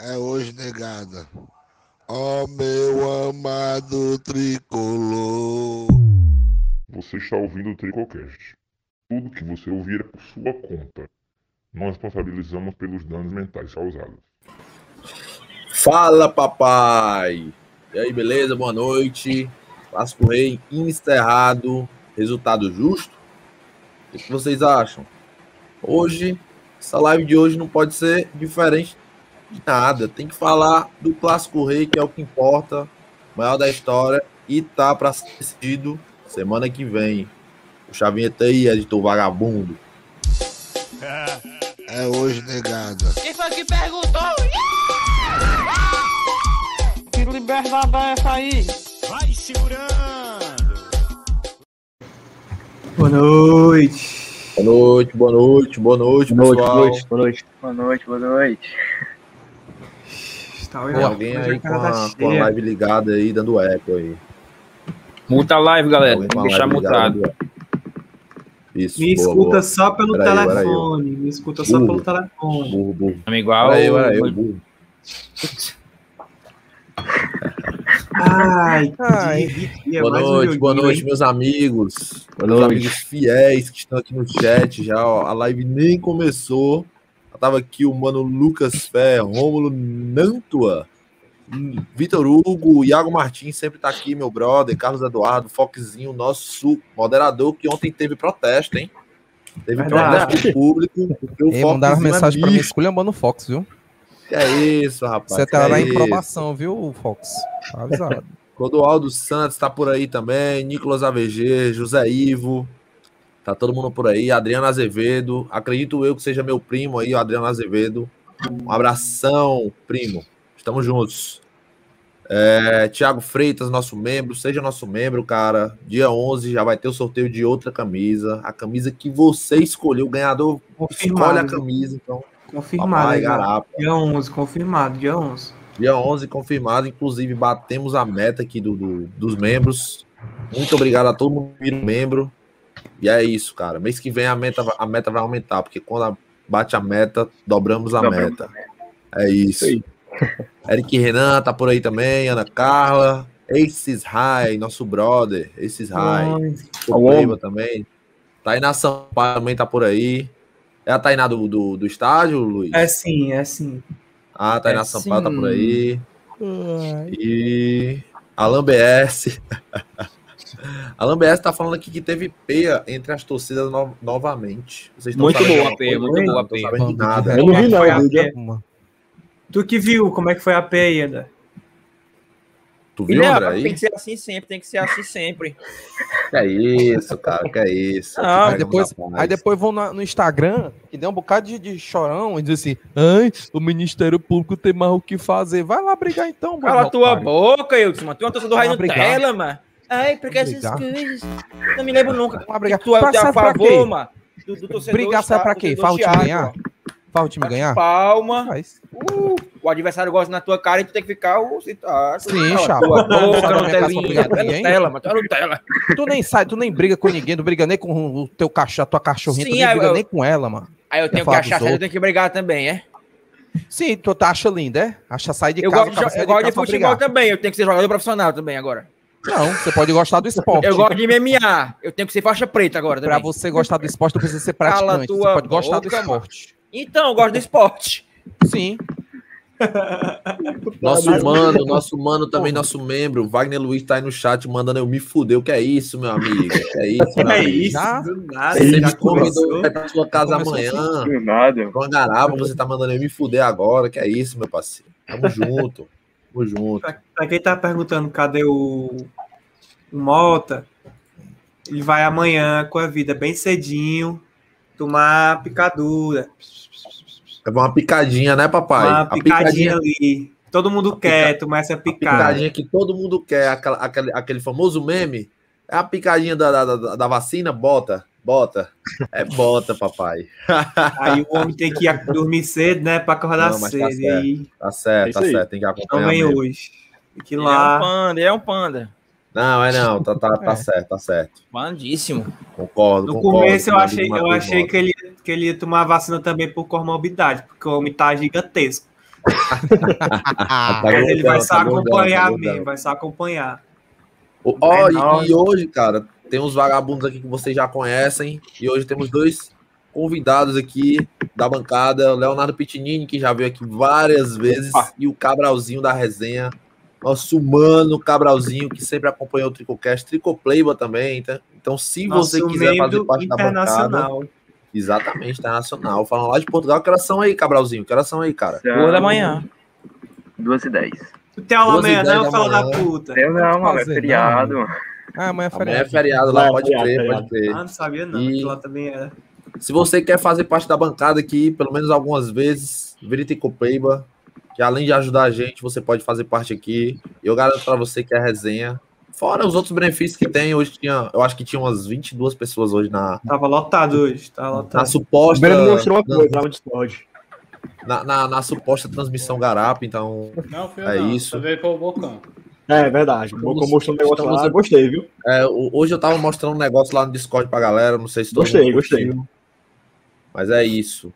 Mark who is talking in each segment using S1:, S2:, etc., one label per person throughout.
S1: é hoje negada. Ó meu amado tricolor.
S2: Você está ouvindo o Tricocast. Tudo que você ouvir é por sua conta. Nós responsabilizamos pelos danos mentais causados.
S3: Fala, papai! E aí, beleza? Boa noite. Clássico Rei encerrado. Resultado justo? O que vocês acham? Hoje, essa live de hoje não pode ser diferente de nada. Tem que falar do Clássico Rei, que é o que importa, maior da história, e tá para ser decidido semana que vem. O Chavinha tá aí, editor vagabundo.
S1: É hoje negada.
S4: Quem foi que perguntou? Que liberdade é essa aí?
S5: Vai segurando.
S6: Boa noite.
S3: Boa noite, boa noite, boa noite,
S7: Boa noite,
S3: pessoal.
S7: boa noite, boa noite, boa noite, boa noite.
S3: Tem
S6: olhando,
S3: alguém aí com a, com a live ligada aí, dando eco aí.
S8: Muta a live, galera.
S3: A
S8: Vou deixar mutado.
S3: Isso,
S6: Me
S3: boa,
S6: escuta
S3: boa.
S6: só pelo telefone. Me escuta só
S3: Burro.
S6: pelo telefone.
S3: Burro, burro.
S8: Estamos igual.
S3: Burro.
S6: Ai,
S9: Ai.
S6: que dia,
S3: Boa
S6: mais um
S3: noite, boa noite, meus amigos.
S7: Boa
S3: meus
S7: noite.
S3: amigos fiéis que estão aqui no chat já. Ó, a live nem começou. Tava aqui o mano Lucas Fé, Rômulo Nantua, Vitor Hugo, Iago Martins sempre tá aqui, meu brother, Carlos Eduardo, Foxzinho, nosso moderador, que ontem teve protesto, hein? Teve
S6: Verdade.
S3: protesto público.
S9: Ei, mandaram
S3: é
S9: mensagem pra mim,
S3: bicho.
S9: esculhambando o Fox, viu?
S3: Que é isso, rapaz?
S9: Você tá lá
S3: é
S9: em
S3: isso?
S9: provação, viu, Fox? Tá avisado.
S3: Clodoaldo Santos tá por aí também, Nicolas AVG, José Ivo, tá todo mundo por aí, Adriano Azevedo, acredito eu que seja meu primo aí, o Adriano Azevedo. Um abração, primo. Estamos juntos. É, Tiago Freitas, nosso membro, seja nosso membro, cara. Dia 11 já vai ter o sorteio de outra camisa, a camisa que você escolheu, o ganhador escolhe a
S6: Confirmado.
S3: camisa, então.
S6: Confirmado.
S3: Papai, garapa.
S6: Dia 11, confirmado, dia 11.
S3: Dia 11 confirmado, inclusive batemos a meta aqui do, do- dos membros. Muito obrigado a todo mundo que virou membro. E é isso, cara. Mês que vem a meta, a meta vai aumentar, porque quando a- bate a meta, dobramos a
S7: Dobramos
S3: meta. É isso.
S7: Aí.
S3: Eric Renan tá por aí também, Ana Carla, Aces High, nosso brother, Aces High.
S6: Ai,
S3: O
S7: Alô?
S3: Também. Tainá Sampaio também tá por aí. É a Tainá do, do, do estádio, Luiz?
S6: É sim, é sim.
S3: Ah, a Tainá
S8: É
S3: Sampaio tá
S8: sim.
S3: por aí. E Alan BS. Alan BS tá falando aqui que teve peia entre as torcidas no- novamente. Vocês estão
S8: Muito boa a peia, muito boa a
S3: Não
S8: peia.
S3: de nada.
S7: Eu não vi não.
S6: Tu que viu como é que foi a peia?
S3: Tu viu,
S8: Não,
S3: André?
S8: tem
S3: Aí?
S8: que ser assim sempre, tem que ser assim sempre.
S3: Que é isso, cara, que é isso.
S8: Não,
S9: Aí depois, aí depois vão na- no Instagram, que deu um bocado de, de chorão, e diz assim: ai, o Ministério Público tem mais o que fazer. Vai lá brigar então,
S8: Cala
S9: mano.
S8: tua boca, Wilson, mano. Tu é uma torcida do Raio. Nutella, mano. Ai, porque essas coisas. Não me lembro nunca.
S9: Vai brigar.
S8: Tu é
S9: Pra-
S8: tu é a favor,
S9: quê?
S8: mano. Do, do torcedor.
S9: Brigar sabe pra quê? Faz o time ganhar? o time ganhar?
S8: Palma.
S9: Faz.
S8: Uh, o adversário gosta na tua cara e tu tem que ficar. Uh, tá,
S9: Sim,
S8: Cala
S9: chapa.
S8: tua boca, Tu é
S9: ninguém.
S8: Nutella, mano. Tu é Nutella.
S9: Tu nem sai, tu nem briga com ninguém, tu briga nem com o teu cachorro, tua cachorrinha, tu
S8: Sim,
S9: nem
S8: eu-
S9: briga
S8: eu-
S9: nem com ela, mano.
S8: Aí eu tenho que achar eu tenho que brigar também, é?
S9: Sim, tu tá acha linda, é? Acha sair de
S8: Eu
S9: casa,
S8: gosto de, eu gosto de futebol também, eu tenho que ser jogador profissional também agora.
S9: Não, você pode gostar do esporte.
S8: Eu gosto de MMA, eu tenho que ser faixa preta agora
S9: Pra
S8: também.
S9: você gostar do esporte, tu precisa ser praticante. Você pode gostar do
S8: boca, mano.
S9: esporte.
S8: Então, eu gosto do esporte.
S9: Sim.
S3: Nosso mano, nosso mano também, nosso membro, Wagner Luiz tá aí no chat mandando eu me fuder. O que é isso, meu amigo? O que é isso, meu
S6: É
S3: amigo?
S6: isso, do nada.
S3: Você
S6: já
S3: me convidou
S6: começou.
S3: pra pra sua casa amanhã. Com a garapa, você tá mandando eu me fuder agora. Que é isso, meu parceiro? Tamo junto. Tamo junto.
S6: Pra, pra quem tá perguntando cadê o, o Mota, ele vai amanhã com a vida bem cedinho tomar picadura.
S3: É uma picadinha, né, papai?
S6: Uma
S3: a
S6: picadinha ali. Todo mundo
S3: A
S6: quer tomar essa
S3: a
S6: picada.
S3: picadinha que todo mundo quer, aquela, aquele, aquele famoso meme. É a picadinha da, da, da, da vacina? Bota, bota. É bota, papai.
S6: Aí o homem tem que ir dormir cedo, né? Pra acordar
S3: Não, tá
S6: cedo. e
S3: certo.
S6: aí
S3: Tá certo,
S7: É
S3: tá
S7: aí.
S3: certo. Tem que
S6: não
S3: acompanhar. mesmo.
S6: hoje. Tem que ir
S8: Ele é um
S6: lá.
S8: panda, ele é um panda.
S3: Não, é não. Tá, tá, tá
S9: É.
S3: certo, tá certo.
S8: Pandíssimo.
S3: Concordo.
S6: No
S3: concordo
S6: começo eu achei, eu achei que ele, que ele ia tomar vacina também por comorbidade, porque o homem tá gigantesco.
S3: Tá
S6: Mas ele vai só
S3: tá gordão,
S6: acompanhar
S3: tá
S6: mesmo, vai só acompanhar.
S3: Ó, ó,
S6: É
S3: e, e hoje, cara, tem uns vagabundos aqui que vocês já conhecem. E hoje temos dois convidados aqui da bancada: o Leonardo Pitinini, que já veio aqui várias vezes, e o Cabralzinho da resenha. Nosso mano Cabralzinho, que sempre acompanhou o Tricocast, Tricoplayba também. Tá? Então, se você
S6: Nosso
S3: quiser fazer parte da bancada.
S6: internacional.
S3: Exatamente, internacional. Falando lá de Portugal, que horas são aí, Cabralzinho? Que horas são aí, cara?
S8: Duas da manhã.
S7: Duas e dez.
S6: Tu tem aula amanhã, não, fala da puta.
S7: Tem não, mano, é feriado.
S9: Ah, amanhã é
S3: Amanhã é
S9: feriado.
S3: feriado lá,
S10: Vai,
S3: pode
S10: feriado,
S3: crer,
S10: feriado.
S3: pode crer.
S6: Ah, não sabia não,
S3: E-
S6: que lá também era.
S3: Se você quer fazer parte da bancada aqui, pelo menos algumas vezes, Verita e Copeiba, que além de ajudar a gente, você pode fazer parte aqui. Eu garanto pra você que é resenha. Fora os outros benefícios que tem, hoje tinha, eu acho que tinha umas 22 pessoas hoje na,
S6: Tava lotado hoje, tava
S3: na
S6: lotado.
S10: O
S3: suposta
S10: Breno mostrou uma
S3: na,
S10: coisa lá no Discord.
S3: na, na- na suposta transmissão Garapa, então
S11: Não, foi
S3: É
S11: não.
S3: isso.
S11: Você veio pelo Bocão.
S10: É verdade. O Bocão mostrou um negócio lá, gostei, viu?
S3: é, o- hoje eu tava mostrando um negócio lá no Discord pra galera, não sei se todo
S10: Gostei,
S3: mundo
S10: gostei.
S3: Mas é isso.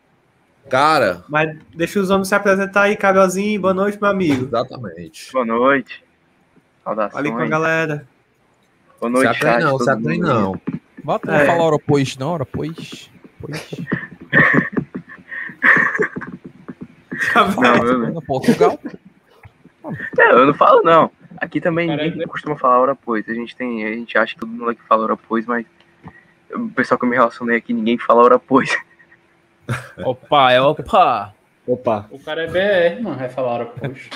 S3: Cara,
S6: Mas deixa os homens se apresentar aí, Cabelzinho. Boa noite, meu amigo.
S3: exatamente.
S7: Boa noite. Saudações.
S6: Falei com a galera.
S7: Boa
S3: Se
S7: noite,
S3: atrém
S7: chat,
S3: não, se
S7: mundo.
S3: não.
S9: Bota,
S6: É.
S9: não fala hora pois, não, hora pois. Pois.
S7: Não, eu,
S9: No Portugal.
S7: não, eu não falo, não. Aqui também
S11: Peraí,
S7: ninguém costuma falar hora pois. A gente tem, a gente acha que todo mundo aqui fala hora pois, mas o pessoal que eu me relacionei aqui, ninguém fala hora pois.
S8: Opa, é opa.
S10: Opa.
S11: O cara é BR, mano. Vai falar hora, poxa.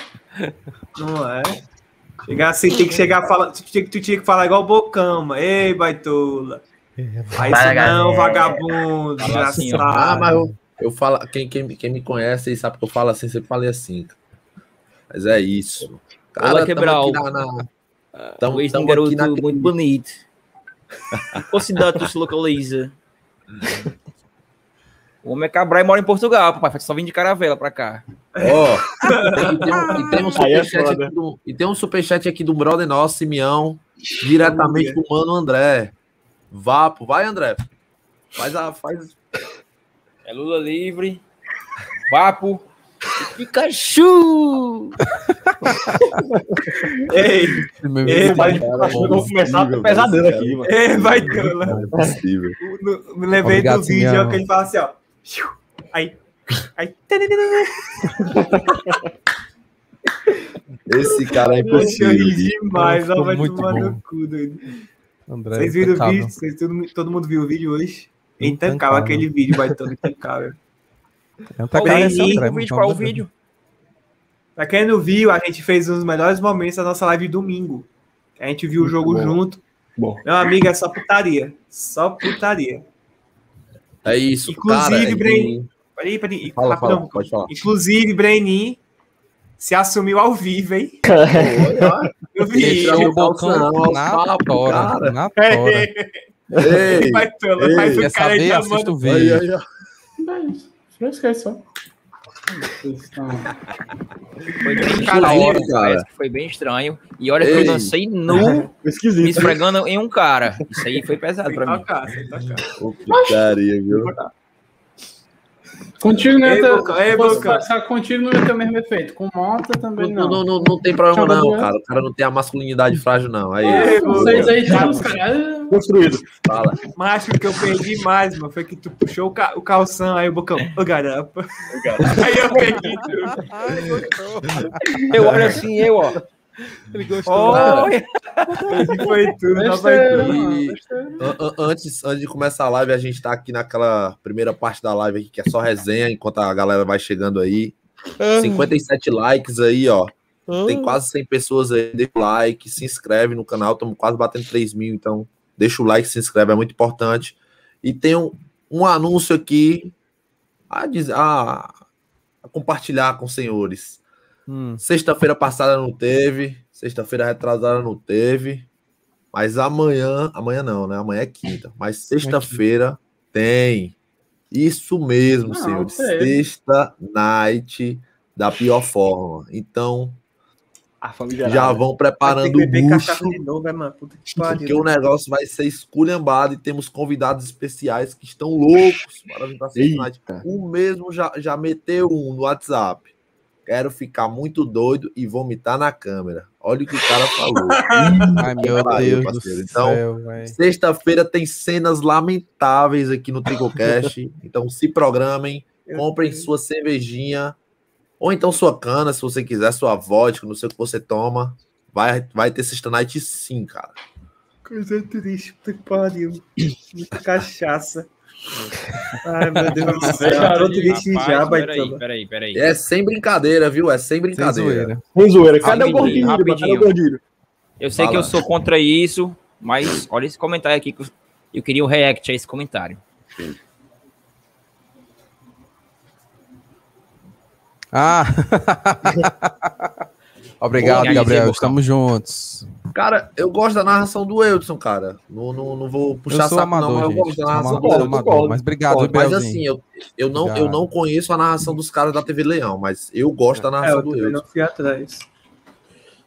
S6: Não é? Chegar assim, tem que chegar falando. Tu tinha, tu tinha que falar igual o Bocão, mano. Ei, baitola. Aí isso não, vagabundo. Já
S8: assim.
S3: Ah,
S6: sabe.
S3: mas eu, eu falo, quem, quem, quem me conhece aí sabe que eu falo assim, sempre falei assim. cara. Mas é isso.
S8: Olá,
S3: tamo
S8: Quebral.
S3: aqui na, na, tamo,
S8: Luiz é um
S3: tamo
S8: garoto
S3: aqui na,
S8: muito bonito. Se localiza? O homem é Cabral e mora em Portugal, papai. Só vim de caravela pra cá.
S3: E tem um, e tem um
S10: é
S3: superchat
S10: foda.
S3: aqui do, e tem um superchat aqui do brother nosso, Simeão, diretamente do mano André. Vapo, vai André. Faz a faz
S8: É Lula livre. Vapo. Pikachu!
S6: Ei, ei, vai,
S10: vou começar a ter pesadelo aqui, mano.
S6: ei, baitola.
S3: é possível.
S6: Me lembrei
S9: Obrigado,
S6: do vídeo que ele fala assim, ó. Aí. Aí.
S3: Esse cara é
S6: Eu
S3: impossível.
S6: demais, ó, vai
S9: muito
S6: tomar
S9: bom.
S6: no cu, doido.
S9: André,
S6: Vocês viram o vídeo? Vocês, todo, todo mundo viu o vídeo hoje? É
S9: Intancável.
S6: aquele vídeo, vai todo intancável.
S9: É um
S8: Qual
S9: esse André,
S8: o vídeo? Qual o vídeo?
S6: Pra quem não viu, a gente fez um dos melhores momentos da nossa live domingo. A gente viu o jogo
S10: bom.
S6: junto.
S10: Bom.
S6: Meu amigo, é só putaria. Só putaria.
S3: É isso,
S6: Inclusive,
S3: cara.
S6: Bren-
S3: e-
S6: Peraí, peraí.
S3: Fala,
S6: rapidão.
S3: fala, pode falar.
S6: Inclusive, Brenin se assumiu ao vivo, hein? Eu vi.
S3: Eu
S9: o
S3: calção,
S9: na tora.
S3: cara.
S9: Na tora.
S3: Ei,
S6: Vai, tolo,
S3: ei,
S6: faz o
S9: Quer
S6: cara manda-
S9: o
S3: aí,
S9: vídeo.
S3: aí, ó.
S11: Não é isso.
S8: Foi bem
S3: Cara,
S8: estranho,
S3: cara.
S8: parece que foi bem estranho. E olha que eu
S3: Ei.
S8: dancei nu, me
S10: Esquisito.
S8: esfregando em um cara. Isso aí foi pesado pra mim.
S3: Ô, putaria, viu?
S11: Contigo não
S6: Ei,
S11: ia ter.
S6: Ei, Bocão.
S11: passar contigo não ia ter o mesmo efeito. Com mota
S3: Não,
S11: também
S3: não,
S11: não.
S3: não, não tem problema, não, cara. O cara não tem a masculinidade frágil, não. Aí,
S6: Ei,
S11: Vocês aí, os caras.
S10: Construído.
S3: fala.
S6: Mas acho que o que eu perdi mais, mano, foi que tu puxou o, ca- o calção, aí o bocão, ô garapa. Aí eu perdi tudo.
S8: Eu olho assim, eu, ó.
S9: Ele gostou.
S6: Perdi foi tudo,
S3: E- Antes, antes de começar a live, a gente tá aqui naquela primeira parte da live aqui, que é só resenha, enquanto a galera vai chegando aí. 57 likes aí, ó. Tem quase 100 pessoas aí. Deixa o like, se inscreve no canal. Estamos quase batendo 3 mil, então deixa o like, se inscreve, é muito importante. E tem um, um anúncio aqui a, dizer, a, a compartilhar com os senhores.
S9: Hum.
S3: Sexta-feira passada não teve, sexta-feira retrasada não teve, mas amanhã, amanhã não, né? Amanhã é quinta, mas sexta-feira tem. Isso mesmo,
S11: Não,
S3: senhores. Sexta night da pior forma. Então,
S10: A família
S3: já vão preparando o bucho,
S6: de novo, é, mano. Puta que
S3: porque o negócio vai ser esculhambado e temos convidados especiais que estão loucos para vir para.
S10: Eita.
S3: O mesmo já, já meteu um no WhatsApp. Quero ficar muito doido e vomitar na câmera. Olha o que o cara falou.
S9: Ai, meu
S3: pariu,
S9: Deus do
S3: parceiro. Então,
S9: céu, velho.
S3: Sexta-feira tem cenas lamentáveis aqui no Tricocast. então se programem, comprem sua cervejinha, ou então sua cana, se você quiser, sua vodka, não sei o que você toma. Vai, vai ter Sexta Night sim, cara.
S6: Coisa triste, puta que pariu. Muita cachaça. Ai, meu Deus do céu. Triste já,
S8: Rapaz, peraí, peraí, peraí.
S3: É sem brincadeira, viu? É sem brincadeira.
S10: Sem zoeira. Cadê o gordinho? Cadê o gordinho?
S8: Eu sei que
S3: Fala.
S8: eu sou contra isso, mas olha esse comentário aqui que eu- eu queria um react a esse comentário.
S9: Ah! Obrigado, Gabriel. Estamos juntos.
S3: Cara, eu gosto da narração do Eudson, cara. Não, não, não vou puxar
S9: eu sou
S3: saco,
S9: amador,
S3: não, mas eu gosto da narração do Eudson.
S9: amador, mas obrigado, viu,
S3: mas assim, eu, eu, não, eu não conheço a narração dos caras da TV Leão, mas eu gosto da
S6: É,
S3: narração
S6: eu
S3: do
S6: atrás.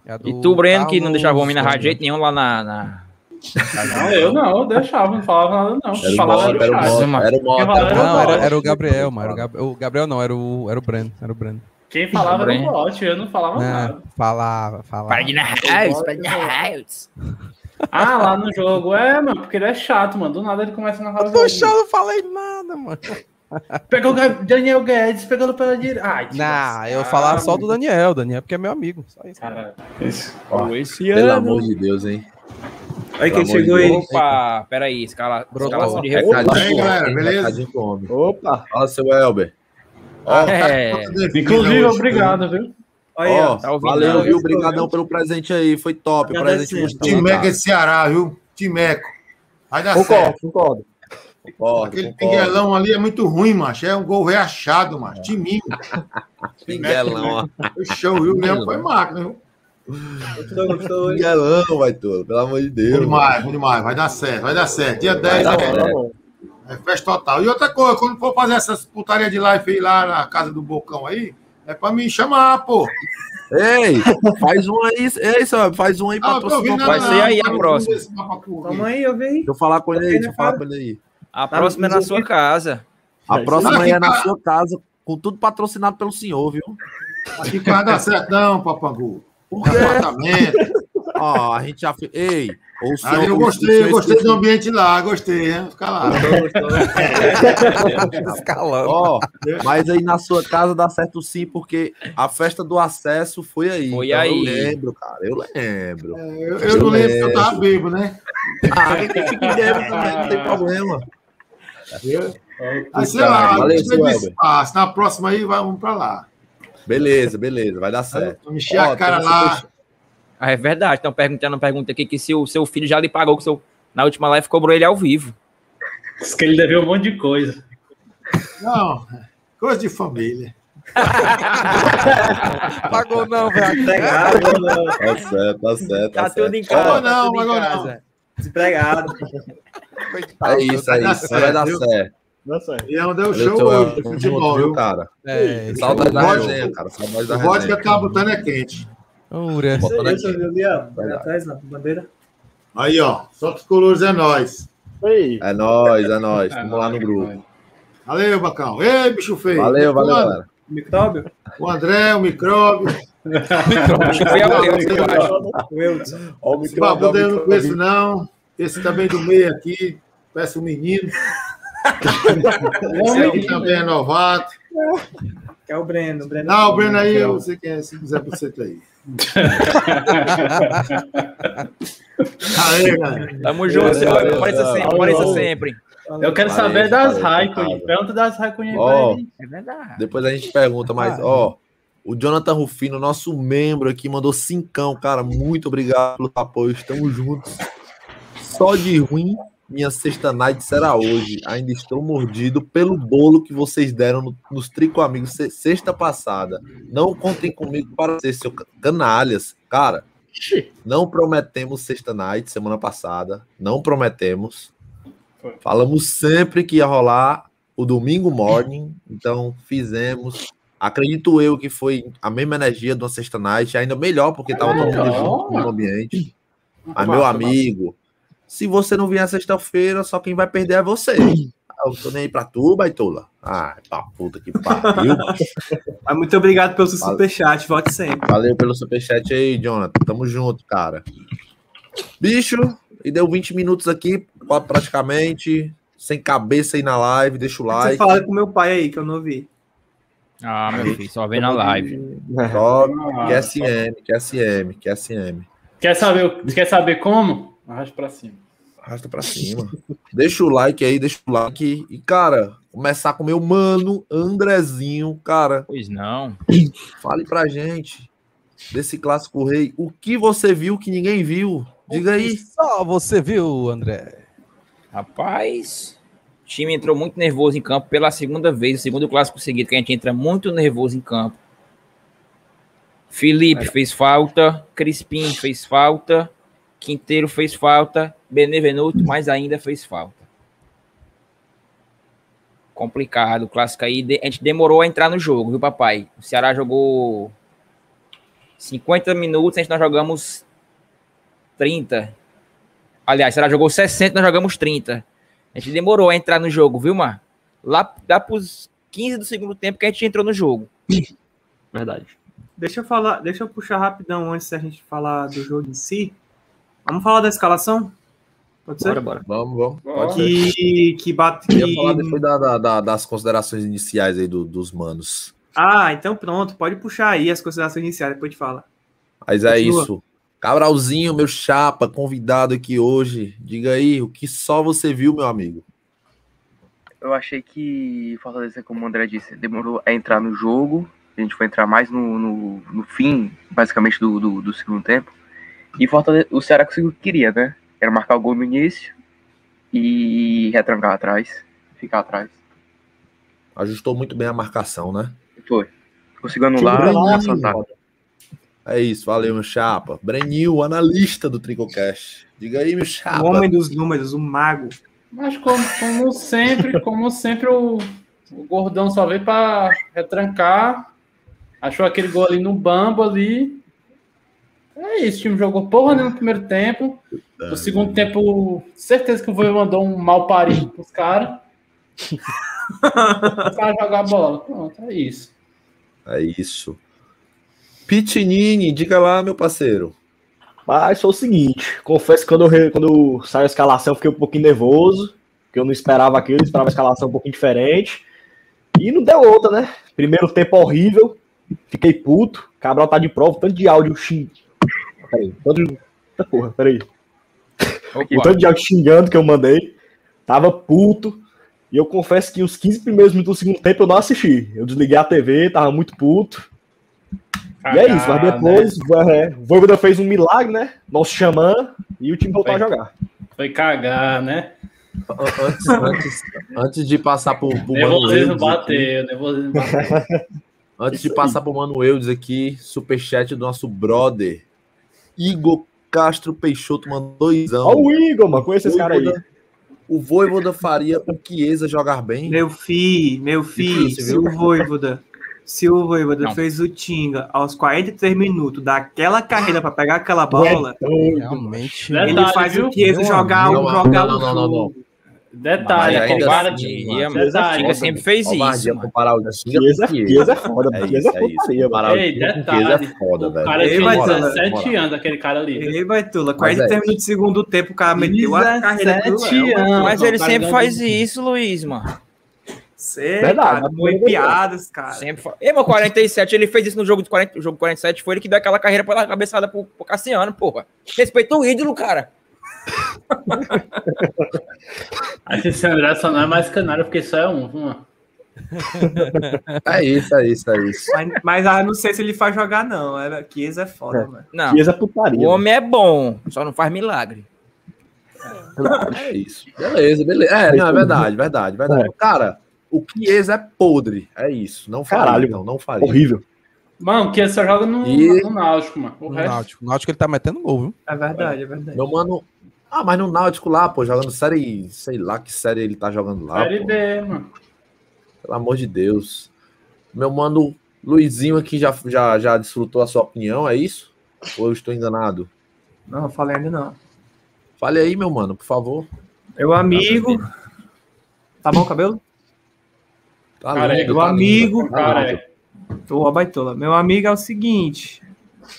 S9: É
S8: E tu, Breno, que não
S9: Carlos
S8: deixava o homem narrar de jeito nenhum lá na. na-
S11: Não, eu não, eu deixava, não falava nada, não.
S3: Era o
S11: falava
S3: era o. Mota, era era
S9: Não, era, era Gabriel, mano. Era o, Gab- o Gabriel não, era o, era o Breno. Era o Breno.
S11: Quem falava era o
S8: Breno.
S11: bot, eu não falava
S9: É,
S11: nada.
S9: falava, falava.
S8: Para de narrar, isso, para de narrar. isso.
S11: Ah, lá no jogo, é, mano, porque ele é chato, mano. Do nada ele começa a narrar o
S9: Eu tô
S11: jogo.
S9: chato, não falei nada, mano.
S11: Pegou o Daniel Guedes, pegando pela direita. Ai,
S9: Não, eu falava só do. Daniel. Daniel porque é meu amigo. Só isso.
S11: Cara, esse-
S3: Ó,
S8: Esse
S3: Pelo amor de Deus, hein?
S6: Aí
S3: Pelo
S6: quem chegou aí?
S8: Opa, peraí, escala, escalação de
S3: Recadinho
S8: reforço.
S1: aí, galera, beleza?
S10: Opa!
S3: Fala, seu Elber. Ó,
S8: É,
S11: Inclusive, obrigado, viu?
S6: Aí,
S3: ó,
S8: tá ouvindo,
S3: valeu, viu? Obrigadão pelo presente aí. Foi top. Presente gostoso,
S1: Timeco é de Ceará, viu? Timeco. Vai dar
S10: Concordo,
S1: certo.
S10: concordo.
S3: Concordo,
S1: Aquele
S3: concordo.
S1: pinguelão ali é muito ruim, macho. É um gol reachado, macho. Timinho.
S3: Pinguelão, ó.
S1: O show, viu? Mesmo foi máquina, viu?
S6: Gostou, gostou.
S3: Pinguelão, vai todo. Pelo amor de
S1: Bom
S3: Deus.
S1: demais, bom demais. Vai dar certo, vai dar certo. Dia 10
S3: dar
S1: é,
S3: certo.
S1: é festa total. E outra coisa, quando for fazer essas putaria de live aí lá na casa do Bocão aí, é pra me chamar, pô.
S3: Ei, faz um aí. Ei, sabe, faz um aí
S1: Ah, ouvindo
S3: patrocinador.
S8: vai
S1: nada,
S8: ser
S1: não.
S8: aí a
S1: Não, não,
S8: próxima.
S6: Toma aí, eu vi.
S3: Deixa eu falar com ele aí, deixa eu falar com ele aí.
S8: A próxima é na sua casa.
S3: A próxima é na sua casa, com tudo patrocinado pelo senhor, viu?
S1: Aqui não vai dar certo, não, papangu.
S3: Quê?
S1: Apartamento.
S3: Ó, a gente já fez. Ei, o senhor.
S1: Ah, eu
S3: o-
S1: gostei,
S3: o
S1: eu gostei do ambiente lá, gostei, hein? Fica lá.
S9: Escalando.
S3: Ó, mas aí na sua casa dá certo sim, porque a festa do acesso foi aí.
S8: Foi
S3: Então
S8: aí.
S3: Eu lembro, cara, eu lembro.
S1: Eu, eu não lembro que eu tava bebo, né?
S3: Ah, quem fica bêbado também, não tem problema.
S1: Aí, sei lá,
S3: Valeu, Elber.
S1: espaço. Na próxima aí, vamos pra lá.
S3: Beleza, beleza, vai dar certo.
S1: Vamos encher a
S3: Ó,
S1: cara lá.
S8: Ah, é verdade. Estão perguntando uma pergunta aqui que se o seu filho já lhe pagou, que seu, na última live cobrou ele ao vivo.
S11: Diz que ele deveu um monte de coisa.
S1: Não, coisa de família.
S9: Pagou não, velho.
S6: Desempregado,
S3: Tá certo, tá certo. Tá,
S8: Tá tudo em
S3: certo.
S8: casa. Tá
S1: não, agora
S8: casa.
S6: desempregado.
S3: É isso, é isso. Vai dar
S1: certo. E não deu
S3: Valeu,
S1: show hoje, de futebol,
S3: viu, cara?
S9: É,
S3: Saudade da resenha, cara. Saudade da
S1: O vodka
S3: resenha.
S1: que eu tava botando é quente.
S9: Ura.
S6: Isso
S3: lá.
S6: Atrás, na bandeira.
S1: Aí, ó. Solta os colores, é nóis.
S10: Aí.
S3: É nóis, é nóis. Vamos lá no grupo.
S1: Valeu, Bacão. Ei, bicho feio.
S3: Valeu, valeu,
S1: Mano,
S3: galera.
S6: Micróbio?
S1: O André, o micróbio.
S6: O Eudson.
S3: Ó, o
S1: Esse babudo aí eu não conheço, não. Esse também do meio aqui. Parece um menino. Esse aqui também é novato.
S6: Que é o Breno. O Breno
S1: Não, o Breno aí, eu sei quem é. Se quiser você aí. Aê, galera.
S8: Tamo junto, Apareça sempre, apareça sempre.
S11: Eu quero
S3: Valeu,
S11: saber das
S3: valeu,
S11: Raikkonen. Pergunta das Raikkonen aí pra
S3: Ó,
S11: ele.
S8: É verdade.
S3: Depois a gente pergunta, mas, ó, o Jonathan Rufino, nosso membro aqui, mandou cincão, cara. Muito obrigado pelo apoio. Estamos juntos. Só de ruim, minha sexta night será hoje. Ainda estou mordido pelo bolo que vocês deram no- nos Trico Amigos se- sexta passada. Não contem comigo para ser seu ca- canalhas. Cara, não prometemos sexta night semana passada. Não prometemos. Falamos sempre que ia rolar o domingo morning. Então fizemos. Acredito eu que foi a mesma energia de uma sexta night, ainda melhor, porque tava todo mundo junto no ambiente. Mas, meu amigo, se você não vier sexta-feira, só quem vai perder é você. eu tô nem aí pra tu, baitola. Ah, pra puta que pariu.
S6: Mas muito obrigado pelo seu superchat, volte sempre.
S3: Valeu pelo superchat aí, Jonathan. Tamo junto, cara. Bicho, e deu 20 minutos aqui, pra- praticamente, sem cabeça aí na live. Deixa o
S6: Você
S3: like.
S6: fala com meu pai aí, que eu não ouvi.
S8: Ah, meu filho, só vem na live.
S3: Só
S11: Ah,
S3: QSM, QSM, QSM.
S11: Quer saber, quer saber como? Arrasta pra cima.
S3: Arrasta pra cima. deixa o like aí, deixa o like. E, cara, começar com o meu mano, Andrezinho. Cara,
S8: Pois não.
S3: fale pra gente desse clássico rei. O que você viu que ninguém viu? Diga aí.
S9: Só você viu, André.
S8: Rapaz, o time entrou muito nervoso em campo pela segunda vez, o segundo clássico seguido que a gente entra muito nervoso em campo. Felipe fez falta, Crispim fez falta, Quinteiro fez falta, Benevenuto mais ainda fez falta. Complicado, o clássico aí. A gente demorou a entrar no jogo, viu, papai? O Ceará jogou 50 minutos, a gente nós jogamos 30. Aliás, ela jogou 60, nós jogamos 30. A gente demorou a entrar no jogo, viu, Mar? Lá, lá pros 15 do segundo tempo que a gente entrou no jogo.
S10: Verdade.
S6: Deixa eu falar, deixa eu puxar rapidão antes da gente falar do jogo em si. Vamos falar da escalação? Pode ser?
S10: Bora, bora.
S3: Vamos, vamos. Pode ser.
S6: Que, que bate.
S3: Eu ia
S6: que-
S3: falar depois da- da- da- das considerações iniciais aí do- dos manos.
S6: Ah, então pronto, pode puxar aí as considerações iniciais, depois te fala.
S3: Mas é
S6: Continua.
S3: isso. Cabralzinho, meu chapa, convidado aqui hoje. Diga aí, o que só você viu, meu amigo?
S7: Eu achei que Fortaleza, como o André disse, demorou a entrar no jogo. A gente foi entrar mais no, no, no fim, basicamente, do, do, do segundo tempo. E Fortaleza, o Ceará conseguiu o que queria, né? Era marcar o gol no início e retrancar atrás, ficar atrás.
S3: Ajustou muito bem a marcação, né?
S7: Foi. Conseguiu anular ataque.
S3: É isso, valeu, meu chapa. Brenil, analista do Tricocast. Diga aí, meu chapa.
S6: O homem dos números, o mago.
S11: Mas como, como sempre, como sempre, o, o gordão só veio pra retrancar. Achou aquele gol ali no bambo ali. É isso, o time jogou porra nenhuma no primeiro tempo. No segundo tempo, certeza que o Voivo mandou um mal parido pros caras. Os caras jogar bola. Pronto, é isso.
S3: É isso. Pitinini, diga lá, meu parceiro.
S10: Mas foi o seguinte, confesso que quando eu, quando saiu a escalação eu fiquei um pouquinho nervoso, porque eu não esperava aquilo, eu esperava a escalação um pouquinho diferente. E não deu outra, né? Primeiro tempo horrível, fiquei puto, Cabral tá de prova, tanto de áudio xing... Peraí, tanto de... Porra, peraí. O tanto de áudio xingando que eu mandei, tava puto, e eu confesso que os 15 primeiros minutos do segundo tempo eu não assisti. Eu desliguei a TV, tava muito puto. E é isso, mas depois é, o Voivoda fez um milagre, né? Nosso xamã, e o time voltou a jogar.
S11: Foi cagar, né?
S3: Antes, antes, antes de passar pro, pro Mano
S11: Nervosismo
S3: Eudes aqui,
S11: bateu, nervosismo bateu.
S3: antes de passar pro Mano Eudes aqui, superchat do nosso brother Igor Castro Peixoto mandou doisão.
S10: Olha o Igor, mano, conhece esse cara aí.
S3: O Voivoda faria o Chiesa jogar bem?
S6: Meu filho, meu filho,
S3: Difícil,
S6: se o Voivoda, se o Voivoda
S8: Não.
S6: fez o Tinga aos 43 minutos daquela carreira pra pegar aquela bola,
S9: Realmente.
S11: Detalhe,
S6: ele faz o Chiesa jogar,
S3: Não,
S6: jogar
S3: não, não, não, não,
S6: jogo.
S11: Detalhe,
S3: Mas ainda
S11: compara
S3: assim,
S11: de.
S8: mano,
S11: Detalhe,
S8: sempre fez isso,
S3: Covardia
S8: mano.
S3: comparar o
S10: Chiesa,
S3: o
S10: é foda,
S3: É
S10: Chiesa
S3: isso,
S10: é
S3: é isso. Comparar o
S11: Ei,
S3: o
S11: detalhe,
S3: é foda,
S11: O
S3: velho.
S11: cara
S6: Ei,
S11: tinha
S6: vai, Zana,
S11: 17
S3: moral.
S11: anos, aquele cara ali.
S6: Ei, vai, Tula,
S3: Mas
S6: 43
S3: é
S6: minutos do segundo tempo, o cara meteu a carreira do
S11: 17
S6: Léo.
S11: anos.
S8: Mas ele
S11: o cara
S8: sempre faz
S11: de-
S8: isso, Luiz, mano.
S6: Sei,
S10: Verdade,
S6: cara, foi
S10: é
S6: piadas, cara.
S8: Sempre. E, meu, 47, ele fez isso no jogo de 40, o jogo 47, foi ele que deu aquela carreira pela cabeçada pro, pro Cassiano, porra. Respeita o ídolo, cara.
S11: Acho que esse André só não é mais canário, porque só é um.
S3: É isso, é isso, é isso.
S6: Mas, mas ah, não sei se ele faz jogar, não. Chiesa é foda, mano.
S8: Não,
S10: Chiesa é putaria.
S8: o homem é bom, só não faz milagre.
S3: É isso. Beleza, beleza. É, não, é verdade, verdade, verdade. Cara, o Chiesa é podre. É isso. Não faria,
S10: Caralho,
S3: não, não faria.
S10: Horrível.
S11: Mano, que só joga no,
S3: E-
S11: no Náutico, mano. O
S9: No
S11: resto.
S9: Náutico. O Náutico ele tá metendo gol, viu?
S6: É verdade, é verdade.
S3: Meu mano. Ah, mas no Náutico lá, pô, jogando série. Sei lá que série ele tá jogando lá.
S11: Série
S3: pô.
S11: B, mano.
S3: Pelo amor de Deus. Meu mano Luizinho aqui já, já, já desfrutou a sua opinião, é isso? Ou eu estou enganado?
S6: Não, eu falei ainda não.
S3: Fale aí, meu mano, por favor.
S6: Meu amigo, Tá bom o cabelo?
S3: Tá
S11: Careca,
S3: lindo,
S6: Meu
S3: tá lindo,
S6: amigo.
S3: tá lindo.
S11: Careca.
S6: Ô, baitola. Meu amigo é o seguinte.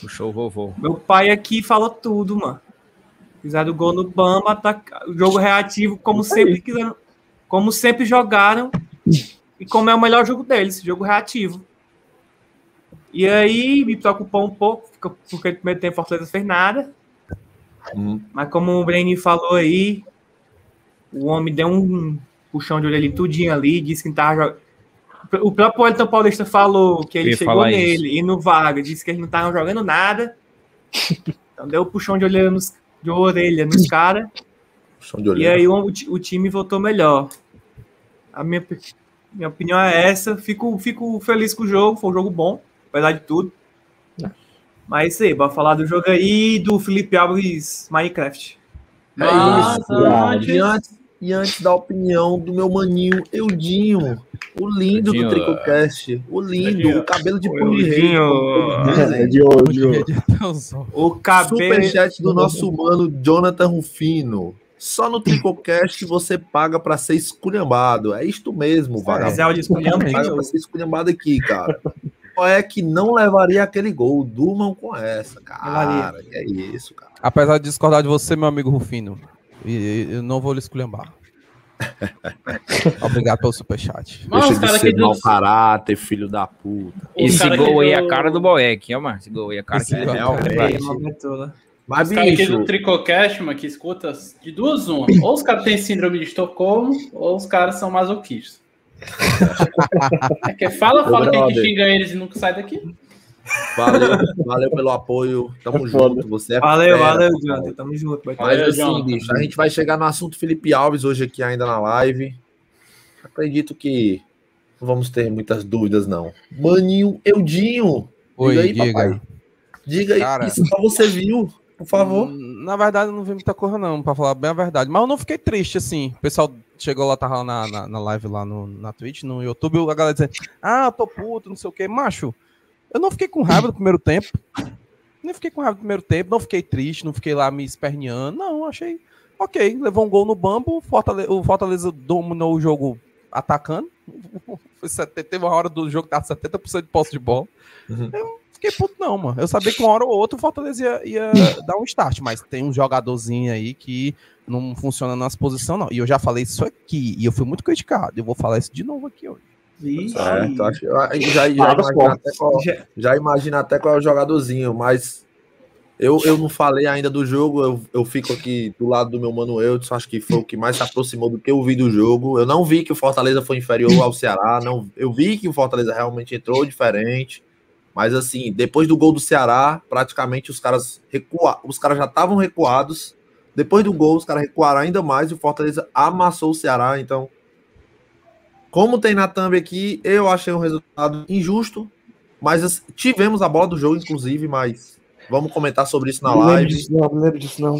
S8: Puxou o vovô.
S6: Meu pai aqui falou tudo, mano. Fizeram gol no Bamba, ataca- o jogo reativo, como sempre quiseram, como sempre jogaram, e como é o melhor jogo deles, jogo reativo. E aí me preocupou um pouco, porque- no primeiro tempo Fortaleza fez nada.
S3: Hum.
S6: Mas como o Breni falou aí, o homem deu um puxão de orelha ali, tudinho ali, disse que não tava jogando. O próprio Elton Paulista falou que ele chegou nele e no Vaga disse que eles não estavam jogando nada. Então deu um puxão de orelha nos, de orelha nos caras. E aí o, o time voltou melhor. A minha, minha opinião é essa. Fico, fico feliz com o jogo, foi um jogo bom, apesar de tudo. Mas é isso aí, bora falar do jogo aí do Felipe Alves Minecraft.
S3: É
S11: Mas
S3: isso.
S11: antes-
S3: antes, e antes da opinião do meu maninho Eudinho, o lindo
S8: Eudinho.
S3: do Tricocast, o lindo,
S11: Eudinho.
S3: o cabelo de de rei.
S10: É de hoje.
S6: O cabelo.
S3: Superchat do nosso mano Jonathan Rufino. Só no Tricocast você paga pra ser esculhambado. É isto mesmo, vagabundo.
S6: áudio esculhambado,
S3: Paga pra ser esculhambado aqui, cara. Qual é que não levaria aquele gol? Durmam com essa, cara. Que é isso, cara.
S9: Apesar de discordar de você, meu amigo Rufino, e- eu não vou lhe esculhambar. Obrigado pelo superchat.
S11: Mas
S3: Deixa
S11: os
S3: de ser mau caráter, filho da puta.
S11: os
S8: Esse
S11: cara
S8: gol aí é a cara do Boeck, ó, mano. Esse gol aí é a cara
S9: Esse
S8: que
S9: gol-
S3: realmente. Mas,
S11: Os caras aqui do Tricocast, mano, que escuta de duas uma. Ou os caras têm síndrome de Estocolmo, ou os caras são masoquistas. É que fala, fala que a gente
S3: brother.
S11: xinga eles e nunca sai daqui.
S3: Valeu, valeu pelo apoio. Tamo junto. Você é
S6: Valeu,
S3: fera,
S6: valeu. Jonathan. Tamo junto.
S3: Mas
S11: Valeu,
S3: assim,
S11: Jonathan.
S3: bicho, a gente vai chegar no assunto Felipe Alves hoje aqui ainda na live. Acredito que não vamos ter muitas dúvidas, não. Maninho Eudinho.
S9: Oi,
S3: diga aí,
S9: diga.
S3: papai. Diga aí,
S9: Cara.
S3: que só você viu, por favor.
S9: Hum, Na verdade, eu não vi muita coisa, não, pra falar bem a verdade. Mas eu não fiquei triste, assim. O pessoal chegou lá, tava lá na, na, na live lá no, na Twitch, no YouTube, a galera dizendo, ah, eu tô puto, não sei o quê. Macho, eu não fiquei com raiva do primeiro tempo. Nem fiquei com raiva do primeiro tempo, não fiquei triste, não fiquei lá me esperneando. Não, achei ok. Levou um gol no bambo, o Fortaleza, o Fortaleza dominou o jogo atacando. Foi 70, teve uma hora do jogo que tava 70% de posse de bola.
S3: Uhum.
S9: Eu não fiquei puto, não, mano. Eu sabia que uma hora ou outra o Fortaleza ia, ia dar um start, mas tem um jogadorzinho aí que não funciona nas posições, não. E eu já falei isso aqui, e eu fui muito criticado. Eu vou falar isso de novo aqui hoje.
S6: Vixe.
S3: Certo, acho, eu já, imagino até qual,
S6: Já-
S3: até qual é o jogadorzinho, mas eu, eu não falei ainda do jogo, eu, eu fico aqui do lado do meu Mano Eudson, acho que foi o que mais se aproximou do que eu vi do jogo. Eu não vi que o Fortaleza foi inferior ao Ceará, não, eu vi que o Fortaleza realmente entrou diferente, mas assim, depois do gol do Ceará, praticamente os caras recua, os caras já estavam recuados. Depois do gol, os caras recuaram ainda mais e o Fortaleza amassou o Ceará, então como tem na thumb aqui, eu achei um resultado injusto, mas assim, tivemos a bola do jogo, inclusive, mas vamos comentar sobre isso na
S10: Não lembro
S3: live.
S10: disso, não, não lembro disso, não.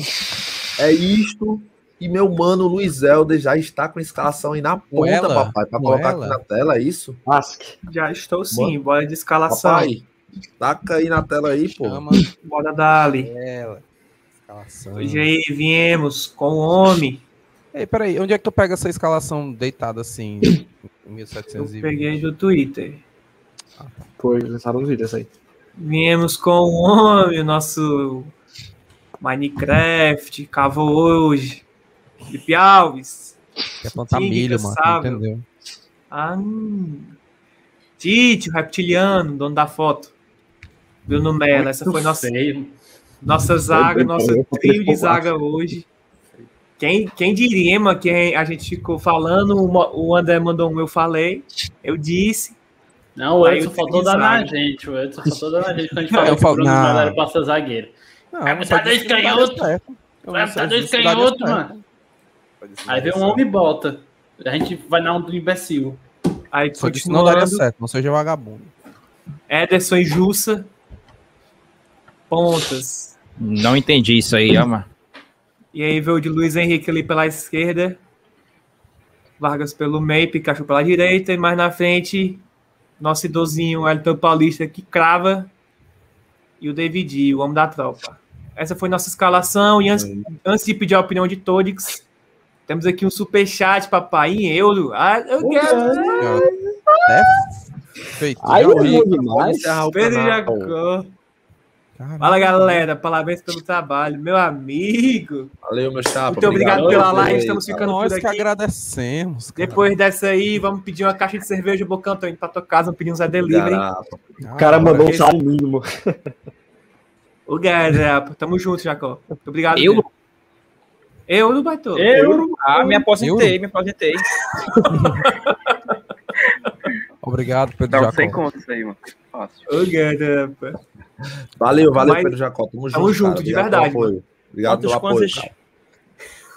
S3: É isto. E meu mano Luiz Helder já está com a escalação aí na ponta,
S9: ela?
S3: papai, para colocar
S9: ela?
S3: aqui na tela, é isso?
S10: Ask.
S6: Já estou sim, bora de escalação.
S3: Papai, taca aí na tela aí, pô.
S9: Chama
S6: Bora dali.
S9: ela. Escalação.
S6: Hoje aí viemos com o homem.
S9: Ei, peraí, onde é que tu pega essa escalação deitada assim? Em
S6: Eu
S9: 1720?
S6: peguei do Twitter.
S10: Foi, lançaram uns vídeos aí.
S6: Viemos com o homem, o nosso Minecraft, cavou hoje. Felipe Alves.
S9: Quer plantar milho, mano. Entendeu?
S6: Ah. Tite, o reptiliano, dono da foto. Bruno Mello, essa foi nossa, nossa zaga, nosso
S10: eu
S6: trio de zaga hoje. Quem, quem diria, mano, que a gente ficou falando, o André mandou um eu falei, eu disse.
S11: Não, o
S6: Aí
S11: Edson faltou dar na gente. O Edson faltou dar na gente quando a gente
S9: Não,
S11: falou
S9: eu
S11: que o
S9: falo-
S11: Bruno
S9: não.
S11: Melo era pra ser zagueiro.
S9: Não,
S11: Vai botar dois canhotos. Vai botar dois canhotos, mano. Aí vem um homem e bota. A gente vai na onda do imbecil.
S6: Aí
S9: Só disse que não daria certo, não seja vagabundo.
S6: Ederson e Jussa. Pontas.
S8: Não entendi isso aí, ó, mano.
S6: E aí veio o de Luiz Henrique ali pela esquerda. Vargas pelo meio, Pikachu pela direita. E mais na frente, nosso idosinho Elton Paulista que crava. E o David, o homem da tropa. Essa foi nossa escalação. E antes, antes de pedir a opinião de todos, Temos aqui um superchat, papai, em euro. Ah, eu quero.
S9: É feito.
S10: Aí
S9: já vi.
S6: Pedro. Jacó. Fala, galera. Parabéns pelo trabalho. Meu amigo.
S3: Valeu, meu chapa.
S6: Muito obrigado pela
S3: Valeu,
S6: live. Estamos
S3: cara.
S6: ficando por
S9: Nós que
S6: aqui.
S9: agradecemos. cara.
S6: Depois dessa aí, vamos pedir uma caixa de cerveja, Bocão. Tô indo pra tua casa, vamos pedir um Zé Delivery.
S10: O cara mandou um salário mínimo.
S6: O Garapa. Tamo junto, Jacó. Muito obrigado.
S8: Eu?
S6: mesmo. Eu não batou.
S11: Euro.
S8: Ah, me aposentei, me aposentei.
S9: Obrigado, Pedro
S7: Não,
S9: Jacó.
S7: sem conta isso aí, mano. Fácil.
S6: O Garapa.
S3: Valeu, valeu,
S6: Mas-
S3: Pedro Jacó. Tamo junto.
S6: Tamo junto,
S3: cara.
S6: de
S3: Obrigado
S6: verdade,
S3: pelo apoio. Obrigado pelo apoio.
S8: quantos?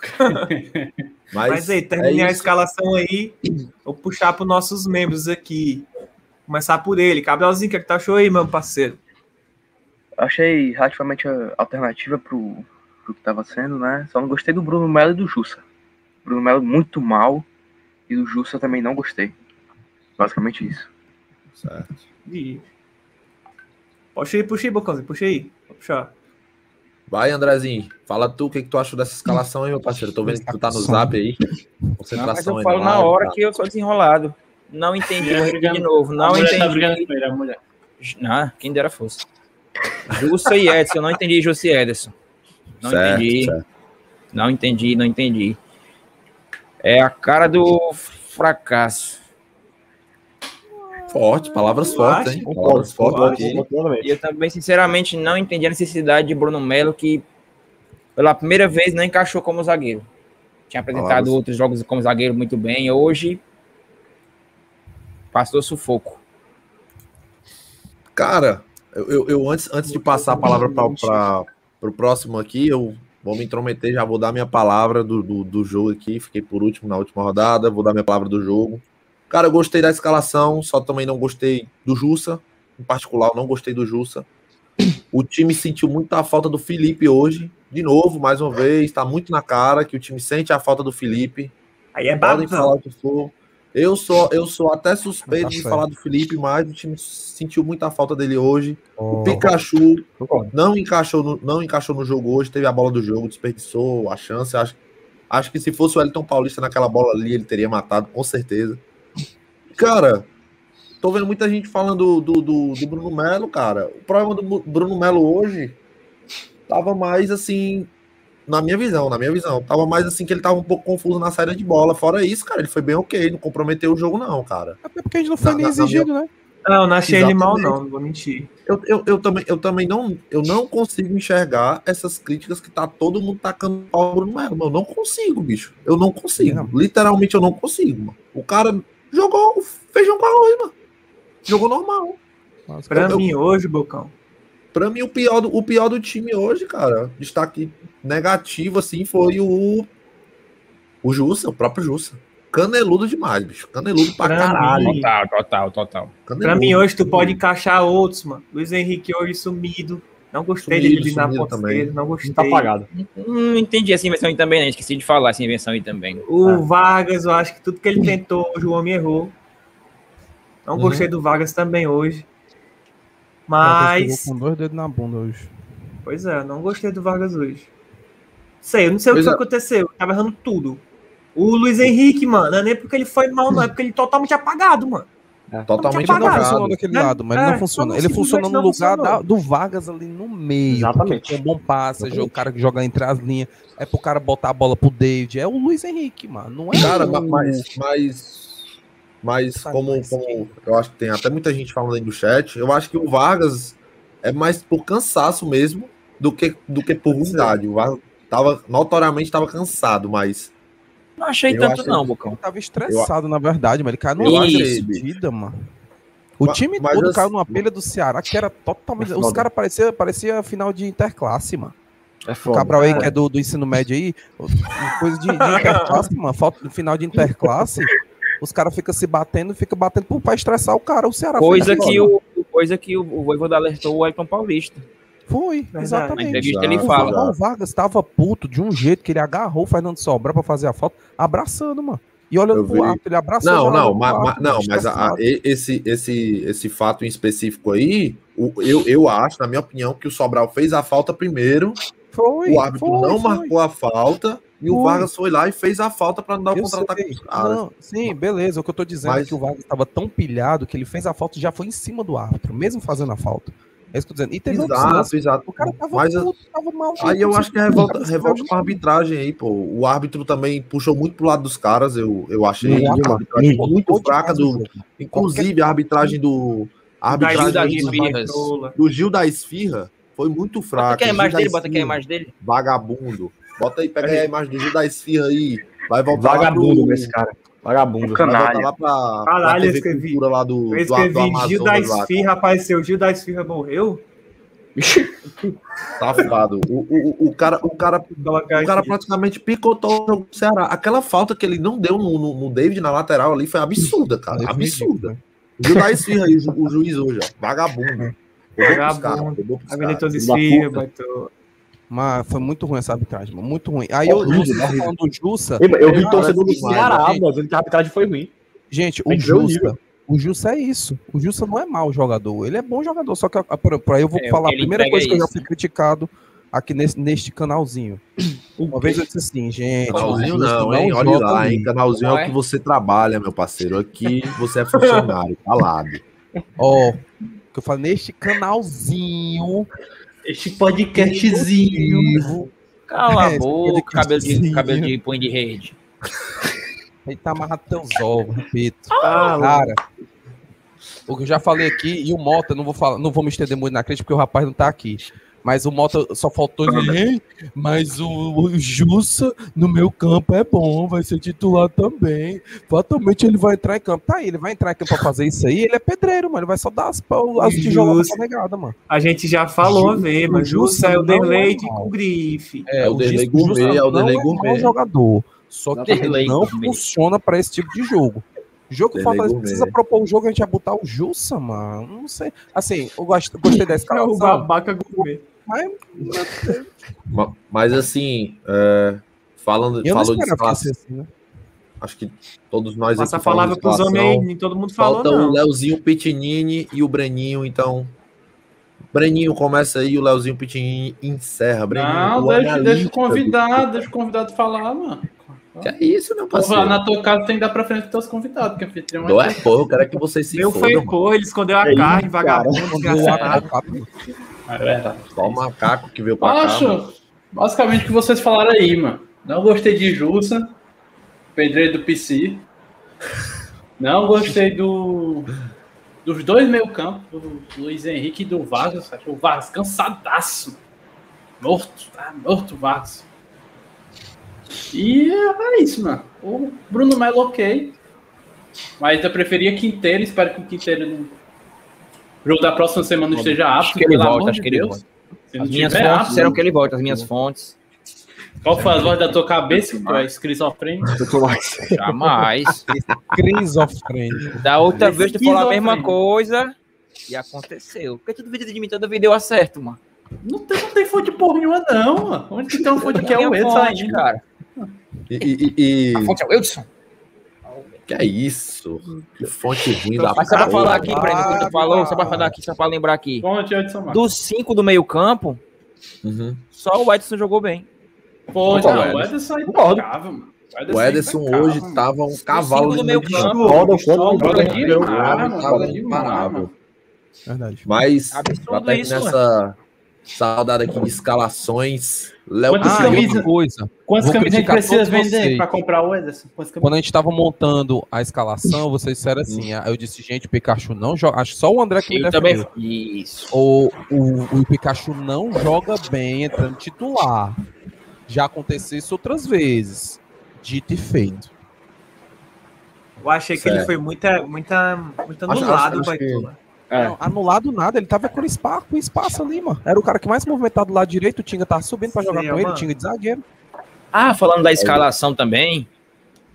S3: Mas,
S6: Mas aí,
S3: é
S6: terminei a
S3: isso.
S6: escalação aí. Vou puxar para nossos membros aqui. Começar por ele. Cabelzinho, o que, é que tu achou aí, meu parceiro?
S7: Achei relativamente a alternativa pro, pro que tava sendo, né? Só não gostei do Bruno Melo e do Jussa. Bruno Melo muito mal. E do Jussa também não gostei. Basicamente isso.
S3: Certo.
S6: Ih. Puxa aí, puxa aí, Bocãozinho, puxa aí. Vou puxar.
S3: Vai, Andrezinho. Fala tu o que, que tu achou dessa escalação aí, meu parceiro. Tô vendo que tu tá no zap aí.
S8: Não, mas
S3: Concentração
S8: eu
S3: aí
S8: falo na hora
S3: tá?
S8: que eu sou desenrolado. Não entendi, de novo.
S11: a
S8: Não
S11: mulher tá
S8: entendi.
S11: brigando com ele, a mulher.
S8: Ah, quem dera fosse. Jussa e Edson, não entendi Jussa e Ederson. Não
S3: Certo,
S8: entendi.
S3: certo.
S8: Não entendi, não entendi. É a cara do fracasso.
S3: Forte, palavras
S6: Eu
S3: fortes,
S6: acho.
S3: hein?
S10: Concordo,
S3: Palavras fortes.
S8: E eu também, sinceramente, não entendi a necessidade de Bruno Melo, que pela primeira vez não encaixou como zagueiro. Tinha apresentado
S3: Palavras.
S8: outros jogos como zagueiro muito bem. Hoje passou sufoco.
S3: Cara, eu, eu- eu antes, antes de passar a palavra para o próximo aqui, eu vou me intrometer, já vou dar minha palavra do, do, do jogo aqui. Fiquei por último na última rodada, vou dar minha palavra do jogo. Cara, eu gostei da escalação, só também não gostei do Jussa. Em particular, eu não gostei do Jussa. O time sentiu muita falta do Felipe hoje. De novo, mais uma vez, tá muito na cara que o time sente a falta do Felipe.
S6: Aí é
S3: Podem falar
S6: babão.
S3: o que for. Eu sou, eu sou até suspeito
S9: Tá
S3: de
S9: certo.
S3: falar do Felipe, mas o time sentiu muita falta dele hoje.
S9: Ó,
S3: O Pikachu
S10: Concordo.
S3: não encaixou, no, não encaixou no jogo hoje, teve a bola do jogo, desperdiçou a chance. Acho, acho que se fosse o Elton Paulista naquela bola ali, ele teria matado, com certeza. Cara, tô vendo muita gente falando do, do, do Bruno Melo, cara. O problema do Bruno Melo hoje tava mais assim, na minha visão, na minha visão, tava mais assim que ele tava um pouco confuso na saída de bola. Fora isso, cara, ele foi bem ok, não comprometeu o jogo, não, cara.
S9: Até porque a gente não foi
S3: Na-
S9: nem
S3: na- na
S9: exigido, né?
S6: Não, não achei ele mal, não. Não vou mentir.
S3: Eu, eu, eu também, eu também não, eu não consigo enxergar essas críticas que tá todo mundo tacando pau no Bruno Melo. Eu não consigo, bicho. Eu não consigo.
S9: Não.
S3: Literalmente eu não consigo, mano. O cara jogou o feijão com arroz, mano. Jogou normal.
S9: Nossa,
S6: Pra
S3: Eu-
S6: mim, hoje, Bocão.
S3: Pra mim, o pior, do, o pior do time hoje, cara, destaque negativo, assim, foi o. O Jussa, o próprio Jussa. Caneludo demais, bicho. Caneludo pra,
S6: Pra
S3: caralho.
S6: mim-
S8: Total, total, total.
S6: Pra
S3: Caneludo.
S6: mim, hoje, tu pode encaixar outros, mano. Luiz Henrique hoje sumido. Não gostei
S3: Sumido,
S6: dele ali na
S3: também.
S6: não gostei.
S10: Tá apagado.
S8: Não entendi essa invenção aí também, né? Esqueci de falar essa invenção aí também.
S6: O Vargas, eu acho que tudo que ele tentou, hoje o homem errou. Não
S3: Uhum.
S6: gostei do Vargas também hoje. Mas,
S9: com dois dedos na bunda hoje.
S6: pois é, não gostei do Vargas hoje. Sei, eu não sei o
S3: Pois
S6: que
S3: é.
S6: aconteceu. Tava errando tudo. O Luiz Henrique, mano, não é nem porque ele foi mal, não. É porque ele totalmente apagado, mano.
S3: Totalmente
S6: Não
S9: Ele não
S6: apagado.
S9: daquele
S6: Né?
S9: lado, mas
S6: É,
S9: ele não funciona. Ele funciona no lugar da- do Vargas ali no meio.
S10: Exatamente.
S9: porque É um bom passe, é o cara que joga entre as linhas. É pro cara botar a bola pro David. É o Luiz Henrique, mano. Não é
S3: Cara,
S9: o...
S3: ma- mas, mas, mas como, como eu acho que tem até muita gente falando aí no chat, eu acho que o Vargas é mais por cansaço mesmo do que, do que por ruindade. O Vargas tava, notoriamente estava cansado, mas
S8: Não achei
S3: Eu
S8: tanto,
S3: achei-
S8: não,
S9: Ele
S8: Bocão.
S9: tava estressado, na verdade, mas ele caiu numa
S8: Eu
S9: fodida, mano. O
S3: Ma-
S9: time
S3: mas
S9: todo
S3: assim-
S9: caiu numa pilha do Ceará que era totalmente.
S10: É
S9: Os caras pareciam parecia final de interclasse, mano.
S10: É
S9: O
S10: foda.
S9: Cabral aí, que é do, do ensino médio aí, coisa de, de interclasse, mano. Falta no final de interclasse, os caras ficam se batendo, ficam batendo pra estressar o cara. O Ceará foi
S8: Coisa que o, coisa que o, o Voivoda alertou o Elton Paulista.
S9: Foi,
S6: Verdade.
S8: Na
S9: exatamente.
S8: entrevista ele fala.
S9: O Vargas tava puto de um jeito que ele agarrou o Fernando Sobral pra fazer a falta, abraçando, mano. E olhando pro árbitro, ele abraçou.
S3: não, não, ma- ma-
S9: árbitro,
S3: não, mas a- a- e- esse, esse, esse fato em específico aí, o- eu, eu acho, na minha opinião, que o Sobral fez a falta primeiro,
S9: Foi,
S3: o árbitro
S9: foi,
S3: não
S9: foi.
S3: marcou a falta e o. Vargas foi lá e fez a falta para não dar o contra-ataque caras.
S9: Não, sim, beleza. O que eu tô dizendo é
S3: Mas-
S9: que o Vargas estava tão pilhado que ele fez a falta e já foi em cima do árbitro, mesmo fazendo a falta. É isso que eu tô dizendo. E teve outros lances.
S3: Exato, exato.
S9: O cara tava,
S3: Mas
S9: puto, tava mal.
S3: aí eu acho que é revolta,
S9: Cara,
S3: revolta com a arbitragem aí, pô. O árbitro também puxou muito pro lado dos caras, eu, eu achei a
S10: mano.
S3: arbitragem
S10: Muito.
S3: fraca do. Inclusive a arbitragem do. A
S6: Da Gil da
S3: arbitragem do,
S6: Esfirra.
S3: do Gil da Esfirra foi muito
S8: Bota
S3: fraca.
S8: aqui a imagem dele, bota aqui a imagem dele.
S3: Vagabundo. Bota aí, pega aí a imagem do Gil da Esfirra aí. Vai voltar
S10: Vagabundo
S3: pro,
S10: esse cara. Vagabundo.
S3: voltar
S7: Canalha.
S3: lá pra, pra
S6: Caralho, eu
S3: TV
S6: escrevi.
S3: Cultura lá do,
S6: Eu
S3: do, do
S6: escrevi Gil da
S3: Amazonas lá.
S6: Esfirra, apareceu. Gil da Esfirra morreu?
S3: Safado. O, o, o, cara, o, cara, o cara praticamente picotou o jogo do Ceará. Aquela falta que ele não deu no, no, no David na lateral ali foi absurda, cara. Absurda.
S9: ridículo,
S3: O Gil da Esfirra aí, o, ju- o juiz hoje, ó. Vagabundo.
S6: Vagabundo.
S3: roubou pros
S6: A
S3: caras.
S6: Benito
S10: da
S6: Esfirra.
S9: Mas foi muito ruim essa arbitragem, mano. Muito ruim. Aí eu,
S10: Horrível,
S9: tá
S10: horrível.
S9: falando do Jussa.
S10: Eu, eu vi torcedor do Ceará, que a arbitragem foi ruim.
S9: Gente, o Jussa. O Jussa é isso. O Jussa não é mau jogador. Ele é bom jogador. Só que a- pra, pra- eu vou
S8: É, o
S9: falar
S8: que
S9: a primeira
S8: entrega
S9: coisa
S8: é
S9: que eu já fui criticado aqui nesse, neste canalzinho. Uma vez eu disse assim, gente.
S3: Canalzinho não, hein? Olha
S9: joga
S3: lá, hein? Canalzinho é
S8: Não
S3: o
S8: é?
S3: que você trabalha, meu parceiro. Aqui você é funcionário, calado.
S9: Ó, que eu falo neste canalzinho.
S11: Este podcastzinho.
S8: Cala
S9: É,
S8: a boca, cabelo de, cabelo de punho de rede.
S9: Ele tá amarrado teus ovos, repito.
S6: Ah,
S9: Cara, o que eu já falei aqui, e o Mota, não vou falar, não vou me estender muito na crítica, porque o rapaz não tá aqui. Mas o Mota só faltou dizer, "Ei, mas o, o Jussa no meu campo é bom, vai ser titular também. Fatalmente ele vai entrar em campo. Tá aí, ele vai entrar em campo pra fazer isso aí, ele é pedreiro, mano. Ele vai só dar as, as tijolas
S6: Jussa.
S9: pra negada, mano.
S6: A gente já falou a ver, mas Jussa é o
S9: é
S6: Derleite
S9: mal.
S6: com grife.
S3: É o
S9: Jussa
S3: Gourmet, é o Derlei
S9: não
S3: Gourmet.
S9: mau jogador. Só que ele não funciona pra esse tipo de jogo. O jogo Fortaleza precisa propor o jogo, a gente vai botar o Jussa, mano. Não sei. Assim, eu gosto, gostei da
S6: É o
S9: escalação,
S6: babaca gourmet.
S9: Mas
S3: Ma- Mas assim, é, falando,
S9: eu
S3: falou de
S9: fosse assim, né?
S3: acho que todos nós
S6: Passa a
S3: aqui falamos
S6: palavra
S3: de
S6: pros homens todo mundo falou,
S3: Falta o
S6: não.
S3: Leozinho Pitinini e o Breninho, então. Breninho começa aí, o Leozinho Pitinini encerra. Breninho,
S11: Não,
S3: o
S11: deixa, deixa o convidado, deixa o convidado falar, mano.
S3: Que é isso, meu
S11: Porra,
S3: parceiro?
S11: na tua casa tem que dar pra frente dos teus convidados, porque anfitrião
S3: Não
S11: é
S3: é porra, eu quero é que vocês se
S6: Meu foi cor, ele escondeu a
S10: É
S6: carne,
S10: cara.
S6: vagabundo,
S9: o
S6: desgraçado.
S9: Papo-
S11: É verdade.
S3: Só o macaco que veio pra cá.
S11: Acho, basicamente, o que vocês falaram aí, mano. Não gostei de Jussa, pedreiro do PC. Não gostei do dos dois meio campo, do Luiz Henrique e do Vargas. Acho o Vargas cansadaço. Morto, tá morto o Vargas. E é isso, mano. O Bruno Melo, ok. Mas eu preferia Quinteiro. Espero que o Quinteiro no jogo da próxima semana não esteja apto.
S8: Acho que ele volta, acho
S11: de
S8: que ele volta. As minhas fontes
S11: apto,
S8: disseram que ele volta, as minhas fontes.
S11: qual foi a voz da tua cabeça? Tu é esquizofrênico?
S8: Jamais.
S9: Esquizofrênico.
S8: Da outra vez tu falou a mesma coisa e aconteceu. Porque tu duvida de mim toda vida deu acerto, mano.
S11: Não tem, não tem fonte porra nenhuma, não, mano. Onde que tem uma fonte que é o Edson
S8: cara.
S3: E, e- e-
S8: A fonte é o Edson.
S3: Que é isso? Que fonte ruim da
S8: Mas só pra falar aqui, Breno, quando tu falou, só pra falar aqui, só pra lembrar aqui.
S11: Fonte Edson Marcos.
S8: Dos cinco do meio campo,
S3: Uhum.
S8: só o Edson jogou bem.
S11: Pô,
S3: Concordo.
S11: não, o Ederson é impecável, mano.
S3: O Ederson hoje
S11: tá.
S3: tava um cavalo
S8: cinco do
S3: no
S8: meio campo.
S10: Roda,
S11: Joga Joga
S3: imparável.
S11: mano.
S9: Verdade.
S3: Mas,
S8: Absurdo
S3: pra terminar
S8: isso,
S3: essa saudade aqui de escalações, Léo
S11: Quantas
S9: Ah,
S11: camisas-
S9: coisa.
S11: Quantas camisas a gente precisa vender pra comprar o Ederson?
S9: Quando a gente tava montando a escalação, vocês disseram assim, ah, eu disse, gente, Pikachu não joga. Acho que só o André que
S8: Eu também. Isso.
S9: O, o, o Pikachu não joga bem entrando titular. Já aconteceu isso outras vezes. Dito e feito.
S6: Eu achei que
S3: Certo.
S6: ele foi muita, muita, muito anulado,
S3: acho- acho que-
S6: Baitola.
S10: É.
S9: Não, anulado nada, ele tava com espaço, com espaço ali, mano. Era o cara que mais movimentado do lado direito, o Tinga tava subindo pra jogar
S6: Sim,
S9: com ele,
S6: mano.
S9: o Tinga de zagueiro.
S8: Ah, falando da escalação também,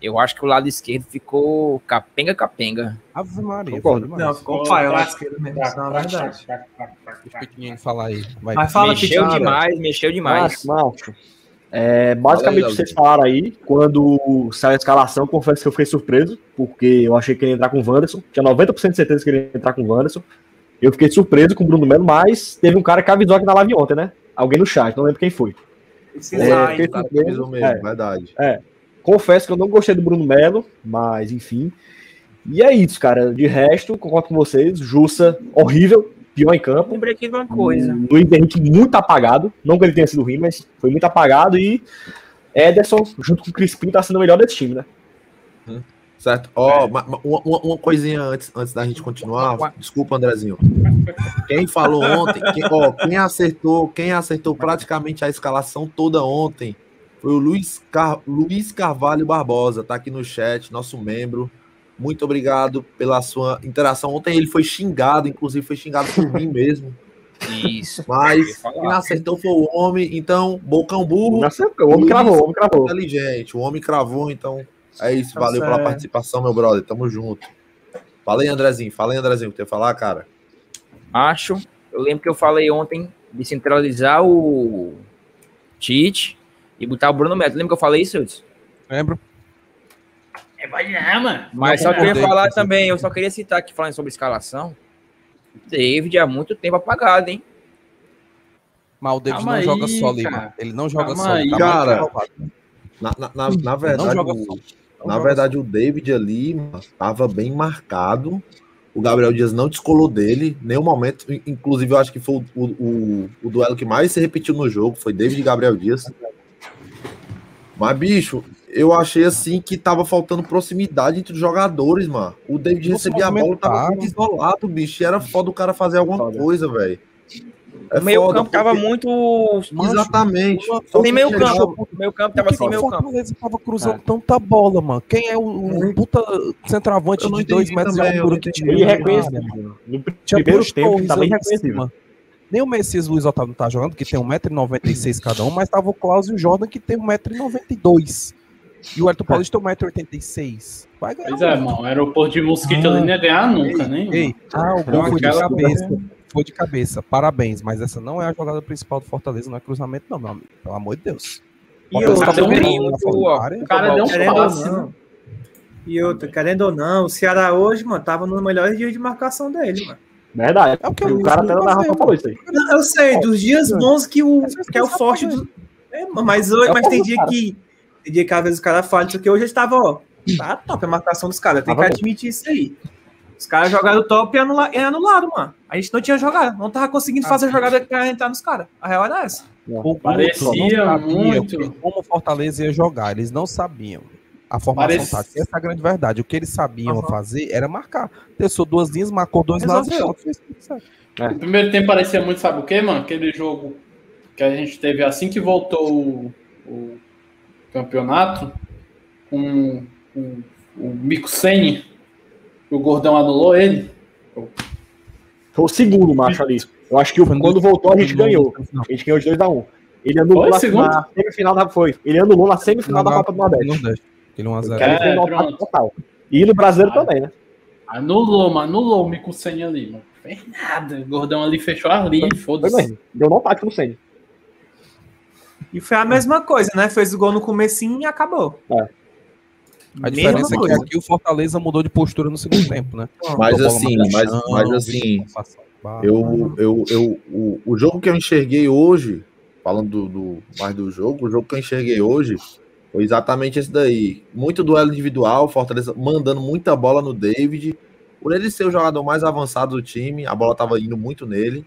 S8: eu acho que o lado esquerdo ficou capenga-capenga.
S9: Ave Maria.
S10: Concordo.
S9: demais.
S6: Não, ficou pai, acho que ele mesmo, isso não é verdade.
S9: Deixa o pequenininho falar aí. Vai.
S6: Mas fala,
S8: mexeu
S6: Picara.
S8: demais, mexeu demais.
S10: Macho, macho. É, basicamente,
S3: aí,
S10: vocês falaram aí, quando saiu a escalação, confesso que eu fiquei surpreso, porque eu achei que ele ia entrar com o Wanderson. Tinha 90% de certeza que ele ia entrar com o Wanderson. Eu fiquei surpreso com o Bruno Melo, mas teve um cara que avisou aqui na live ontem, né? Alguém no chat, não lembro quem foi.
S6: Esse
S10: É,
S3: Cara,
S10: surpreso.
S3: mesmo,
S10: É.
S3: verdade.
S10: Confesso que eu não gostei do Bruno Melo, mas enfim. E é isso, cara. De resto, concordo com vocês. Jussa, horrível, pior em campo.
S8: Lembrei aqui de uma coisa.
S10: Luiz Henrique muito apagado. Não que ele tenha sido ruim, mas foi muito apagado. E Ederson, junto com o Crispim, tá sendo o melhor desse time, né?
S3: Certo? Ó, ma- uma, uma- uma coisinha antes, antes da gente continuar. Desculpa, Andrezinho. Quem falou ontem, quem, ó, quem acertou, quem acertou praticamente a escalação toda ontem foi o Luiz, Car- Luiz Carvalho Barbosa, tá aqui no chat, nosso membro. Muito obrigado pela sua interação. Ontem ele foi xingado, inclusive foi xingado por mim mesmo.
S8: Isso.
S3: Mas quem acertou foi o homem, então, bocão burro.
S10: O homem cravou, o homem cravou.
S3: Inteligente, o homem cravou, então é isso.
S6: Tá
S3: valeu pela participação, meu brother. Tamo junto. Fala aí, Andrezinho. Fala aí, Andrezinho, o que tem que falar, cara?
S8: Acho. Eu lembro que eu falei ontem de centralizar o Tite e botar o Bruno Neto. Lembra que eu falei isso, Hudson?
S9: Lembro.
S11: É, vai lá, mano.
S8: Mas
S9: Não
S8: só queria falar também, eu só queria citar aqui falando sobre escalação. David há muito tempo apagado, hein?
S9: Mas o David
S11: Calma
S9: não joga
S11: aí,
S9: só, Lima.
S11: cara.
S9: Ele não joga
S11: Calma
S9: só.
S11: aí.
S9: tá
S3: Cara. Na, na, na, na verdade,
S9: joga
S3: o-.
S9: Não
S3: na
S9: joga
S3: verdade o David ali mano, tava bem marcado. O Gabriel Dias não descolou dele, em nenhum momento. In- Inclusive, eu acho que foi o, o, o- o duelo que mais se repetiu no jogo. Foi David e Gabriel Dias. Mas, bicho, eu achei assim que tava faltando proximidade entre os jogadores, mano. O David recebia a bola, tava muito isolado, bicho. E era foda o cara fazer alguma
S10: Foda.
S3: coisa, velho. É
S8: o meio
S3: foda,
S8: campo tava
S3: porque-
S8: muito.
S3: Exatamente.
S9: Uma-
S3: Só
S8: Sem meio
S3: chegava-
S8: campo. Meio campo tava sem
S9: que
S8: meio
S9: o
S8: campo.
S9: Fortaleza tava cruzando tanta bola, mano? Quem é o, o puta centroavante de dois metros de
S3: também, eu
S9: altura que tinha?
S10: Ele reconhece.
S9: mano.
S10: No
S9: Tinha
S10: primeiro tempo,
S9: torres
S10: tá bem
S9: ali em
S10: reconhecível.
S9: cima. Nem o Messias Luiz Otávio não tá jogando, que tem 1,96m cada um, mas tava o Klaus e o Jordan, que tem 1,92m. E o Arthur Paulista tem 1,86m. Vai ganhar.
S11: Pois é, mano. Aeroporto de Mosquito ali não ia ganhar nunca, nem.
S9: Ei, ah, o gol foi de cabeça. Foi de cabeça. Parabéns, mas essa não é a jogada principal do Fortaleza, não é cruzamento, não, meu amigo. Pelo amor de Deus.
S6: E outra,
S9: tá fora da área.
S11: O cara deu um
S6: querendo ou
S11: passe.
S6: não. E outra, querendo ou não, o Ceará hoje, mano, tava nos melhores dias de marcação dele, mano.
S10: Verdade.
S9: É o que
S10: E o cara
S9: costumo
S10: até na
S9: fazer,
S10: Rafa falou isso aí.
S6: Não, Eu sei, dos dias bons que, o, que é o forte do. É, mas, hoje,
S10: É o
S6: mas tem dia que. Tem dia que às vezes os caras falam isso aqui. Hoje eles estavam, ó. Tá top a marcação dos caras. Tem que admitir isso aí. Os caras jogaram top e anula- e anularam, mano. A gente não tinha jogado. Não tava conseguindo fazer a jogada pra entrar nos caras. A real era essa.
S9: O
S11: Parecia muito.
S9: Como o Fortaleza ia jogar, eles não sabiam. A formação
S11: Parece-
S9: tática, essa é a grande verdade. O que eles sabiam
S6: Aham.
S9: fazer era marcar. Testou duas linhas, marcou dois lados e certo.
S11: O primeiro tempo parecia muito, sabe o quê, mano? Aquele jogo que a gente teve assim que voltou o, o campeonato com, com o Mico Sene, o Gordão anulou ele.
S10: Foi o segundo macho ali. Eu acho que o- quando voltou a gente ganhou. A gente ganhou de 2x1. Ele anulou
S11: Foi
S10: na,
S11: segundo?
S10: na semifinal da. Foi. Ele anulou na semifinal da
S9: não,
S10: Copa do Nordeste.
S9: Nordeste. Aquele 1x0.
S10: Cara, ele
S11: É,
S10: foi no
S11: pronto.
S10: ataque total. E no brasileiro
S11: Ah.
S10: também, né?
S11: Anulou, mano, anulou o Mico Sene ali, mano. Fez nada. O Gordão ali fechou ali,
S10: Foi
S11: foda-se.
S10: Deu no ataque no Senna.
S6: E foi a mesma coisa, né? Fez o gol no comecinho e acabou.
S10: É.
S9: A diferença é que
S6: coisa.
S9: aqui o Fortaleza mudou de postura no segundo tempo, né?
S3: Mas assim, mas,
S9: chão,
S3: mas assim. Eu, eu, eu, o, o jogo que eu enxerguei hoje, falando do, do- mais do jogo, o jogo que eu enxerguei hoje foi exatamente esse daí. Muito duelo individual, Fortaleza mandando muita bola no David. Por ele ser o jogador mais avançado do time, a bola estava indo muito nele.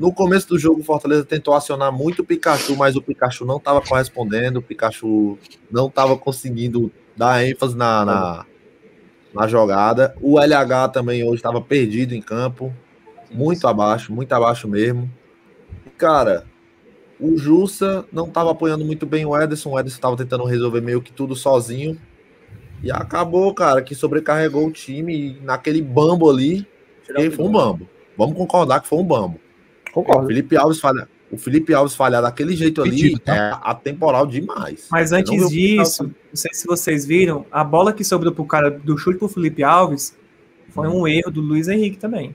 S3: No começo do jogo, o Fortaleza tentou acionar muito o Pikachu, mas o Pikachu não estava correspondendo, o Pikachu não estava conseguindo dar ênfase na, na, na jogada. O LH também hoje estava perdido em campo muito abaixo, muito abaixo mesmo. E, Cara, o Jussa não estava apoiando muito bem o Ederson, o Ederson estava tentando resolver meio que tudo sozinho. E acabou, cara, que sobrecarregou o time e naquele bambo ali. que foi um bambo. Vamos concordar que foi um bambo. O
S10: Concordo.
S3: Felipe Alves falha, o Felipe Alves falhar daquele jeito ali
S9: Pedido, tá?
S3: é atemporal demais.
S6: Mas antes
S3: o
S6: disso, não sei se vocês viram, a bola que sobrou pro cara do chute pro Felipe Alves foi um erro do Luiz Henrique também.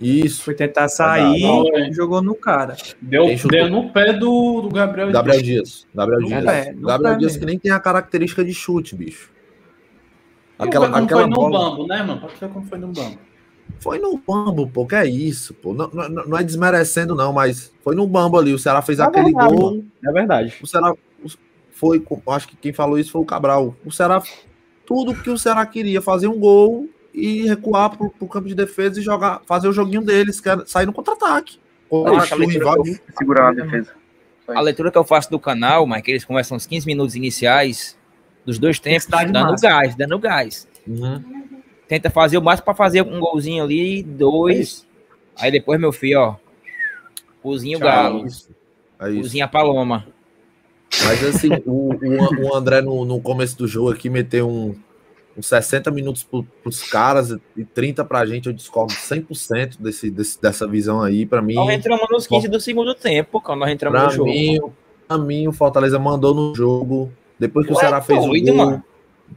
S3: Isso.
S6: Foi tentar sair
S11: Não,
S6: e
S11: é.
S6: jogou no cara.
S11: Deu, deu no pé do, do Gabriel.
S3: Gabriel Dias. Gabriel
S6: No
S3: Dias.
S6: pé, no
S3: Gabriel Dias
S6: mesmo.
S3: que nem tem a característica de chute, bicho.
S11: Aquela,
S3: Aquela,
S11: foi no
S3: bola.
S11: bambo, né, mano? Pode ver como foi no bambo.
S3: Foi no bambo, pô, que é isso, pô. Não, não, não é desmerecendo, não, mas foi no bambo ali. O Ceará fez
S10: É
S3: aquele
S10: verdade,
S3: gol.
S10: mano. É verdade.
S3: O Ceará foi, acho que quem falou isso foi o Cabral. O Ceará, tudo que o Ceará queria, fazer um gol e recuar pro, pro campo de defesa e jogar, fazer o joguinho deles, que era sair no contra-ataque.
S8: A
S3: rival-
S8: eu-
S7: Segurar na defesa.
S8: A leitura que eu faço do canal, mas que eles começam os 15 minutos iniciais dos dois tempos, dando
S6: máxima.
S8: gás, dando gás.
S3: Uhum.
S8: Tenta fazer o máximo pra fazer um golzinho ali, dois. Aí depois, meu filho, ó. Cozinha o galo.
S3: É.
S8: Cozinha a paloma.
S3: Mas assim, o, o, o André no, no começo do jogo aqui meteu um, uns 60 minutos pro, pros caras e 30 pra gente. Eu discordo 100% desse, desse, dessa visão aí. Pra mim,
S8: Nós entramos nos 15 do segundo tempo, quando nós entramos
S3: pra
S8: no jogo.
S3: mim, pra mim, o Fortaleza mandou no jogo. Depois que o
S8: Ué,
S3: Ceará fez
S8: doido,
S3: o gol.
S8: mano.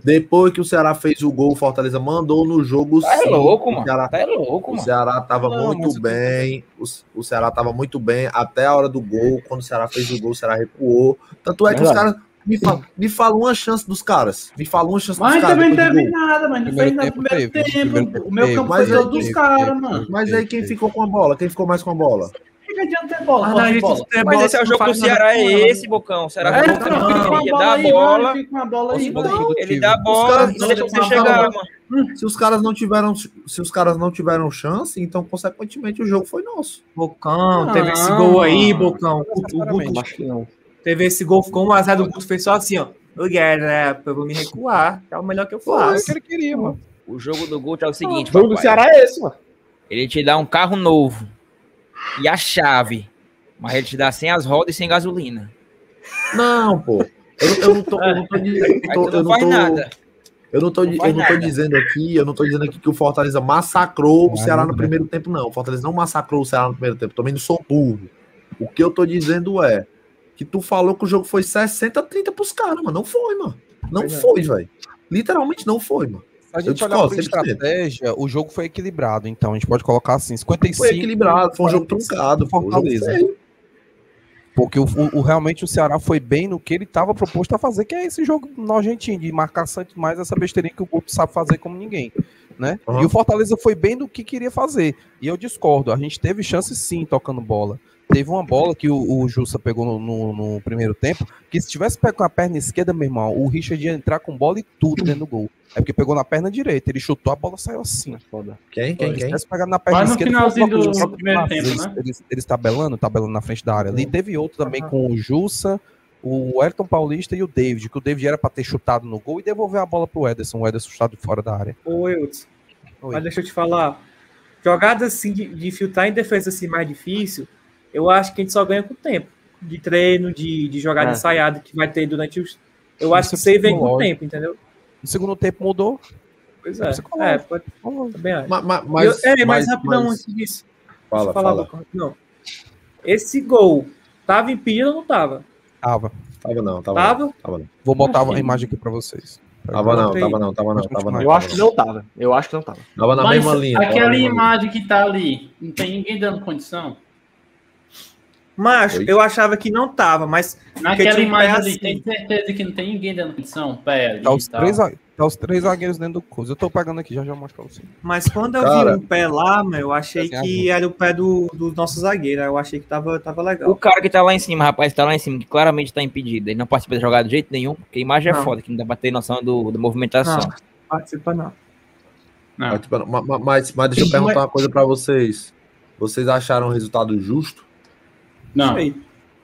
S3: Depois que o Ceará fez o gol, o Fortaleza mandou no jogo.
S8: Tá é
S3: sim.
S8: louco,
S3: O
S8: mano.
S3: Ceará-
S8: Tá é louco,
S3: o
S8: mano.
S3: Ceará tava
S9: Não, mas
S3: muito bem. O, o Ceará tava muito bem até a hora do gol. Quando o Ceará fez o gol, o Ceará recuou. Tanto é que os
S10: Verdade.
S3: caras. Me fala, me fala uma chance dos caras. Me fala uma chance
S11: Mas
S3: dos caras.
S11: também não teve nada, mano. Não
S9: Primeiro
S11: fez nada no primeiro tempo. O meu campo
S3: mas
S11: foi dos caras, mano.
S9: teve.
S3: Mas aí quem ficou com a bola? Quem ficou mais com a bola?
S11: O que adianta ter bola?
S6: Ah, não,
S11: de
S6: gente,
S11: bola?
S8: Mas
S6: bola,
S8: esse é o jogo do
S6: nada
S8: Ceará, é esse, Bocão. O Ceará
S11: É,
S8: é,
S11: então, fica com a bola
S8: a
S11: aí, então.
S8: Ele dá a bola, não deixa você chegar, mano.
S3: Se os caras não tiveram, se os caras não tiveram chance, então consequentemente o jogo foi nosso.
S6: Bocão,
S11: Não.
S6: teve esse gol aí, Bocão. O, o Guto
S10: acho que não.
S6: teve esse gol, ficou 1x0 do Guto, fez só assim, ó. Eu quero, né? Eu vou me recuar. É o melhor que eu
S9: É o
S6: faço.
S9: que ele queria, mano.
S8: O jogo do Guto é o seguinte,
S10: O jogo do. Ceará é esse, mano.
S8: Ele te dá um carro novo e a chave, mas ele te dá sem as rodas e sem gasolina.
S3: Não, pô. Eu, eu não tô, eu não tô, eu tô-
S8: não
S3: não
S8: faz
S3: tô-
S8: nada.
S3: Eu não tô,
S8: Não
S3: di-
S8: faz
S3: eu não tô
S8: nada.
S3: dizendo aqui, eu não tô dizendo aqui que o Fortaleza massacrou o Ceará
S9: não,
S3: no
S9: né?
S3: primeiro tempo, não. O Fortaleza não massacrou o Ceará no primeiro tempo. Também não sou burro. O que eu tô dizendo é que tu falou que o jogo foi 60 30 pros caras, mano. Não foi, mano. Não
S6: é.
S3: foi, velho. Literalmente não foi, mano.
S9: A gente olhar
S3: 100%.
S9: estratégia, o jogo foi equilibrado. Então, a gente pode colocar assim, 55...
S3: Foi equilibrado, foi um jogo
S9: 45
S3: truncado. jogo
S9: Fortaleza. Porque o, o- realmente o Ceará foi bem no que ele estava proposto a fazer, que é esse jogo nojentinho, de marcar sempre mais essa besteirinha que o Guto sabe fazer como ninguém. Né?
S3: Uhum.
S9: E o Fortaleza foi bem no que queria fazer. E eu discordo, a gente teve chance sim tocando bola. Teve uma bola que o, o Jussa pegou no, no- no primeiro tempo, que se tivesse pego com a perna esquerda, meu irmão, o Richard ia entrar com bola e tudo dentro do gol. É porque pegou na perna direita, ele chutou, a bola saiu assim.
S10: Foda.
S3: Quem, quem,
S9: Se
S3: quem?
S9: tivesse pegado na perna
S11: Mas no
S9: esquerda,
S11: finalzinho do
S9: de
S11: primeiro tempo,
S9: eles,
S11: né?
S9: eles, eles tabelando, tabelando na frente da área ali. Teve outro também com o Jussa, o Elton Paulista e o David, que o David era para ter chutado no gol e devolver a bola pro Ederson, o Ederson chutado fora da área.
S6: Ô,
S9: Oi.
S6: mas deixa eu te falar. Jogadas assim de, de filtrar em defesa assim mais difícil, eu acho que a gente só ganha com o tempo. De treino, de, de jogada
S10: É.
S6: ensaiada que vai ter durante os. Eu acho que
S9: Isso é
S6: isso aí vem com o tempo, entendeu?
S9: No segundo tempo mudou.
S6: Pois é.
S9: Psicológico.
S6: É, pode, também acho.
S3: Ma- ma- Mas,
S6: eu- é, mas,
S3: mas-
S6: rapidão
S3: mas-
S6: antes disso.
S3: Fala,
S6: Deixa eu falar,
S3: fala.
S6: Boca, Não. Esse gol tava impedido ou não tava?
S9: Tava.
S3: Tava não, tava não.
S6: Tava?
S3: Tava não,
S9: Vou botar
S6: Achei.
S9: a imagem aqui para vocês.
S3: tava não, tava não, tava não, tava não.
S10: Eu acho que não tava. Eu acho que não tava.
S3: Tava na
S11: Mas
S3: mesma linha. tava
S11: aquela imagem que tá ali, não tem ninguém dando condição?
S6: Macho,
S3: Oi?
S6: eu achava que não tava, mas.
S11: Naquela imagem ali,
S6: assim.
S11: tem certeza que não tem ninguém dando condição? Pé ali
S9: Tá os, três, tá os três zagueiros dentro do coisa. Eu tô pegando aqui, já já mostro pra você.
S6: Mas quando eu
S3: Cara.
S6: vi um pé lá, meu, eu achei
S9: Assim,
S6: que era o pé do, do nosso zagueiro. aí Eu achei que tava, tava legal.
S8: O cara que tá lá em cima, rapaz, tá lá em cima, que claramente tá impedido. Ele não participa da jogada de jeito nenhum, porque a imagem é
S6: Não.
S8: foda, que não dá pra ter noção do, da movimentação.
S6: Não, participa não.
S11: Não.
S3: Mas, ma- ma- Mas, mas deixa eu perguntar uma coisa pra vocês. Vocês acharam o resultado justo?
S11: Não.
S6: Aí.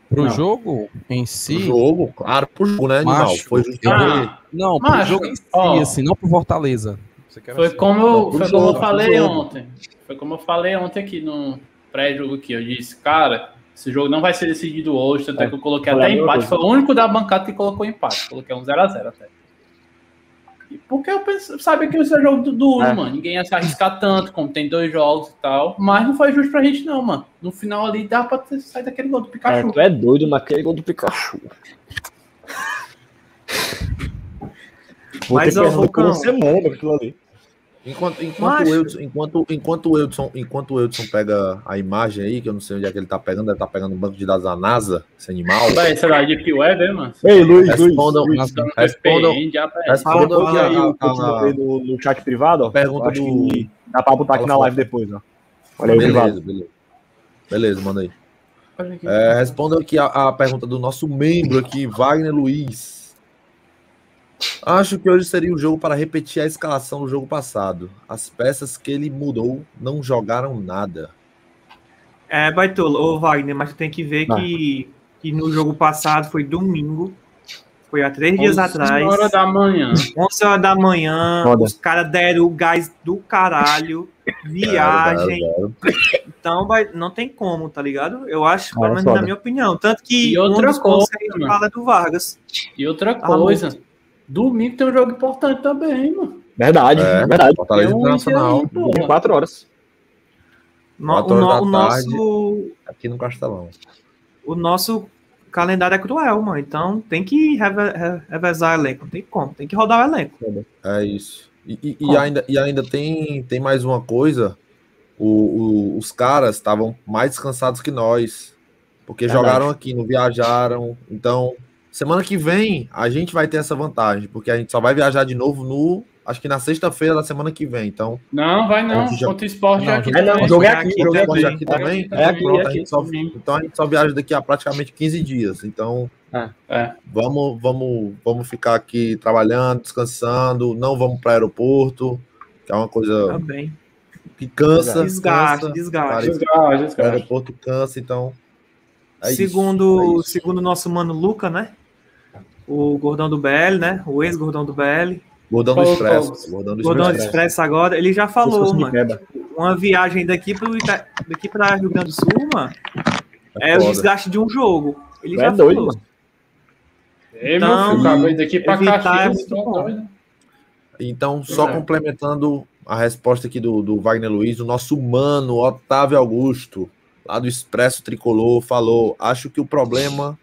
S9: Pro
S11: Não.
S9: jogo em si.
S3: jogo? Claro, pro jogo, né, animal?
S9: Macho,
S3: Foi.
S11: Ah,
S9: Não, pro
S11: Macho,
S9: jogo em si,
S11: ó.
S9: assim, não pro Fortaleza. Você quer
S11: foi
S9: assim.
S11: como,
S3: Não,
S11: eu,
S3: pro
S11: foi
S3: jogo,
S11: como eu
S3: pro
S11: falei ontem. Foi como eu falei ontem aqui no pré-jogo aqui. Eu disse, cara, esse jogo não vai ser decidido hoje, tanto é,
S10: É,
S11: que eu coloquei até empate. Foi o único da bancada que colocou empate. Coloquei um 0x0 até. Porque eu penso, sabia que esse é jogo du- duro,
S10: É.
S11: mano. Ninguém ia se arriscar tanto, como tem dois jogos e tal. Mas não foi justo pra gente, não, mano. No final ali dá pra ter, sair daquele gol do
S10: É,
S11: Pikachu.
S10: tu é doido naquele gol do Pikachu. Vou
S6: Mas,
S10: ter por
S6: Vulcão.
S10: uma semana aquilo ali.
S3: Enquanto, enquanto,
S6: Macho.
S3: o Edson, enquanto, enquanto, o Edson, enquanto o Edson pega a imagem aí, que eu não sei onde é que ele tá pegando, deve estar pegando o banco de dados da NASA, esse animal.
S11: Vai, sei lá, Deep Web, hein, mano?
S10: Ei, Luiz, Luiz.
S3: Respondam,
S10: Luiz,
S3: respondam,
S11: aparece.
S3: respondam a,
S10: aí o que no, no chat privado, ó.
S3: pergunta
S10: acho
S3: do-
S10: que Dá pra botar aqui na live depois, ó. Olha aí o
S3: beleza,
S10: privado.
S3: beleza. Beleza, manda aí. É, responda aqui a, a pergunta do nosso membro aqui, Wagner Luiz. Acho que hoje seria o jogo para repetir a escalação do jogo passado. As peças que ele mudou não jogaram nada.
S6: É, Baitola, ô Wagner, mas tu tem que ver
S10: Ah.
S6: que, que no jogo passado foi domingo. Foi há três dias
S11: 11
S6: atrás.
S11: hora da manhã.
S6: 11 horas da manhã,
S10: Foda.
S6: os caras deram o gás do caralho, viagem. Então vai, não tem como, tá ligado? Eu acho, pelo
S10: é
S6: menos na minha opinião. Tanto que
S11: E outra
S6: um
S11: coisa, mano.
S6: fala é do Vargas.
S11: E outra coisa, domingo tem um jogo importante também, mano.
S10: Verdade,
S3: É.
S10: verdade.
S3: Fortaleza
S11: um
S3: Internacional,
S11: Inter aí,
S10: quatro horas.
S6: No-
S3: Quatro
S6: o, no-
S3: horas
S6: o
S3: da tarde.
S6: nosso,
S3: aqui no Castelão.
S6: o nosso calendário é cruel, mano. Então tem que reve- re- revezar o elenco. Não tem como. Tem que rodar o elenco.
S3: É isso. E, e- e ainda, e ainda tem, tem mais uma coisa. O- o- os caras estavam mais descansados que nós. Porque jogaram aqui, não viajaram. Então, semana que vem, a gente vai ter essa vantagem. Porque a gente só vai viajar de novo no. Acho que na sexta-feira da semana que vem. Então,
S11: Não, vai não.
S3: Aqui já-
S11: Contra o esporte
S9: Não,
S11: é aqui
S10: É, não, o é
S6: Aqui
S10: aqui, o jogo é aqui.
S3: aqui também.
S10: É aqui,
S3: Pronto,
S10: é
S3: a
S10: aqui.
S3: gente só- então a gente só viaja daqui a praticamente 15 dias. Então,
S11: É.
S3: vamos, vamos, vamos ficar aqui trabalhando, descansando. Não vamos para o aeroporto, que é uma coisa
S6: Também.
S3: que cansa.
S6: Desgaste,
S3: cansa.
S6: desgaste.
S3: Cara,
S11: Desgaste,
S3: O
S11: desgaste.
S3: aeroporto cansa, então. é isso,
S6: segundo,
S3: é isso.
S6: segundo o nosso mano Luca, né? O gordão do BL, né? O ex-gordão do BL.
S3: Gordão do
S11: Falou,
S3: Expresso. Gordão do
S6: Gordão do
S3: Expresso.
S6: Expresso agora, ele já falou, mano. Uma viagem daqui pro Ita... daqui pra Rio Grande do Sul, mano, é,
S3: É
S6: o desgaste de um jogo. Ele já
S10: é doido,
S6: falou.
S10: mano.
S11: Ei,
S6: Então,
S11: filho, daqui pra
S6: evitar é
S11: Caxias.
S6: muito
S11: tô
S6: bom.
S11: doido.
S3: Então, só
S11: É.
S3: complementando a resposta aqui do, do Wagner Luiz, o nosso mano Otávio Augusto, lá do Expresso Tricolor, falou: acho que o problema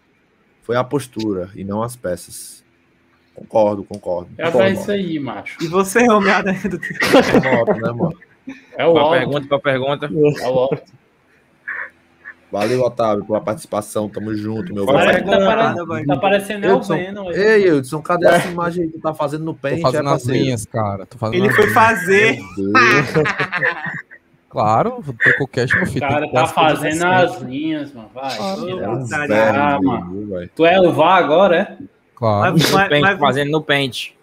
S3: foi a postura e não as peças. Concordo, concordo.
S11: É
S3: concordo.
S11: isso aí, macho.
S6: E você, Homem-Aranha do
S3: Concordo, né, mano?
S11: É o
S8: Qual a
S11: alto.
S8: pergunta? Qual a pergunta?
S11: É o alto.
S3: Valeu, Otávio, pela participação. Tamo junto, meu velho.
S11: tá,
S6: vai.
S11: tá parecendo Beno. aí.
S3: Ei, Edson, cadê essa imagem aí que tu tá fazendo no
S9: Tô
S3: pente?
S9: fazendo
S3: é,
S9: as minhas, cara. Tô fazendo
S6: Ele foi
S9: minhas.
S6: fazer.
S9: Claro, o Tricocast, meu
S11: O
S9: filho.
S11: cara
S9: tem que
S11: tá
S9: as
S11: fazendo
S9: assim.
S11: as linhas, mano. Vai.
S3: É
S11: Ah, mano.
S3: viu, velho?
S11: Tu é o VAR agora, é?
S9: Claro.
S6: Mas,
S8: No
S6: mas-
S8: pente,
S6: mas-
S8: fazendo no pente.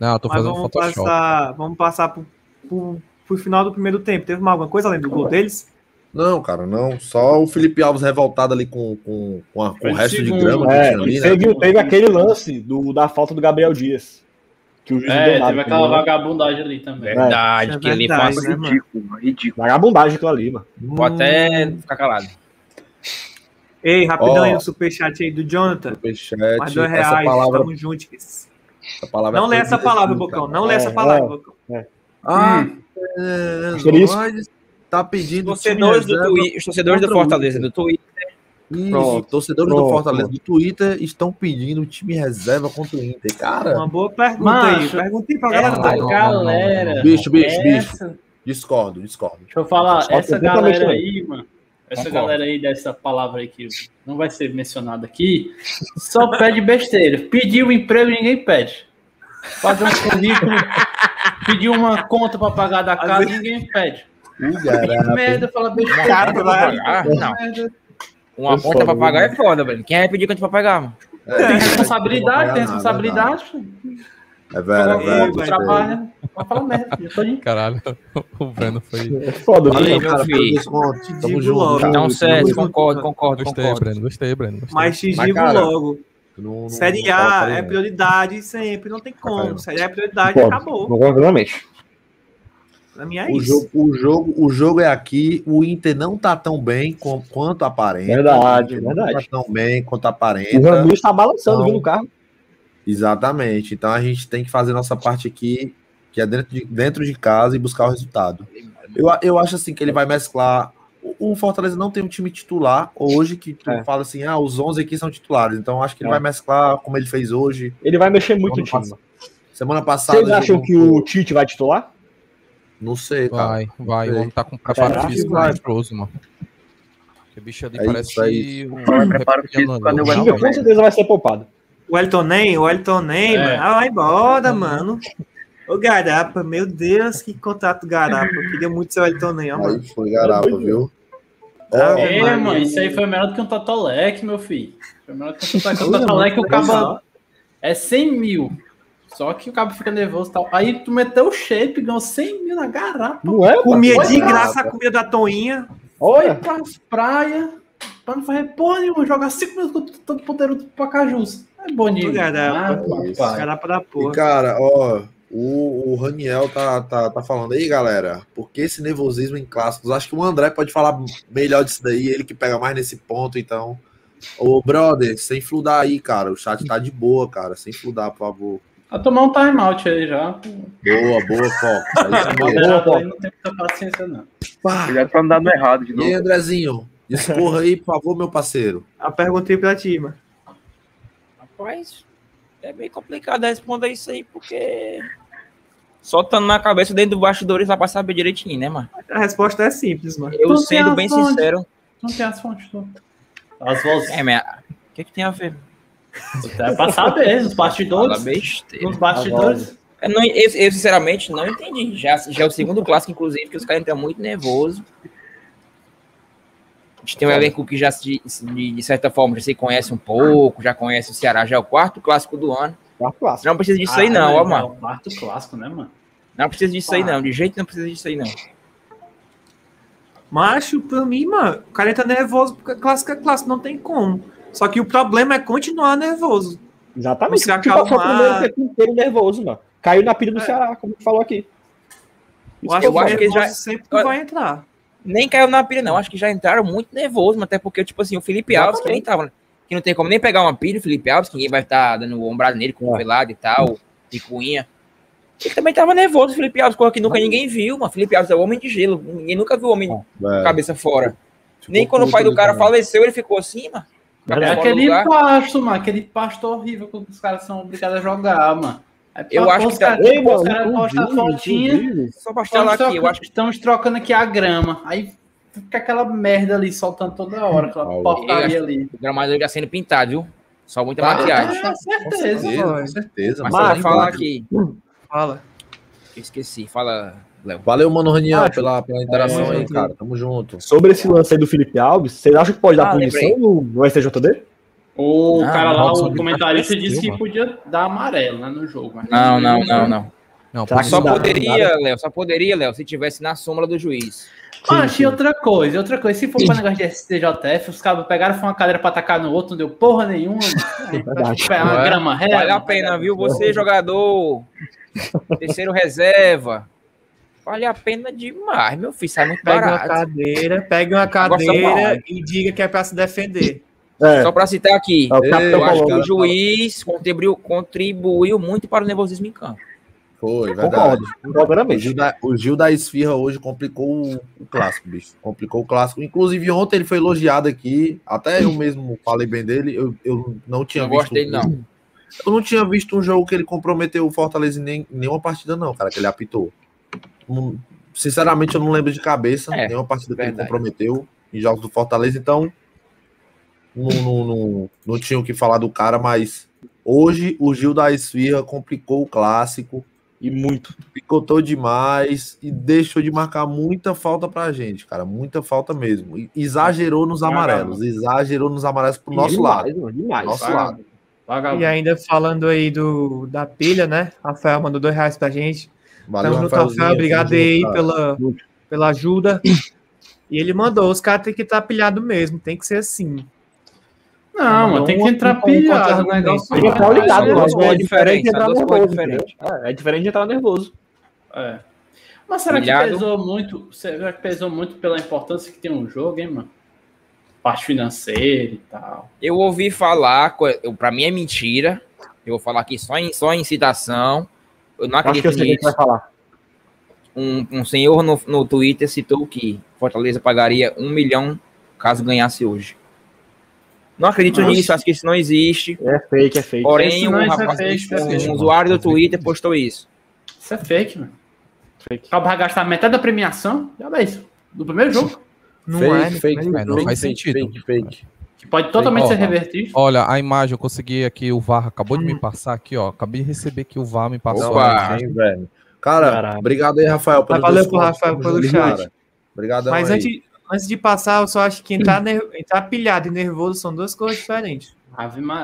S9: Não, eu tô
S6: mas
S9: fazendo
S6: vamos
S9: Photoshop.
S6: passar, vamos passar pro, pro, pro final do primeiro tempo. Teve alguma coisa além do gol deles?
S3: Não, cara, não. Só o Felipe Alves revoltado ali com, com, com, a- com o
S11: de
S3: resto de
S11: segundo.
S3: grama que
S10: É,
S3: tinha ali, né?
S10: teve, teve aquele lance do, da falta do Gabriel Dias. Que o juiz
S11: É, teve aquela
S10: entendeu?
S11: vagabundagem ali também.
S8: Verdade,
S6: É
S8: que ele
S6: verdade,
S8: faz.
S6: né, mano?
S7: Ridículo, mano, ridículo.
S10: Vagabundagem aquilo ali, mano.
S8: Vou até ficar calado.
S6: Ei, rapidão
S3: Ó.
S6: aí, o superchat aí do Jonathan.
S3: Superchat,
S6: Mais dois
S3: essa
S6: reais,
S3: palavra,
S6: tamo juntos.
S3: essa palavra
S6: Não
S3: é
S6: lê essa
S3: proibida
S6: palavra, Bocão. Não lê
S10: É,
S6: essa palavra,
S10: é.
S6: Bocão.
S3: Ah,
S11: Hum.
S3: é, tá pedindo
S8: Os torcedores do,
S3: time
S8: Twi- os torcedores do Fortaleza do Twitter.
S3: Isso,
S10: Pronto,
S3: torcedores do
S10: pronto.
S3: Fortaleza do Twitter estão pedindo time reserva contra o Inter. Cara,
S6: Uma boa pergunta aí.
S11: Macho,
S6: aí pra
S11: Essa
S6: galera.
S9: não,
S6: daí.
S9: não,
S11: galera.
S3: Bicho, bicho, bicho.
S11: essa-
S3: discordo, discordo.
S11: Deixa eu falar,
S10: Só
S11: essa galera aí, mano. Essa
S3: Concordo.
S11: galera aí dessa palavra aí que não vai ser mencionada aqui, só pede besteira. Pedir o emprego ninguém pede. Fazer um currículo, pedir uma conta pra pagar da casa, ninguém pede. Que merda, fala besteira.
S6: Cara.
S8: Ah, não. Uma
S10: É
S8: conta pra
S10: foda,
S8: pagar é foda, velho. Quem vai pedir conta pra pagar, mano?
S11: Tem responsabilidade, tem responsabilidade.
S3: É verdade, é
S11: Trabalha,
S3: verdade.
S6: vai,
S11: trabalha. Vai falar merda, eu tô de
S9: Caralho, o Breno foi.
S10: É foda,
S8: Valeu, meu
S3: Cara,
S8: filho.
S3: Tamo
S6: Digo
S3: junto.
S8: Então, certo,
S6: junto,
S8: concordo, concordo,
S9: Gostei,
S8: concordo.
S9: Breno. Gostei, Breno. Gostei.
S6: Mas te
S3: Mas,
S6: digo
S3: cara,
S6: logo.
S3: Não- não-
S6: Série
S3: não fala
S6: A é prioridade sempre, não tem como. Série A é prioridade, acabou.
S10: Concordo plenamente.
S6: Pra mim é
S3: O
S6: isso.
S3: jogo, o, jogo, o jogo é aqui, o Inter não tá tão bem com- quanto aparenta.
S10: Verdade,
S3: O
S10: verdade.
S3: Não tá tão bem quanto
S10: O
S3: aparenta.
S10: Ramiro tá balançando,
S3: Não.
S10: viu, no carro.
S3: Exatamente. Então a gente tem que fazer nossa parte aqui, que é dentro de, dentro de casa e buscar o resultado. Eu, eu acho assim que ele vai mesclar. O, o Fortaleza não tem um time titular hoje que tu
S10: É.
S3: fala assim, ah, os 11 aqui são titulares. Então eu acho que ele
S10: É.
S3: vai mesclar como ele fez hoje.
S10: Ele vai mexer muito no
S3: Semana
S10: time.
S3: Semana passada.
S10: Vocês acham que o Tite vai titular?
S3: Não sei, cara.
S9: Vai, vai. O homem tá com preparo
S10: Será?
S9: físico monstruoso, mano. Que bicho ali
S3: É
S9: parece
S3: isso, é
S9: que um
S7: Vai, preparo físico, Não,
S10: Tinga com certeza vai ser poupado.
S6: O Elton Nem, o Elton Nem,
S11: É.
S6: mano. Ah, vai embora, mano. Ô, Garapa, meu Deus, que contato Garapa. Eu queria muito ser o Elton Nenham, mano.
S3: Aí foi garapa, viu?
S6: Ave
S11: É,
S6: Maria.
S11: mano, isso aí foi melhor do que um Totolec, meu filho. Foi melhor do que um Totolec. O Totolec, o cabo é 100 mil. Só que o cabo fica nervoso e tal. Aí tu meteu o shape, ganhou 100 mil na garapa.
S10: Não é?
S6: Comia de graça a comida da Toinha.
S11: Foi
S10: Olha,
S11: pras praias, pra não fazer porra nenhuma, jogar 5 minutos contra todo poderoso do Pacajus. É
S6: Ô, Garapa.
S11: Ah.
S6: Garapa da
S3: E,
S6: porra.
S3: cara, ó, o, o Raniel tá, tá, tá falando aí, galera, porque esse nervosismo em clássicos, acho que o André pode falar melhor disso daí, ele que pega mais nesse ponto, então. Ô, brother, sem fludar aí, cara, o chat tá de boa, cara, sem fludar, por favor.
S11: Vai tomar um timeout aí já.
S3: Boa, boa, Fox.
S11: Moderador aí não tem muita paciência, não.
S3: Pá.
S7: Não dar no errado de
S3: E aí,
S7: novo.
S3: Andrezinho, discorra aí, por favor, meu parceiro.
S6: A pergunta aí pra ti, mano.
S8: Rapaz, é bem complicado responder isso aí, porque. Soltando na cabeça dentro do bastidores lá pra saber direitinho, né, mano?
S6: A resposta é simples, mano.
S8: Eu
S11: Tu
S8: sendo bem
S11: a fonte.
S8: sincero.
S11: Não tem as fontes, não. As vozes.
S8: É, mas. O que, que tem a ver?
S11: É pra saber, nos bastidores. Nos bastidores.
S8: Eu, não- eu- eu, sinceramente não entendi. Já, já é o segundo clássico, inclusive, que os caras entram muito nervoso. A gente tem um elenco que já, se- de, de certa forma, já se conhece um pouco, já conhece o Ceará, já é o quarto clássico do ano.
S10: quarto clássico.
S8: Não precisa disso aí,
S11: Ah,
S8: não,
S11: mas
S8: ó,
S11: É
S8: mano.
S11: o quarto clássico, né, mano?
S8: Não precisa disso aí, não. De jeito não precisa disso aí, não.
S6: Macho, pra mim, mano, o cara entra nervoso porque clássico é clássico, não tem como. Só que o problema é continuar nervoso.
S10: Exatamente.
S6: Você
S10: Tipo, foi o
S6: acalmar.
S10: primeiro tempo inteiro nervoso, mano. Caiu na pilha do Ceará, como tu falou aqui.
S6: Eu acho,
S8: Eu
S6: que
S8: acho que
S6: nervoso
S8: já-
S6: sempre que vai entrar.
S8: Nem caiu na pilha, não. Acho que já entraram muito nervoso, mas até porque, tipo assim, o Felipe Alves, que nem tava. Que não tem como nem pegar uma pilha, o Felipe Alves, que ninguém vai estar dando ombrado nele com o velado e tal, e cunha. Ele também tava nervoso, o Felipe Alves, coisa que nunca ninguém viu, mano. Felipe Alves é o homem de gelo. Ninguém nunca viu o homem com
S3: É,
S8: cabeça fora.
S3: ficou
S8: Nem quando o pai do cara
S3: também.
S8: faleceu, ele ficou assim, mano.
S11: É aquele
S8: lugar.
S11: pasto, mano. Aquele pasto horrível que os caras são obrigados a jogar, mano. É
S8: Eu acho que tá-
S11: os
S10: mano,
S11: caras postam a fotinha.
S8: Só pra falar aqui, eu acho que
S11: Estamos trocando aqui a grama. Aí fica aquela merda ali soltando toda hora, aquela
S3: eu
S11: porcaria
S8: acho-
S11: ali.
S8: o gramador já sendo pintado, viu? Só muita
S3: Ah,
S8: maquiagem.
S11: É,
S3: Com
S11: certeza.
S3: certeza, com certeza.
S8: Mas
S3: mano.
S8: só pra falar aqui.
S6: Fala.
S8: Esqueci, fala, Léo.
S3: Valeu, mano Raniel, pela, pela interação
S11: É,
S3: aí, cara. Tamo junto.
S10: Sobre esse lance aí do Felipe Alves, vocês acham que pode dar
S8: Ah,
S10: punição no, no STJD?
S11: O
S8: Ah,
S11: cara lá, o comentarista, disse que podia dar amarelo né, no jogo. Mas
S8: Não, não, não, não.
S9: Não,
S8: Só
S10: dá,
S8: poderia, Léo, só poderia, Léo, se tivesse na sombra do juiz.
S11: Ah, achei outra coisa, outra coisa. Se for pra negócio de STJF, os cabos pegaram foi uma cadeira pra atacar no outro, não deu porra nenhuma. É, pra uma grama reta.
S8: Vale a pena, viu? Você, jogador, terceiro reserva. Vale a pena demais, meu filho. Sai muito
S6: Pega uma
S8: barato.
S6: cadeira, pega uma cadeira e diga que é pra se defender.
S10: É,
S8: Só pra citar aqui,
S10: É
S8: eu acho que o juiz contribuiu, contribuiu muito para o nervosismo em campo.
S3: Foi, verdade.
S10: concordo.
S3: O. Gil, da, o Gil da Esfirra hoje complicou o, o clássico, bicho. Complicou o clássico. Inclusive, ontem ele foi elogiado aqui. Até eu mesmo falei bem dele. Eu, eu não tinha
S8: Não
S3: visto.
S8: gosto dele, não.
S3: Eu não tinha visto um jogo que ele comprometeu o Fortaleza em nem, nenhuma partida, não, cara, que ele apitou. Sinceramente, eu não lembro de cabeça
S8: É,
S3: nenhuma partida que ele comprometeu em jogos do Fortaleza, então não, não, não, não tinha o que falar do cara, mas hoje o Gil da Esfirra complicou o clássico
S10: E muito.
S3: picotou demais e deixou de marcar muita falta pra gente, cara. Muita falta mesmo. E exagerou nos amarelos. Exagerou nos amarelos pro nosso lado.
S10: demais, mano, demais.
S3: Nosso
S11: Vagabundo.
S3: lado.
S11: Vagabundo.
S6: E ainda falando aí do, da pilha, né? Rafael mandou dois reais pra gente.
S3: Valeu,
S6: Tamo junto, Rafael. Obrigado aí
S3: cara.
S6: pela, pela ajuda. E ele mandou, os caras têm que estar pilhado mesmo, tem que ser assim.
S11: Não, mano, tem que entrar pilhado. Negócio
S10: Tem que entrar ligado,
S8: São duas
S10: mas é
S8: coisas
S10: diferente de
S8: diferentes, duas coisas
S10: nervoso. entendeu?
S8: diferentes.
S10: É, é diferente de entrar nervoso.
S11: É. Mas será
S8: Pilhado.
S11: que pesou muito? Será que pesou muito pela importância que tem um jogo, hein, mano? Parte financeira e tal.
S8: Eu ouvi falar, pra mim é mentira. Eu vou falar aqui só em, só em citação. Eu não
S10: Acho que
S8: acredito
S10: eu sei o que
S8: nisso.
S10: vai falar.
S8: Um, um senhor no, no Twitter citou que Fortaleza pagaria um milhão caso ganhasse hoje. Não acredito
S11: Nossa.
S8: nisso, acho que isso não existe.
S10: É fake, é fake.
S8: Porém,
S11: Isso
S8: um,
S11: não, isso é
S8: rapaz,
S11: fake, isso é
S8: um
S11: fake.
S8: usuário do Twitter postou isso.
S11: Isso é fake, mano.
S10: Fake.
S11: O cara vai gastar metade da premiação? Já é isso. Do primeiro jogo?
S6: Não
S3: fake,
S6: é,
S3: fake,
S6: é.
S9: É, não
S3: fake,
S9: faz
S3: fake,
S9: sentido.
S3: Fake, fake.
S11: Que pode totalmente
S9: Ó,
S11: ser revertido.
S9: Olha, a imagem, eu consegui aqui, o VAR acabou de me passar aqui, ó. Acabei de receber que o VAR me passou.
S3: Opa, hein, velho. Cara,
S10: Caraca.
S3: obrigado aí, Rafael, pelo
S6: valeu pro. Rafael pelo chat.
S3: cara. Obrigadão
S6: Mas
S3: aí.
S6: antes, antes de passar, eu só acho que entrar, ner- entrar pilhado e nervoso são duas coisas diferentes.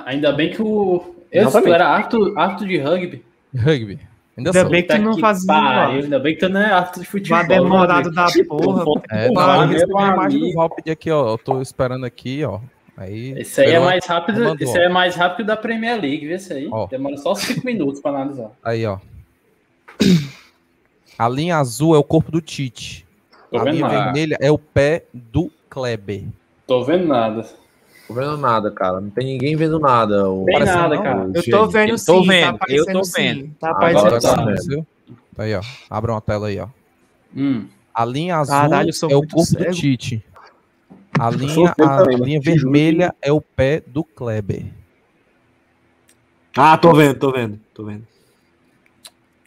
S11: Ainda bem que o. Eu era árbitro, árbitro de rugby.
S9: Rugby. Ainda
S6: Ainda bem que tu não fazia
S11: pariu, Ainda bem que tu não é árbitro de futebol.
S6: uma demorada
S11: né,
S6: da porra.
S9: É, não, eu recebi a imagem do aqui, ó. Eu tô esperando aqui, ó. Aí,
S11: Esse aí é mais rápido.
S9: Mandou,
S11: Esse é mais rápido da Premier League, vê esse aí.
S9: Ó.
S11: Demora só 5 minutos pra analisar.
S9: Aí, ó. A linha azul é o corpo do Tite.
S11: Tô
S9: a linha
S11: nada.
S9: vermelha é o pé do Kleber.
S11: Tô vendo nada.
S3: Tô vendo nada, cara. Não tem ninguém vendo nada. O...
S11: Tem nada,
S9: não,
S11: cara.
S6: Eu tô vendo
S8: Eu
S6: sim,
S8: tô
S6: tá
S8: vendo,
S6: aparecendo
S8: eu tô
S6: sim.
S8: vendo.
S6: Tá
S3: Agora
S6: aparecendo
S3: tá
S6: sim.
S3: vendo.
S9: Tá aí, ó. Abra uma tela aí, ó.
S11: Hum.
S9: A linha azul
S6: Caralho,
S9: é o corpo do
S6: cego.
S9: Tite. A linha, a
S10: também,
S9: linha vermelha é o pé do Kleber.
S10: Ah, tô vendo, tô vendo, tô vendo.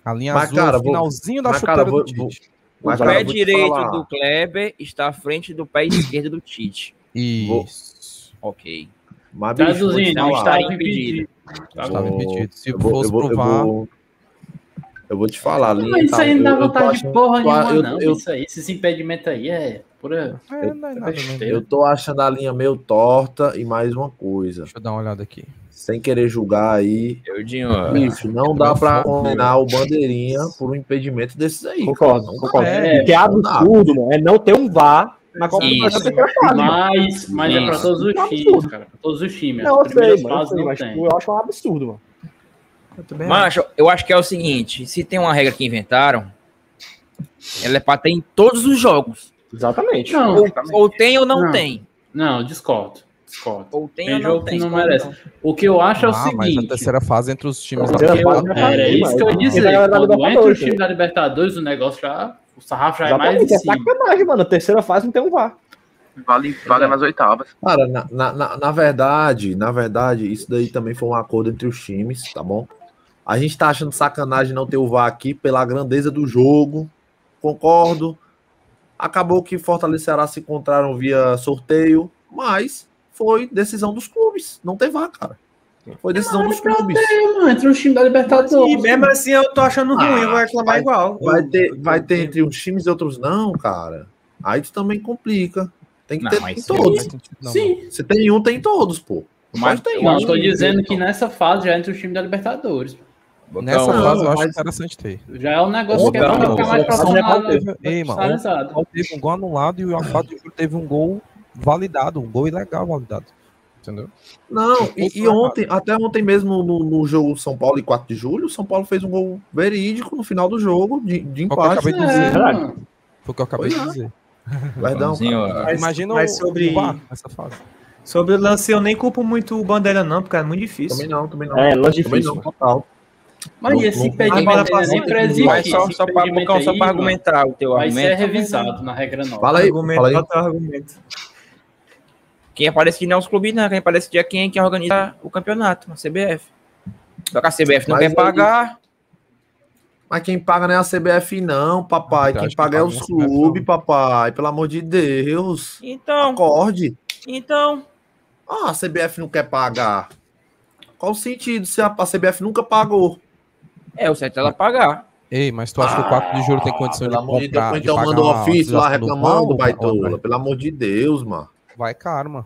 S9: A linha
S3: Mas,
S9: azul
S3: cara,
S9: é o
S3: vou-
S9: finalzinho da
S3: mas,
S9: chuteira
S3: cara, vou-
S9: do
S3: vou-
S9: Tite.
S3: Mas,
S8: O
S3: cara,
S8: pé
S3: vou
S8: direito
S3: falar.
S8: do Kleber está à frente do pé esquerdo do Tite.
S9: Isso.
S8: Ok.
S3: Mas, bicho, vou te
S11: Traduzindo,
S3: falar.
S11: estava
S8: Tá
S11: impedido.
S9: Estava
S3: Vou-
S9: impedido. Se
S3: eu vou-
S9: fosse
S3: eu vou- eu
S9: provar.
S3: vou- Eu vou te falar, Linha.
S11: Mas isso
S3: tá,
S11: aí não dá vontade de porra nenhuma,
S3: eu-
S11: não.
S3: eu-
S11: Isso aí, esses impedimentos aí é pura.
S9: É, não é nada, não.
S3: Eu tô achando a linha meio torta e mais uma coisa.
S9: Deixa eu dar uma olhada aqui.
S3: Sem querer julgar aí.
S8: Eudinho,
S3: Bicho, não dá pra condenar o Bandeirinha por um impedimento desses aí.
S10: Concordo,
S3: cara.
S10: Concordo.
S11: É,
S10: o que é absurdo, mano, é não ter um VAR na Copa do
S8: Isso.
S10: Brasil.
S11: Mas, mas é pra
S8: Isso.
S11: todos os
S10: É
S11: times, cara. Pra todos os times.
S10: Não, eu sei, mano, eu, sei,
S11: não
S10: mas
S11: tem.
S10: tipo, eu acho um absurdo, mano.
S6: Eu
S8: Macho, eu acho que é o seguinte: se tem uma regra que inventaram, ela é pra ter em todos os jogos.
S10: Exatamente.
S11: Não,
S8: Ou, ou tem ou não,
S11: Não.
S8: tem.
S11: não, discordo. Discordo.
S8: Ou tem,
S11: Tem
S8: ou não
S11: jogo
S8: tem.
S11: que não merece. O que eu acho é o
S9: Ah, mas a
S11: seguinte.
S9: terceira fase entre os times
S10: A
S9: da
S11: era
S10: aí,
S11: isso que eu ia dizer.
S10: É
S11: Quando entra o
S10: Libertadores,
S11: time da Libertadores, o negócio já. O sarrafo já é mais
S10: Exatamente, é sacanagem, mano. A terceira fase não tem um VAR.
S7: Vale vaga nas oitavas.
S3: Cara, na, na, na, na verdade, na verdade, isso daí também foi um acordo entre os times, tá bom? A gente tá achando sacanagem não ter o VAR aqui pela grandeza do jogo. Concordo. Acabou que Fortaleza e Ceará se encontraram via sorteio, mas foi decisão dos clubes. Não tem VAR, cara. Foi decisão dos clubes.
S11: É, mano, entre os times da Libertadores.
S6: E mesmo assim eu tô achando ruim, eu vou reclamar
S3: vai-
S6: igual.
S3: Vai ter, vai ter entre uns times e outros não, cara. Aí tu também complica. Tem que
S8: Não,
S3: ter em todos.
S9: Não,
S11: Sim.
S3: Se tem um, tem todos, pô. Mas tem
S11: Não,
S3: um.
S11: eu tô dizendo que nessa fase já é entre os times da Libertadores.
S9: Nessa
S8: Bocão,
S9: fase eu
S3: não,
S9: acho interessante ter.
S11: Já é um negócio que é pra ficar mais
S10: Bocão,
S11: profissional.
S10: Bocão,
S9: Ei, mano,
S11: profissionalizado.
S9: O teve um gol anulado e o Alfado teve um gol validado, um gol ilegal validado. Entendeu?
S3: Não, e, e ontem, até ontem mesmo no, no jogo São Paulo e 4 de julho, o São Paulo fez um gol verídico no final do jogo, de, de
S9: Foi o que eu
S3: empate.
S9: acabei de
S11: É,
S9: dizer.
S11: mano.
S9: Foi o que eu acabei de
S3: é.
S9: dizer.
S3: Perdão.
S6: Mas-
S9: Imagina
S6: mas
S9: o,
S6: sobre-
S9: o VAR nessa fase.
S6: Sobre o lance, eu nem culpo muito o Bandeira, não, porque é muito difícil.
S3: Também não, também não.
S10: É, lance
S3: também
S10: difícil.
S3: não, total.
S11: Mas
S3: Não-
S11: esse impedimento ainda nem.
S8: Mas só, só Bocão, só
S11: mano,
S8: argumentar o teu
S11: Vai
S8: argumento.
S11: ser revisado na regra nova.
S3: Fala aí,
S6: argumento,
S3: fala aí.
S6: é o argumento?
S8: Quem aparece que não é os clubes, não. Quem aparece que é quem que organiza o campeonato, a CBF. Só que a CBF não
S3: Mas
S8: quer
S3: aí-
S8: pagar.
S3: Mas quem paga não é a CBF, não, papai.
S9: Ah,
S3: Quem paga é
S9: paga
S3: os clubes, papai. Pelo amor de Deus.
S8: Então,
S3: Acorde.
S8: então.
S3: Ah, a CBF não quer pagar. Qual o sentido se a, a CBF nunca pagou?
S8: É o certo é ela pagar.
S9: Ei, mas tu acha que o 4 de julho tem condição de
S3: amor de Deus,
S9: comprar, de
S3: então manda um ofício lá reclamando, baitola. Pelo amor de Deus, mano.
S9: Vai caro, mano.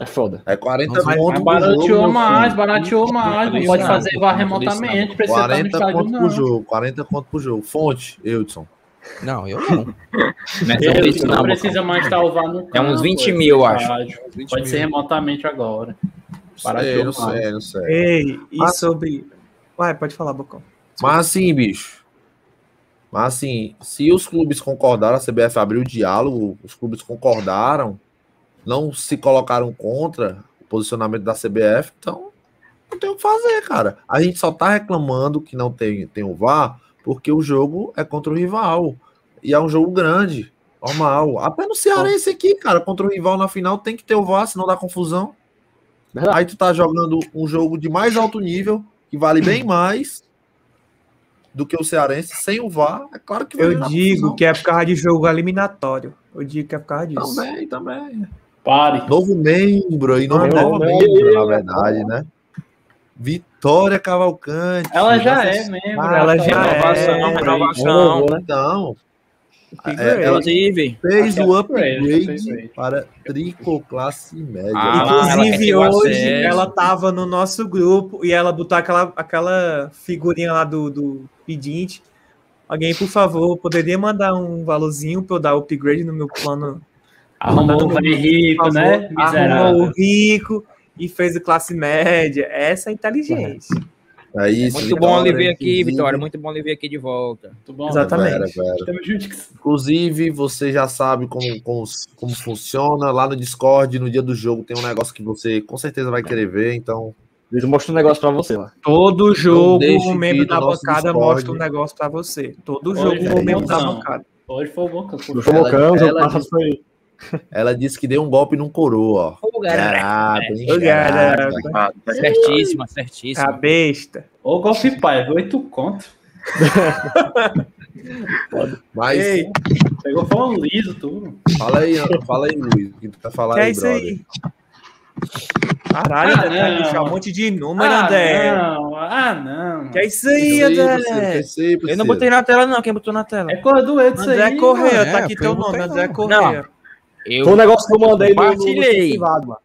S10: É foda.
S3: É 40
S9: Não, mas-
S3: pro
S11: barateou mais, barateou mais. Não pode fazer VAR
S8: não,
S11: remotamente, precisa estar no
S3: 40
S11: estádio,
S3: conto
S11: não.
S3: pro jogo. 40 conto pro jogo. Fonte, Eudson.
S9: Não, eu não.
S8: Não é sobre isso,
S11: não,
S8: não.
S11: precisa mais estar o VAR no
S8: É uns
S11: campo,
S8: 20
S11: é
S8: mil, eu acho.
S11: Pode ser remotamente agora.
S3: Sei,
S11: Barateou
S3: não sei, não sei.
S6: Ei, e
S3: Mas-
S6: sobre. Vai, pode falar, Bocão.
S3: Mas assim, bicho. Mas assim, se os clubes concordaram, a CBF abriu o diálogo, os clubes concordaram, não se colocaram contra o posicionamento da CBF, então não tem o que fazer, cara. A gente só tá reclamando que não tem, tem o VAR porque o jogo é contra o rival. E é um jogo grande, normal. Até no Cearense aqui, cara, contra o rival na final tem que ter o VAR, senão dá confusão.
S10: Verdade.
S3: Aí tu tá jogando um jogo de mais alto nível, que vale bem mais do que o Cearense, sem o VAR, é claro que vai
S6: Eu digo que é por causa de jogo eliminatório. Eu digo que é por causa disso.
S3: Também, também.
S11: Pare.
S3: Novo membro aí, novo,
S10: não,
S3: membro, na verdade, né? Vitória Cavalcante.
S11: Ela já é membro.
S6: Ela já é.
S8: Renovação, renovação.
S10: novo, né?
S3: Então. É, ela-
S8: Inclusive,
S3: fez o
S11: upgrade,
S3: upgrade
S11: upgrade.
S3: para tricoclasse média.
S8: Ah, ela
S6: Inclusive,
S8: o
S6: hoje
S8: acesso.
S6: ela tava no nosso grupo e ela botou aquela, aquela figurinha lá do, do pedinte. Alguém, por favor, poderia mandar um valorzinho pra eu dar upgrade no meu plano?
S11: Arrumou o rico, né?
S6: Arrumou o rico e fez o classe média. Essa é inteligência.
S3: É isso,
S8: muito bom lhe ver aqui,
S3: inclusive-
S8: Vitória. Muito bom lhe ver aqui de volta.
S11: Muito bom.
S6: Exatamente.
S3: Vera, Vera. Inclusive, você já sabe como, como, como funciona. Lá no Discord, no dia do jogo, tem um negócio que você com certeza vai querer ver. Então,
S10: eu mostrar um negócio pra você lá.
S6: Todo jogo, o membro da bancada
S3: Discord.
S6: mostra um negócio pra você. Todo jogo,
S11: é
S6: o membro da
S11: emoção.
S6: bancada.
S11: Hoje foi o
S10: eu
S3: ela
S10: passo
S3: disse-
S10: isso aí.
S3: Ela disse que deu um golpe num coroa, ó.
S8: Ô.
S3: Caraca,
S6: Ô,
S7: tá
S8: Certíssima, certíssima.
S6: A besta.
S11: Ô, golpe pai, oito conto.
S3: Mas
S6: Ei,
S11: Pegou um liso, tudo.
S3: fala aí, fala aí, Luiz. O que tu falar
S6: que é
S3: aí,
S6: isso
S3: brother?
S6: aí? Caralho,
S11: Ah,
S6: André,
S11: não.
S6: deixar um monte de número,
S11: ah,
S6: André.
S11: não. Ah, não.
S6: Que é isso
S3: Eu
S6: aí,
S3: sei,
S6: André?
S3: eu sei,
S8: Eu não botei na tela, não. Quem botou na tela?
S11: É coisa do Edson
S6: André
S11: aí.
S6: Correia,
S9: é,
S6: tá aqui
S9: eu
S6: teu nome, André
S9: não.
S8: Eu
S10: Foi um negócio que eu mandei no, no, no
S8: Compartilhei.
S10: privado, mano.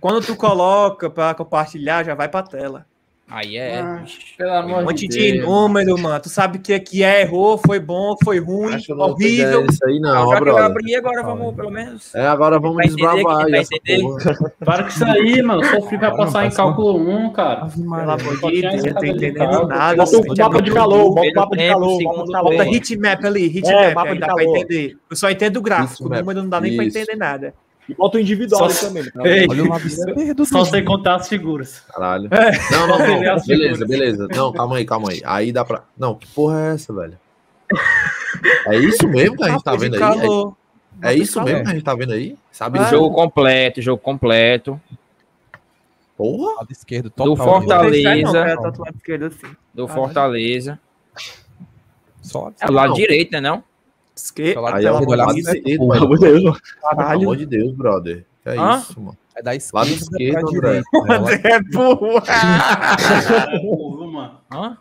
S6: Quando tu coloca pra compartilhar, já vai pra tela.
S8: Aí é.
S11: Ah, pelo
S6: Um
S11: amor
S6: monte
S11: de
S6: de
S11: Deus.
S6: número, mano. Tu sabe que aqui é, errou, foi bom, foi ruim,
S3: Acho que não
S6: horrível.
S3: ideia disso aí, não,
S8: Não,
S3: ó,
S8: já que abri, agora vamos, pelo menos.
S3: É, agora vamos
S8: Vai
S3: desbravar
S8: vai.
S11: Para com isso aí, mano. Sofri pra
S9: Não,
S11: passar em
S9: parece uma-
S11: cálculo 1, cara.
S9: Ave
S6: Pelo amor de Deus, não tô entendendo nada.
S10: Bota o mapa de calor, bota o mapa de calor.
S6: Bota hitmap ali, hitmap,
S10: É,
S6: dá pra
S10: calor.
S6: entender. Eu só entendo o gráfico, o número não dá nem pra
S3: isso.
S6: entender nada.
S10: E bota o individual
S11: Só-
S10: também. tá?
S11: Ei,
S9: Olha o lado esquerdo.
S11: só sei contar as figuras.
S3: Caralho.
S6: É.
S3: Não, não, não. Beleza,
S11: figuras.
S3: beleza. Não, calma aí, calma aí. Aí dá pra. Não, que porra é essa, velho? É isso mesmo que a gente tá vendo aí? É, é isso mesmo que a gente tá vendo aí? Sabe?
S6: Ah.
S8: Jogo completo, jogo completo.
S3: Porra!
S9: Lado esquerdo,
S8: Do. Fortaleza.
S6: Não, é lado assim.
S8: Do. Fortaleza.
S9: Só lado
S8: É o lado
S3: Não.
S8: direito, né? Não?
S6: Esquerdo.
S9: Lado
S3: Aí é o
S9: esquerdo,
S3: lado
S9: pra
S3: esquerdo,
S10: Pelo amor de Deus.
S3: Pelo amor de Deus, brother. Que é
S8: Hã?
S3: isso, mano?
S9: É da
S3: Lado
S9: esquerda
S3: esquerdo,
S9: pra
S3: André.
S9: Ela-
S6: É burro.
S11: Cara, burro, mano.
S8: Hã?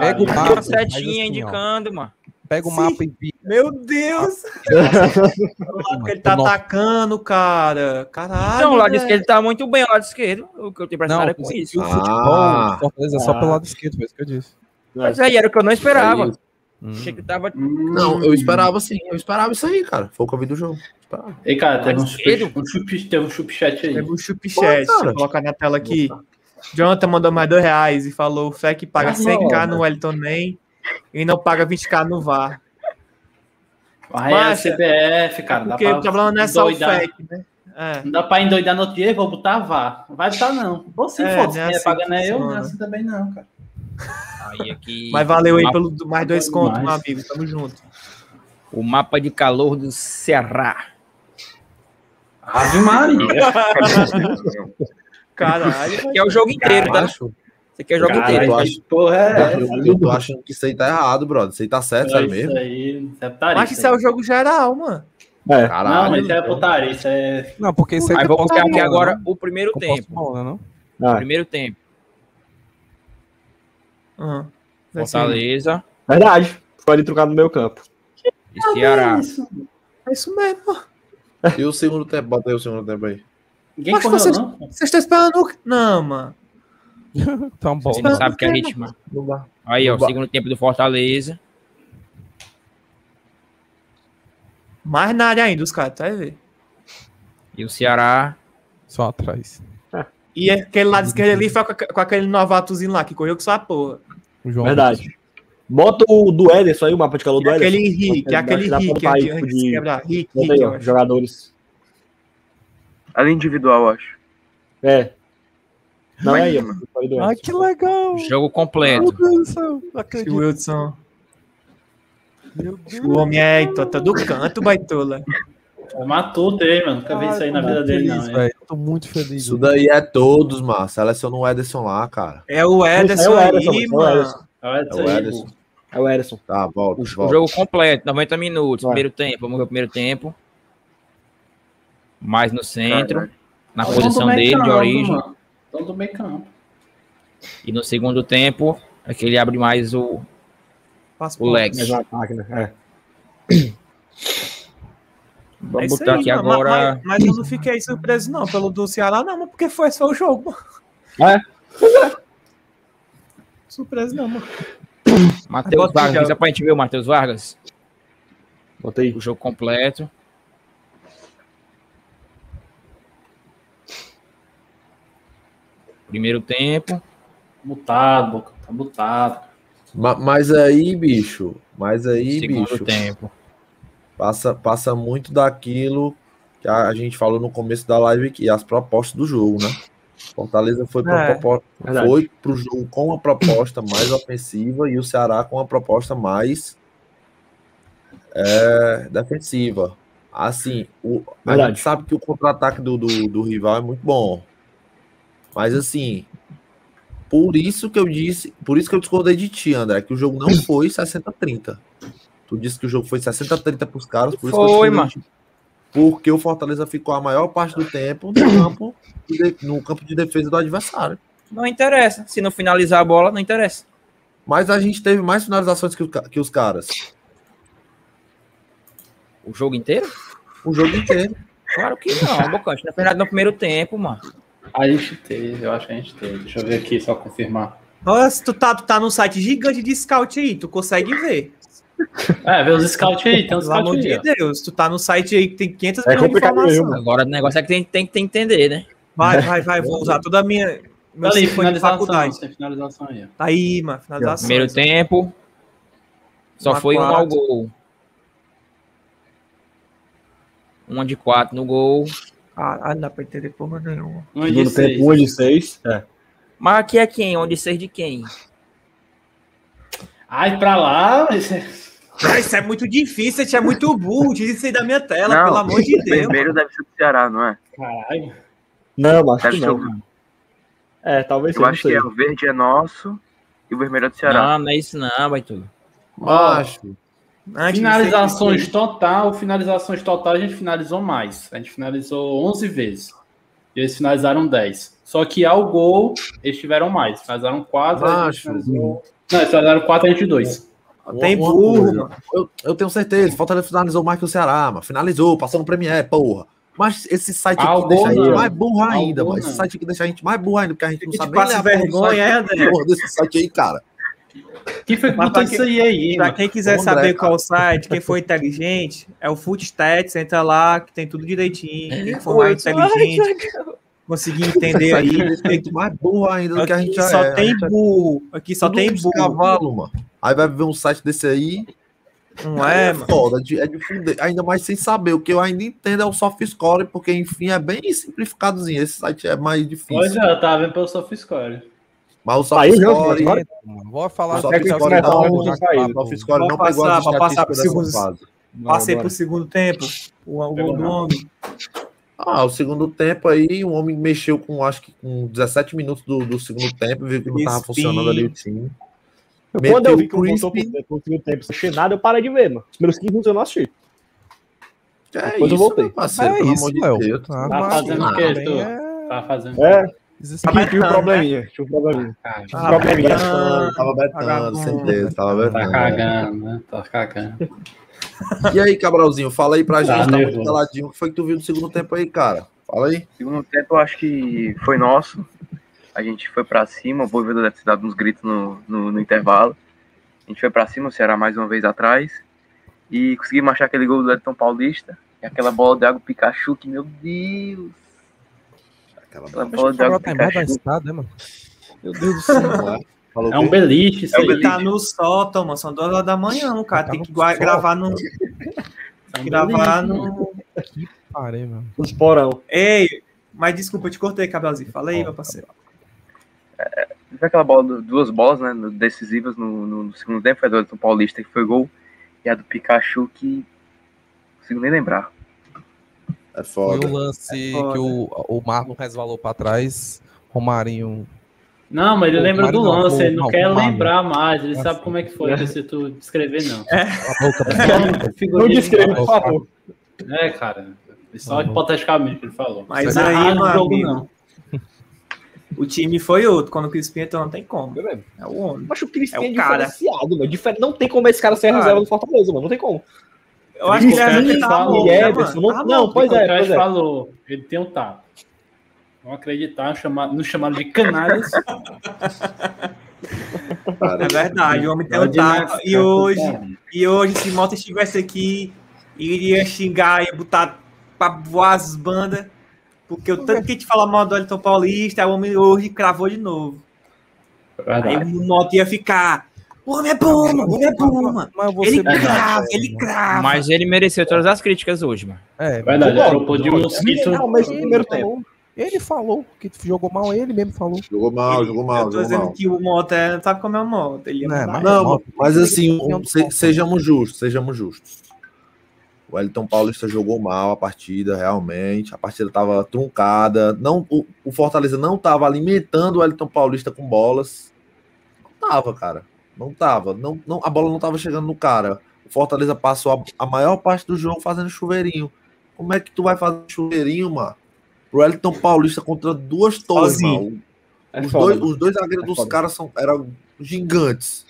S9: Pega o mapa.
S8: Uma setinha
S9: assim, ó.
S8: indicando, mano.
S9: Pega o
S6: Sim.
S9: mapa e vira.
S6: Meu Deus. O lado que ele tá atacando, cara. Caralho.
S8: Então, o lado
S6: velho.
S8: esquerdo tá muito bem, o lado esquerdo. O que eu tenho
S9: Não,
S8: prestado é
S9: com
S8: isso.
S9: o futebol,
S3: Ah.
S9: o Fortaleza é só pelo lado esquerdo, foi isso que eu disse.
S8: Mas aí era o que eu não esperava.
S3: É.
S8: Achei que tava.
S11: Hum.
S3: Não, eu esperava sim. Eu esperava isso aí, cara. Foi o que eu vi do jogo. Esperava.
S11: Ei, cara, teve um chup, um chup, teve um aí.
S6: Pega o chupchat. Colocar na tela aqui. Jonathan mandou mais dois reais e falou: o que paga
S11: Ah,
S6: 100k
S11: não.
S6: no Wellington Nem e não paga 20k no VAR.
S11: É
S6: Mas-
S11: CBF, cara. Dá
S6: Porque
S11: pra
S6: o problema não é só o
S11: endoidar.
S6: FEC, né? É.
S11: Não dá pra endoidar no outro dia, vou botar vá. Vai botar não. Você
S6: É,
S11: foda,
S6: não
S11: se
S6: é
S11: quem é
S6: assim
S11: pagando
S6: que
S11: é eu, não é assim também não, cara.
S8: Aí aqui.
S6: Mas valeu aí
S8: mapa-
S6: pelo mais dois contos, meu amigo. Tamo junto.
S8: O mapa de calor do Ceará.
S11: Ave Maria.
S6: Caralho.
S8: Que é o jogo inteiro, tá?
S3: Acho,
S8: Você quer o jogo
S11: Caralho,
S8: inteiro.
S3: eu acho-
S11: porra é
S3: eu, tô achando que isso aí tá errado, brother. Isso aí tá certo, sério
S11: Isso
S3: mesmo.
S11: aí, isso é putaria.
S6: Mas isso é o jogo geral, mano.
S10: É.
S11: Não,
S3: Caralho.
S11: mas isso é putaria, isso é...
S9: Não, porque isso aí
S8: Aí vou colocar aqui agora
S9: né?
S8: o primeiro tempo.
S9: bola, não?
S10: Ah,
S8: Primeiro tempo.
S6: Uhum.
S8: Fortaleza
S10: verdade. Ficou ali trocado no meu campo.
S8: e Ceará.
S11: Isso.
S6: É isso mesmo.
S3: E o segundo tempo? Bota aí o segundo tempo aí.
S11: Ninguém
S6: Mas
S11: correu,
S6: vocês-
S11: não?
S6: Vocês estão esperando o? Não, mano.
S9: Então, bom.
S8: Você não sabe que é ritmo. Aí, ó,
S3: dá.
S8: segundo tempo do Fortaleza.
S6: Mais na área ainda, os caras, tá aí, ver.
S8: E o Ceará.
S9: Só atrás.
S6: E aquele lado esquerdo ali foi com, com aquele novatozinho lá que correu com sua porra.
S9: O João
S10: Verdade. Bota o do Ederson aí, o mapa de calor do
S6: E aquele
S10: Ederson.
S6: Aquele Rick,
S10: aí,
S6: eu
S10: ó,
S6: acho.
S10: jogadores.
S7: Ali individual, acho.
S10: É. Não é aí, do
S9: Ai,
S10: Ederson.
S9: que legal!
S8: Jogo completo.
S9: Meu Deus do céu, não
S6: Esse
S9: acredito.
S6: Wilson.
S9: Meu Deus.
S6: O homem é tota do canto, baitola.
S11: Matou dele, mano. Nunca vi isso aí na vida dele,
S9: feliz,
S11: não.
S9: velho. Tô muito feliz.
S3: Isso daí é todos, mano. Seleciona o Ederson lá, cara.
S6: É o Ederson
S10: É o Ederson,
S6: aí,
S10: é o
S6: mano.
S10: Ederson.
S3: É o Ederson.
S10: É o Ederson.
S3: Tá, volta.
S8: O, o
S3: volta.
S8: jogo completo, 90 minutos.
S10: Vai.
S8: Primeiro tempo. Vamos ver o primeiro tempo. mais no centro,
S7: Caralho.
S8: na posição dele de
S11: campo,
S8: origem.
S11: mano. Então do meio campo.
S8: E no segundo tempo, é que ele abre mais o,
S6: Passa
S8: o.
S10: Mais um ataque, né? É.
S6: É
S8: Vamos
S6: isso
S8: botar
S6: aí,
S8: aqui
S6: mano.
S8: agora.
S6: Mas, mas eu não fiquei surpreso, não, pelo do Ceará, não, mas porque foi só o jogo, mano.
S10: É?
S6: Surpreso, não, mano.
S8: Matheus Vargas,
S6: já.
S8: só pra gente ver o Matheus Vargas.
S10: Botei.
S8: O jogo completo. Primeiro tempo.
S11: Mutado, Boca. Tá mutado.
S3: Ma- Mas aí, bicho, mas aí,
S8: Segundo
S3: bicho,
S8: tempo.
S3: Passa, passa muito daquilo que a, a gente falou no começo da live aqui, as propostas do jogo, né? Fortaleza foi para
S6: É,
S3: foi pro jogo com uma proposta mais ofensiva e o Ceará com uma proposta mais é, defensiva. Assim, o, a gente sabe que o contra-ataque do, do, do rival é muito bom. Mas assim, por isso que eu disse, por isso que eu discordei de ti, André, que o jogo não foi 60-30. Tu disse que o jogo foi 60-30 pros caras, por isso que eu
S8: Foi, mano.
S3: Porque o Fortaleza ficou a maior parte do tempo no campo, de- no campo de defesa do adversário.
S8: Não interessa. Se não finalizar a bola, não interessa.
S3: Mas a gente teve mais finalizações que, o que os caras.
S8: O jogo inteiro?
S3: O jogo inteiro.
S8: Claro que não, Bocante. Na verdade, no primeiro tempo, mano.
S11: A gente teve, eu acho que a gente teve. Deixa eu ver aqui, só confirmar.
S6: Olha, se tu tá, tu tá num site gigante de scout aí, tu consegue ver.
S11: É, vê os scouts aí, tem uns
S6: Pelo amor
S11: scouts aí.
S6: de. Deus, tu tá no site aí que tem 500
S10: É
S6: de
S10: mesmo.
S8: Agora o negócio é que tem, tem, tem que entender, né?
S6: Vai, vai, vai, vou usar toda a minha. Meu
S11: Ali,
S6: de faculdade.
S11: Tem finalização aí. ó.
S6: Tá aí, mano, finalização.
S8: Primeiro tempo. Só
S6: Uma
S8: foi um ao
S6: quatro.
S8: gol. Uma de quatro no gol.
S6: Caralho, não dá pra entender porra nenhuma.
S11: Um de
S10: Segundo
S11: seis.
S10: tempo, 1 de 6. É.
S8: Mas aqui é quem? Onde ser de quem?
S11: Ai, pra lá. mas-
S6: Ah, isso é muito difícil, isso é muito burro. Tira isso aí da minha tela,
S7: Não,
S6: pelo amor de
S7: O
S6: Deus.
S7: vermelho deve ser do Ceará, não é?
S11: Caralho.
S10: Não, mas acho
S7: Deve
S10: que não.
S7: o-
S10: É, talvez
S7: Eu
S10: seja,
S7: acho que é o verde é nosso e o vermelho é do Ceará.
S8: Não, não é isso não, vai tudo.
S6: Antes de
S11: Finalizações total, finalizações total, a gente finalizou mais. A gente finalizou 11 vezes. E eles finalizaram 10. Só que ao gol, eles tiveram mais. Finalizaram 4, a gente
S3: Macho.
S11: finalizou... Não, eles finalizaram 4, a gente 2.
S6: Tem
S3: Uma-
S6: burro, mano.
S3: Eu, eu tenho certeza. Fortaleza finalizou mais que o Ceará, mano. Finalizou, passou no Premier, porra. Mas esse site aqui
S11: Algo
S3: deixa a gente
S11: não.
S3: mais burro ainda, mano. Esse site aqui deixa a gente mais burro ainda, porque a gente não
S6: Que
S3: sabe nem
S6: vergonha, é,
S3: porra desse site aí, cara.
S11: Quem foi que botou isso aí aí,
S6: Pra quem quiser
S3: André,
S6: saber
S3: cara.
S6: qual site, quem for inteligente, é o Footstats, entra lá, que tem tudo direitinho. Quem for mais inteligente, conseguir entender aí.
S3: mais burro ainda do que a gente já
S6: só
S3: é.
S6: Tem
S3: é
S6: burro. Aqui só tem burro.
S3: cavalo, mano. Aí vai ver um site desse aí.
S6: Não é, mano?
S3: foda, é de fuder. Ainda mais sem saber. O que eu ainda entendo é o soft score, porque enfim é bem simplificadozinho. Esse site é mais difícil.
S11: Pois é, eu tava vendo pelo SofaScore.
S3: Mas o
S10: Saiu
S3: soft
S10: o jogo,
S3: score.
S10: agora?
S9: Vou falar
S3: O
S9: aqui
S3: soft
S10: que
S3: score
S10: começar
S3: não,
S10: o
S3: o
S10: jogo saiu.
S3: soft score
S6: Pra
S3: não pegou
S6: passar-
S3: as estatísticas dessa
S6: segundo-
S3: fase.
S6: Passei pro segundo tempo. O, o gol do homem.
S3: Ah, o segundo tempo aí, o homem mexeu com, acho que com 17 minutos do, do segundo tempo, viu que não tava
S6: Crispim.
S3: funcionando ali o time.
S10: Quando eu vi que
S3: Meteu o
S10: pro segundo tempo sem nada, eu parei de ver, mano. Os primeiros 15 minutos eu não assisti.
S3: Que é
S10: Depois eu
S3: isso,
S10: voltei.
S3: meu parceiro,
S9: É
S3: pelo
S9: isso,
S3: amor de. Deus.
S9: Ah,
S11: Tá
S9: mas
S11: fazendo o
S3: ah,
S11: quê,
S9: também
S11: tu?
S9: é-
S11: Tá fazendo
S10: É,
S9: Existe-
S10: tinha, um
S6: betando,
S10: probleminha. Tinha um probleminha. Tinha um probleminha.
S6: Ah,
S3: Tava betando,
S6: vagabundo.
S3: certeza, tava
S11: Tá
S3: betando.
S11: cagando, né? Tá cagando.
S3: E aí, Cabralzinho, fala aí pra
S11: Tá
S3: gente, tá muito caladinho. O que foi que tu viu no segundo tempo aí, cara? Fala aí.
S7: Segundo tempo, eu acho que foi nosso. A gente foi pra cima, o Boivoda deve ter dado uns gritos no, no, no intervalo. A gente foi pra cima, o Ceará mais uma vez atrás. E conseguimos achar aquele gol do Edson Paulista. E aquela bola de água Pikachu, que meu Deus!
S3: Aquela
S7: Aquela bola
S9: que
S7: de água
S9: da
S7: Pikachu.
S9: escada, né, mano?
S3: Meu Deus do céu, Falou
S11: É um beliche isso
S7: É um
S11: aí.
S7: beliche.
S6: Tá no sótão, mano. São duas horas da manhã, o cara
S9: Tá
S6: tem que gravar no.
S11: É um
S6: Gravar no.
S9: Parei, mano.
S10: Os porão.
S6: Ei, mas desculpa, eu te cortei, Cabelzinho. Fala aí, meu parceiro.
S7: Foi aquela bola, duas bolas, né, decisivas no, no- no segundo tempo, foi a do Edson Paulista que foi gol, e a do Pikachu que não consigo nem lembrar.
S3: É
S9: Foi
S3: foda.
S9: um lance
S6: foda.
S9: que o, o Marlon resvalou pra trás. Romarinho.
S11: Não, mas ele
S9: Pô,
S11: lembra do
S9: não,
S11: lance,
S9: pô,
S11: ele não
S9: não,
S11: quer
S9: o
S11: lembrar mais, ele
S9: Ah,
S11: sabe
S9: sim.
S11: como é que foi, não se tu descrever, não. É
S10: Não descreve, por favor.
S11: É, cara. Só hipoteticamente ele falou.
S6: Mas
S11: Não é
S6: aí,
S11: jogo, não.
S6: O time foi outro. Quando o Crispim entrou, não tem como.
S10: É.
S6: É o homem.
S10: Mas o Crispim
S6: É
S10: é,
S6: o cara.
S10: diferenciado, mano. Difer- Não tem como esse cara ser reserva do Fortaleza, mano. Não tem como.
S6: Eu acho que ele
S11: Crispim
S6: é
S11: é
S6: tá
S11: falou,
S10: E
S6: né,
S10: Everson, não,
S6: Tá
S10: não
S6: bom.
S10: pois
S11: o
S10: é, pois é.
S11: falou, ele tem um tato. Não acreditar, chamar, nos chamaram de canalhas.
S6: É verdade, o homem tem um tapa.
S11: marcar,
S6: E hoje,
S11: cara.
S6: e hoje, se Mota estivesse aqui, iria xingar e botar pra voar as bandas. Porque o tanto que a gente fala mal do Elton Paulista, o homem hoje cravou de novo.
S11: É
S6: Aí
S11: verdade.
S6: o Mota ia ficar. O homem é bom. O homem é bom, mano.
S9: Mas
S6: Ele
S9: você.
S6: crava, ele crava.
S8: Mas ele mereceu todas as críticas hoje, mano.
S9: É,
S11: Verdade, trocou de mosquito.
S10: Não, mas no
S9: ele
S10: primeiro
S9: falou-
S10: tempo.
S9: Ele falou que jogou mal, ele mesmo falou.
S3: Jogou mal, jogou mal,
S6: Eu tô
S3: jogou
S6: dizendo
S3: mal.
S6: que o Mota é- não sabe como é o Mota. Ele é
S9: Não,
S6: mal.
S9: mas-
S3: Não, mas assim,
S9: Opinião
S3: um, se- sejamos justos, sejamos justos. O Wellington Paulista jogou mal a partida, realmente. A partida estava truncada. Não, o, o Fortaleza não estava alimentando o Wellington Paulista com bolas. Não tava, cara. Não tava. Não, não, a bola não estava chegando no cara. O Fortaleza passou a, a maior parte do jogo fazendo chuveirinho. Como é que tu vai fazer chuveirinho, mano? O Wellington Paulista contra duas torres, mano.
S10: É
S3: Os
S10: foda,
S3: dois,
S10: mano.
S3: os dois zagueiros
S10: É
S3: dos caras eram gigantes.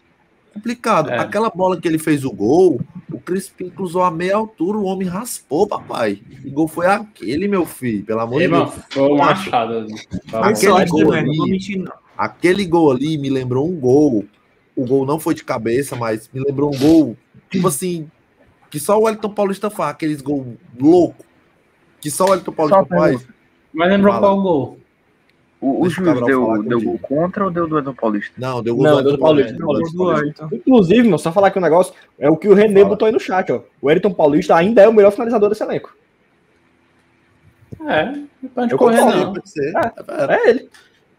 S3: Complicado.
S11: É.
S3: Aquela bola que ele fez o gol, o Crispim cruzou a meia altura, o homem raspou, papai. E gol foi aquele, meu filho, pelo amor
S11: Ei,
S3: de Deus.
S11: foi um machado.
S3: Aquele gol
S6: né?
S3: ali-
S6: Não vou mentir, não.
S3: Aquele gol ali me lembrou um gol. O gol não foi de cabeça, mas me lembrou um gol, tipo assim, que só o Wellington Paulista faz, aqueles gols louco. Que só o Wellington Paulista
S7: Só
S3: faz.
S11: Mas lembrou qual gol?
S7: O, o juiz deu, deu gol contra ou deu do Edson Paulista?
S3: Não, deu gol
S10: Não,
S3: do
S10: do
S3: Wellington
S10: Paulista.
S3: Paulista.
S6: Do Wellington.
S10: Inclusive, meu, só falar aqui um negócio, é o que o René
S3: Fala.
S10: botou aí no chat, ó. O Wellington Paulista ainda é o melhor finalizador desse elenco.
S11: É, pode
S10: Eu
S11: correr
S10: concordo,
S11: não.
S10: É.
S3: É,
S10: É ele.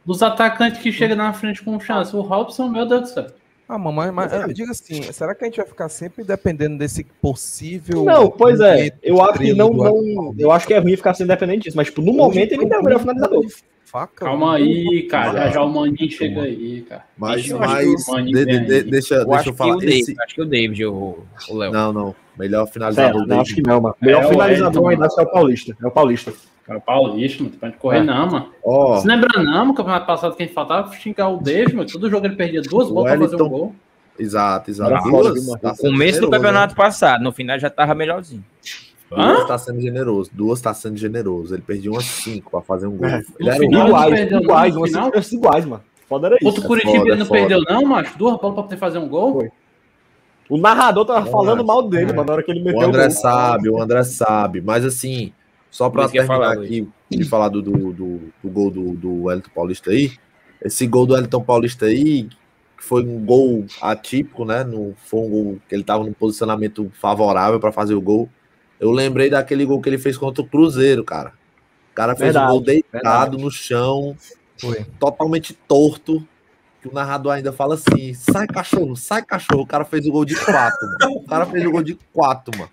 S11: Dos atacantes que chegam na frente com chance, o Robson, meu Deus do céu.
S9: Ah, mamãe, mas eu digo assim, será que a gente vai ficar sempre dependendo desse possível.
S10: Não, pois é. Eu acho que não,
S9: do
S10: não. Eu acho que é ruim ficar sendo dependente disso, mas tipo, no
S9: Hoje
S10: momento ele é o melhor finalizador.
S9: Faca.
S11: Calma aí, cara. Já já o Maninho chega aí, cara.
S3: Mas,
S11: que
S3: mas
S11: o
S3: de- de- de- deixa,
S8: Eu
S3: deixa eu
S8: que
S3: falar.
S8: o David,
S3: Esse-
S8: acho que o David, o o Léo.
S3: Não, não. Melhor
S10: Certo,
S3: finalizador
S10: não, acho que não, mano. Melhor
S11: É o
S10: finalizador
S11: Wellington.
S10: ainda é o Paulista. É o Paulista.
S11: Cara, Paulista, não pode correr
S10: É.
S11: não, mano.
S3: Ó,
S11: Se lembra não, no campeonato passado quem faltava xingar o David, mano. Todo jogo ele perdia duas
S3: O
S11: bolas pra fazer um gol.
S3: exato, exato. Duas,
S10: mano?
S3: tá
S8: O começo do campeonato passado, no final já tava melhorzinho.
S3: Né?
S11: Hã?
S3: Duas tá sendo generoso. Duas tá sendo generoso. Ele perdia umas cinco pra fazer um gol.
S10: É.
S3: Ele era
S11: final,
S10: Iguais,
S11: perdeu, não,
S10: iguais, umas circunstâncias iguais, mano. Foda era isso.
S11: Outro
S3: É
S11: Curitiba
S3: foda,
S11: ele não
S3: é foda.
S11: perdeu não, macho. Duas bolas pra poder fazer um gol.
S10: Foi. O narrador tava
S3: Não,
S10: falando mal dele, mano, na hora que ele meteu
S3: O André
S10: gol.
S3: sabe, o André sabe. Mas assim, só pra terminar
S8: falar,
S3: aqui de falar do, do, do, do gol do, do Wellington Paulista aí. Esse gol do Wellington Paulista aí, que foi um gol atípico, né? No, foi um gol que ele tava num posicionamento favorável pra fazer o gol. Eu lembrei daquele gol que ele fez contra o Cruzeiro, cara. O cara fez
S10: Verdade,
S3: um gol deitado
S10: verdade.
S3: no chão,
S9: Foi.
S3: totalmente torto. Que o narrador ainda fala assim: sai cachorro, sai cachorro. O cara fez o gol de quatro, mano. O cara fez o gol de quatro, mano.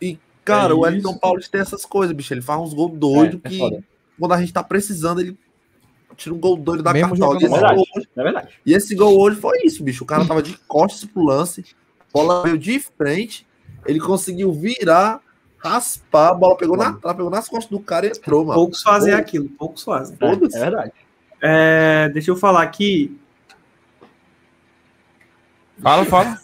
S3: E, cara,
S11: É
S3: o Wellington
S11: isso.
S3: Paulista tem essas coisas, bicho. Ele faz uns gols doidos
S10: É, é
S3: que
S10: foda.
S3: quando a gente tá precisando, ele tira um gol doido da
S9: Mesmo
S3: cartola. E esse,
S10: mal.
S3: gol hoje,
S10: É verdade.
S3: e esse gol hoje foi isso, bicho. O cara tava de costas pro lance, a bola veio de frente, ele conseguiu virar, raspar, a bola pegou, na, ela pegou nas costas do cara e entrou, mano.
S6: Poucos fazem
S3: Pô.
S6: aquilo, poucos fazem.
S10: É,
S3: Foda-se.
S10: é verdade.
S6: É, deixa eu falar aqui.
S8: Fala, fala.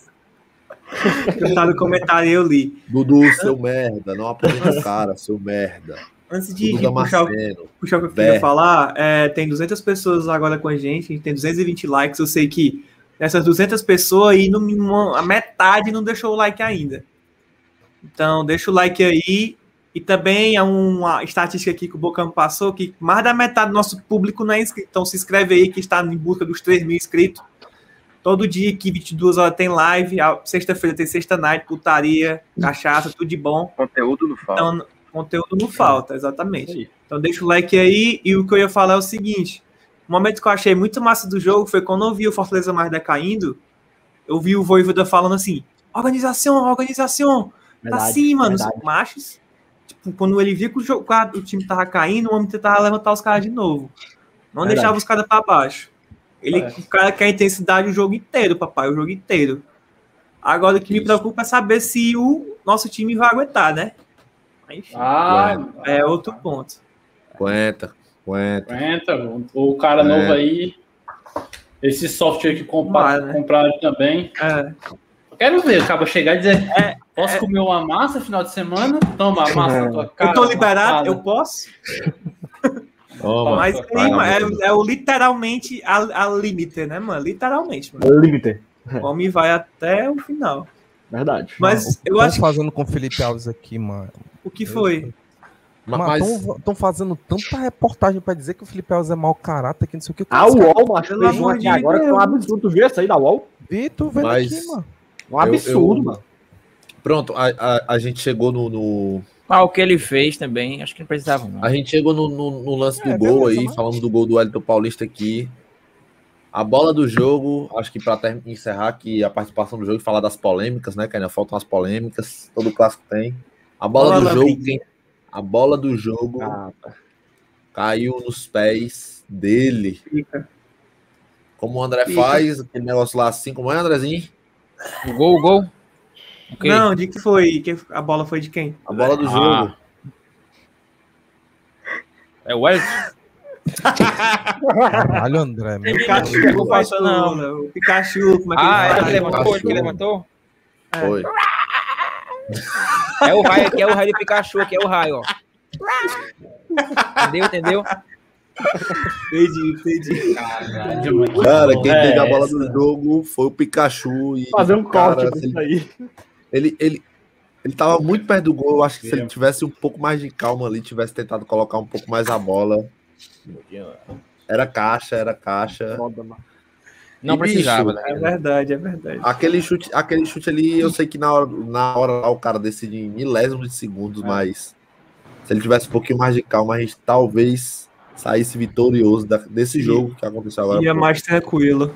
S6: Eu tava no comentário e eu li.
S3: Dudu, seu merda, não o cara, seu merda.
S6: Antes de, puxar, o- puxar o que eu queria falar, é, tem 200 pessoas agora com a gente, a gente tem 220 likes. Eu sei que dessas 200 pessoas aí, no a metade não deixou o like ainda. Então, deixa o like aí. E também há uma estatística aqui que o Bocão passou, que mais da metade do nosso público não é inscrito. Então, se inscreve aí, que está em busca dos 3 mil inscritos. Todo dia aqui, 22 horas, tem live. Sexta-feira tem sexta night, putaria, cachaça, tudo de bom.
S7: Conteúdo não falta.
S6: Então, conteúdo não falta, exatamente. Então deixa o like aí. E o que eu ia falar é o seguinte: o momento que eu achei muito massa do jogo foi quando eu vi o Fortaleza mais decaindo. Eu vi o Voivoda falando assim: organização, organização,
S10: Verdade,
S6: assim, mano.
S10: verdade.
S6: Machos. Tipo, quando ele via que o, o time tava caindo, o homem tentava levantar os caras de novo. Não
S10: Verdade.
S6: deixava os caras pra baixo. Ele,
S11: É.
S6: o cara quer intensidade o jogo inteiro, papai, o jogo inteiro. Agora o que me preocupa é saber se o nosso time vai aguentar, né? Enfim,
S11: Ah,
S6: é outro ponto.
S3: Aguenta, aguenta.
S11: aguenta, o cara
S3: É.
S11: novo aí. Esse software que compa
S6: Vai, né?
S11: compraram também.
S6: É,
S11: Eu Quero ver, acaba chegar e dizer:
S6: É,
S11: Posso
S6: é.
S11: comer uma massa final de semana? Toma a massa na tua cara.
S6: eu tô liberado,
S11: amassada.
S6: eu posso?
S3: Toma,
S6: Mas mano, é, é o literalmente a, a limite, né, mano? Literalmente, mano.
S10: É limite.
S6: O homem vai até o final.
S10: Verdade.
S6: Mas eu
S9: Estão
S6: acho que
S9: fazendo com o Felipe Alves aqui, mano.
S6: o que foi?
S9: Estão fazendo tanta reportagem pra dizer que o Felipe Alves é mau caráter, que não sei o que.
S10: A UOL, macho, fez um
S6: amor
S10: aqui
S6: de
S10: agora que é um absurdo. Tu viu essa aí da UOL?
S9: Vi, tu vendo
S3: Mas-
S9: aqui, mano.
S10: Um absurdo,
S3: eu-
S10: mano.
S3: Pronto, a, a, a gente chegou no, no-
S8: Ah, o que ele fez também, acho que não precisava, não.
S3: A gente chegou no, no- no lance do
S9: É,
S3: gol
S9: beleza,
S3: aí,
S9: mas-
S3: falando do gol do Wellington Paulista aqui. A bola do jogo, acho que para encerrar aqui a participação do jogo e falar das polêmicas, né, que ainda faltam as polêmicas, todo clássico tem. A bola
S6: Bola
S3: do jogo, a bola do jogo
S10: Ah, tá.
S3: caiu nos pés dele.
S6: Fica.
S3: Como o André
S6: Fica.
S3: faz, aquele negócio lá assim, como é, Andrezinho?
S8: O gol, o gol. Ok.
S6: Não, de que foi? Que a bola foi de quem?
S3: A bola do
S8: Ah.
S3: jogo.
S8: É o Wellington.
S9: Caralho, André. meu
S6: Pikachu,
S9: Deus.
S6: não passa não. né? O Pikachu, como é que
S8: Ah,
S6: ele
S8: ele levantou, ele levantou.
S3: Foi.
S8: É o raio aqui, é o raio do Pikachu, aqui é o raio, ó. Entendeu, entendeu?
S6: Entendi, entendi.
S11: Caralho,
S3: Cara, quem
S11: é
S3: teve a bola
S11: essa?
S3: do jogo foi o Pikachu. E,
S10: Fazer um
S3: cara,
S10: corte
S3: se
S10: isso aí.
S3: Ele, ele, ele tava muito perto do gol. Eu acho que se ele tivesse um pouco mais de calma ali, tivesse tentado colocar um pouco mais a bola. Era caixa, era caixa.
S8: Não
S3: E,
S8: precisava,
S3: bicho,
S8: né?
S6: É verdade, é verdade.
S3: Aquele chute, aquele chute ali, eu sei que na hora, na hora lá o cara decide em milésimos de segundos, mas se ele tivesse um pouquinho mais de calma, a gente talvez saísse vitorioso da- desse jogo que aconteceu agora.
S6: Ia mais tranquilo.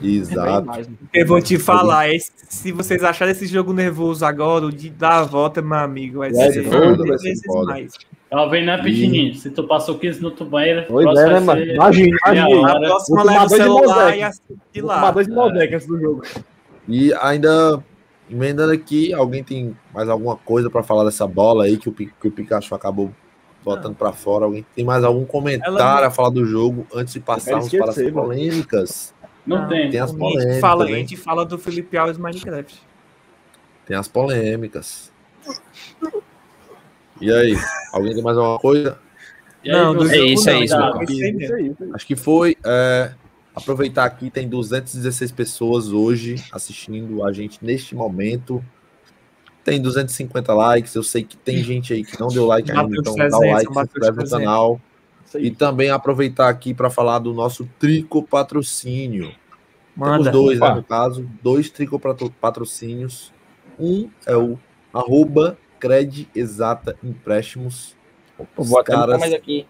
S10: Bem
S3: Exato.
S10: mano.
S6: Eu vou te falar, esse- se vocês acharem esse jogo nervoso agora, o de dar a volta, meu amigo, vai
S10: Vai
S6: ser
S10: foda,
S3: vai ser
S6: mais.
S11: Talvez não é pequenininho. Se tu passou 15 minutos no banheiro,
S10: Pois é, né, mano? Imagina, imagina.
S6: A
S11: hora.
S6: próxima leva o celular e assiste lá.
S10: tomar dois de antes do jogo.
S3: E ainda emendando aqui, alguém tem mais alguma coisa pra falar dessa bola aí que o, que o Pikachu acabou botando pra fora? Alguém tem mais algum comentário
S6: Ela-
S3: a falar do jogo antes de passarmos
S10: esquecer,
S3: para as
S10: mano.
S3: polêmicas?
S11: Não tem.
S3: Tem as
S6: A gente
S3: polêmicas,
S6: fala, a gente fala do Felipe Alves Minecraft.
S3: Tem as polêmicas. E aí, alguém tem mais alguma coisa?
S11: E aí,
S6: Não,
S8: É isso, é isso,
S11: Tá,
S8: Lucão.
S6: Isso aí.
S3: Acho que foi. é, aproveitar aqui, tem 216 pessoas hoje assistindo a gente neste momento. Tem 250 likes. Eu sei que tem gente aí que não deu like ainda, então dá o
S6: 300,
S3: like, se inscreve no
S6: 300.
S3: canal. E também aproveitar aqui para falar do nosso Trico Patrocínio.
S6: Manda.
S3: Temos dois, né,
S8: Opa.
S3: no caso, dois Trico Patro- Patrocínios. Um é o arroba Cred Exata Empréstimos.
S8: Pô, vou até
S3: caras-
S8: mais aqui.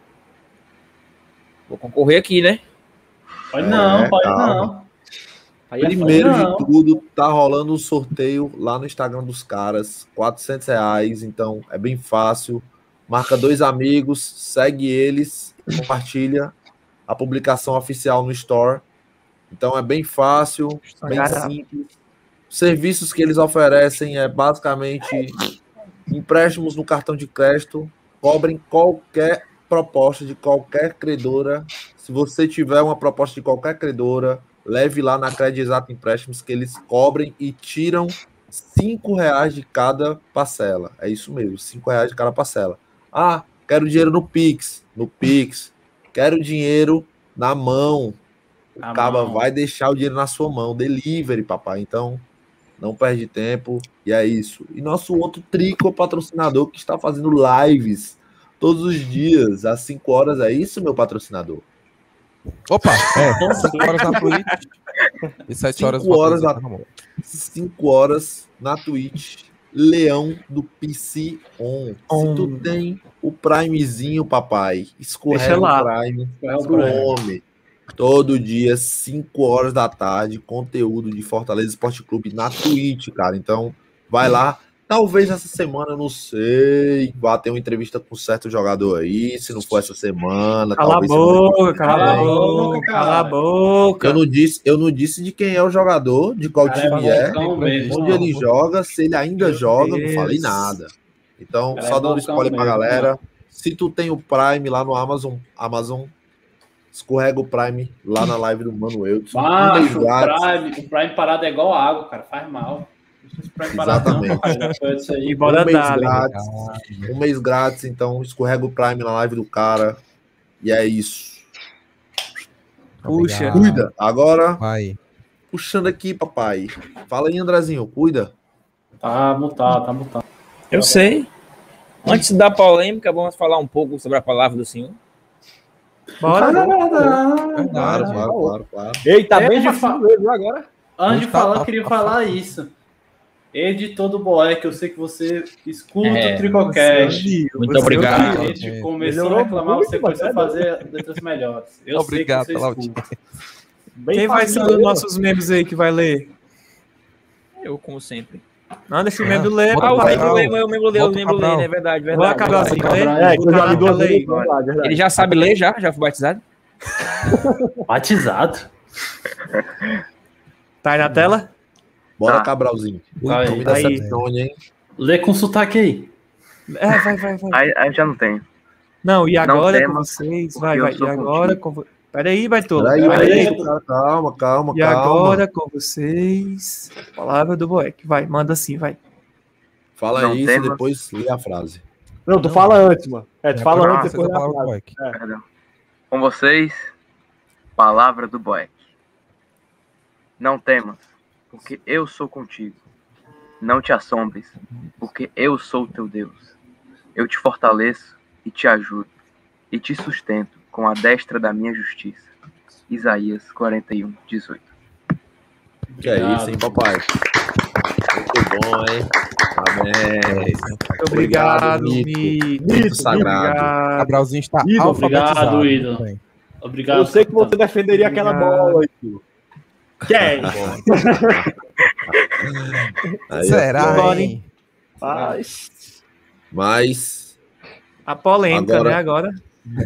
S8: Vou concorrer aqui, né?
S11: Pode não,
S3: É,
S11: pode
S3: calma.
S11: não.
S10: Aí é
S3: Primeiro
S11: Não.
S3: de tudo, tá rolando um sorteio lá no Instagram dos caras, 400 reais, então é bem fácil. Marca dois amigos, segue eles, compartilha a publicação oficial no Store. Então é bem fácil, bem simples. Os serviços que eles oferecem é basicamente empréstimos no cartão de crédito, cobrem qualquer proposta de qualquer credora. Se você tiver uma proposta de qualquer credora, leve lá na Crédito Exato Empréstimos que eles cobrem e tiram cinco reais de cada parcela. É isso mesmo, cinco reais de cada parcela. Ah, quero dinheiro no Pix, no Pix. Quero dinheiro na mão. O
S11: Na
S3: Caba
S11: mão.
S3: vai deixar o dinheiro na sua mão. Delivery, papai. Então, não perde tempo. E é isso. E nosso outro trico patrocinador que está fazendo lives todos os dias, às 5 horas. É isso, meu patrocinador?
S9: Opa, é, 5 horas na Twitch e 7 horas
S3: Cinco horas
S9: na
S3: na- 5 horas na Twitch. Leão do PC On. Se tu
S6: On.
S3: tem o Primezinho, papai, escorrega o Prime
S11: É o
S3: pro homem. Todo dia, 5 horas da tarde, conteúdo de Fortaleza Esporte Clube na Twitch, cara. Então, vai lá. Talvez essa semana, eu não sei, vá ter uma entrevista com um certo jogador aí. Se não for essa semana,
S6: Cala a boca, cala a boca, cala a
S11: cara.
S6: boca.
S3: Eu não disse, eu não disse de quem é o jogador, de qual
S11: Cara,
S3: time
S11: é
S3: é,
S11: mesmo.
S3: onde ele joga, se ele ainda
S6: Meu
S3: joga, não
S6: Deus.
S3: falei nada. Então, só
S11: é
S3: dando
S11: bocão
S3: spoiler pra galera. Se tu tem o Prime lá no Amazon, Amazon, escorrega o Prime lá na live do Mano Eudes. Mês
S11: Macho, o. Prime, o Prime parado é igual água, cara. Faz mal.
S3: Exatamente.
S11: cara.
S6: E bora
S3: um mês
S6: dar,
S3: grátis. Um mês grátis, então escorrega o Prime na live do cara. E é isso.
S6: Puxa.
S3: Cuida. Agora,
S9: Vai.
S3: puxando aqui, papai. Fala aí, Andrezinho, cuida.
S11: Tá mutado, tá mutado.
S8: Eu sei. Antes da polêmica, vamos falar um pouco sobre a palavra do Senhor.
S6: Bora.
S3: Claro, claro, claro, claro.
S10: Eita,
S11: É,
S10: bem
S11: de fa-
S10: facinho mesmo agora.
S11: Antes de
S9: Tá,
S11: falar,
S9: tá,
S11: eu queria
S9: tá,
S11: falar isso. Editor do Boé, que eu sei que você escuta
S8: É,
S11: o Tricocast.
S8: Muito
S6: Você
S8: obrigado.
S11: A gente
S9: É.
S11: começou a reclamar,
S10: muito,
S11: você começou a
S10: é
S11: fazer letras melhores. Eu
S9: Obrigado
S11: sei que
S9: pela
S11: você escuta.
S10: Bem
S6: Quem vai ser os nossos membros aí que vai ler?
S8: Eu, como sempre.
S6: Não, deixa o membro ler,
S8: Ah, o membro lê, o membro lê, o membro lê,
S9: Cabral.
S8: né? É verdade,
S6: Vai,
S8: verdade.
S10: É,
S6: Lê.
S10: vezes, verdade, verdade.
S8: Ele já sabe ler, já? Já foi batizado?
S11: Batizado.
S6: Tá aí na tela?
S3: Bora,
S7: Tá.
S3: Cabralzinho.
S11: Aí,
S6: aí.
S3: Hein?
S11: Lê com sotaque aí.
S6: É, vai, vai, vai.
S7: Aí, aí já não tem.
S6: Não, e
S7: Não
S6: agora com vocês? Vai, vai. E agora com Peraí, Baitolo.
S3: Peraí,
S6: Peraí.
S3: peraí, cara, calma, calma,
S6: E
S3: calma.
S6: agora com vocês, palavra do Boeck. Vai, manda assim, vai.
S3: Fala
S7: Não
S3: isso e depois lê a frase.
S10: Não, tu fala antes, mano. É, tu
S9: É,
S10: fala antes, depois
S9: da
S10: frase.
S7: Perdão. Com vocês, palavra do Boeck. Não temas, porque eu sou contigo. Não te assombres, porque eu sou teu Deus. Eu te fortaleço e te ajudo, e te sustento com a destra da minha justiça. Isaías 41, 18.
S3: Que é isso, hein, papai? Muito bom, hein? Amém.
S6: Muito obrigado,
S3: Mito.
S6: Mi.
S3: Mito sagrado.
S6: Obrigado.
S9: Gabrielzinho está alfabetizado.
S11: obrigado,
S9: bem.
S11: Obrigado.
S10: Eu sei que você defenderia aquela
S6: Obrigado.
S10: bola, tio.
S6: Quem?
S3: Aí,
S9: Será, hein?
S10: Mas...
S3: Mas
S6: A polêmica,
S3: Agora-
S6: né? Agora.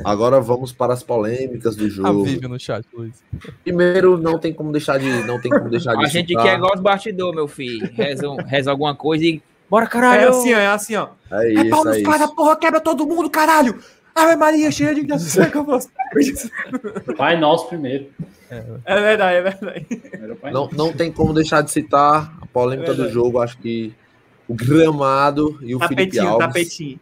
S3: agora vamos para as polêmicas do
S9: A
S3: jogo.
S9: No chat, Luiz.
S3: Primeiro, não tem como deixar de, não tem como deixar de
S8: A gente
S3: citar.
S8: quer igual os bastidores, meu filho. Reza, um- reza alguma coisa e. Bora,
S6: É
S8: caralho!
S6: assim, ó, é assim, ó.
S3: É
S6: É pau
S3: isso,
S6: nos
S3: é
S6: caras,
S3: isso.
S6: porra, quebra todo mundo, caralho! Ave Maria, cheia de graça.
S11: Pai nosso primeiro.
S6: É verdade, é verdade.
S3: Não, não tem como deixar de citar a polêmica
S6: É
S3: do jogo. Acho que o gramado e o Felipe
S6: Tapetinho,
S3: Alves.
S6: tapetinho.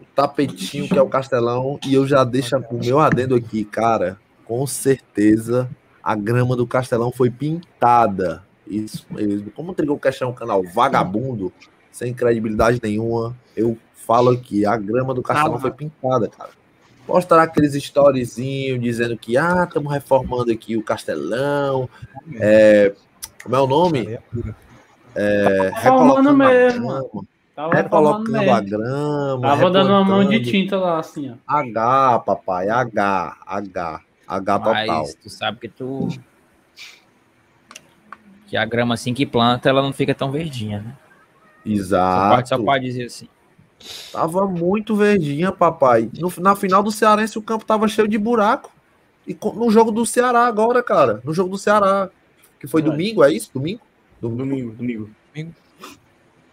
S3: o tapetinho que é o Castelão. E eu já deixo o meu adendo aqui, cara. Com certeza a grama do Castelão foi pintada. Isso mesmo. Como o Tricocast é um canal vagabundo, sem credibilidade nenhuma, eu falo aqui, a grama do Castelão
S6: Ah,
S3: foi pintada, cara. Mostrar aqueles storyzinhos dizendo que, ah, estamos reformando aqui o Castelão. É, como é o nome? É,
S11: Reformando
S3: recolocando a
S11: mesmo.
S3: grama.
S11: Tava reformando
S3: Recolocando a grama.
S11: Tava dando uma mão de tinta lá, assim, ó.
S3: H, papai, H, H, H total.
S8: Tu sabe que tu. Que a grama assim que planta, ela não fica tão verdinha, né? Só
S3: Exato.
S8: pode, só pode dizer assim.
S3: Tava muito verdinha, papai. No- na final do Cearense o campo tava cheio de buraco. E no jogo do Ceará agora, cara. No jogo do Ceará. Que foi
S10: Verdade.
S3: domingo, é isso? Domingo?
S10: Domingo, domingo.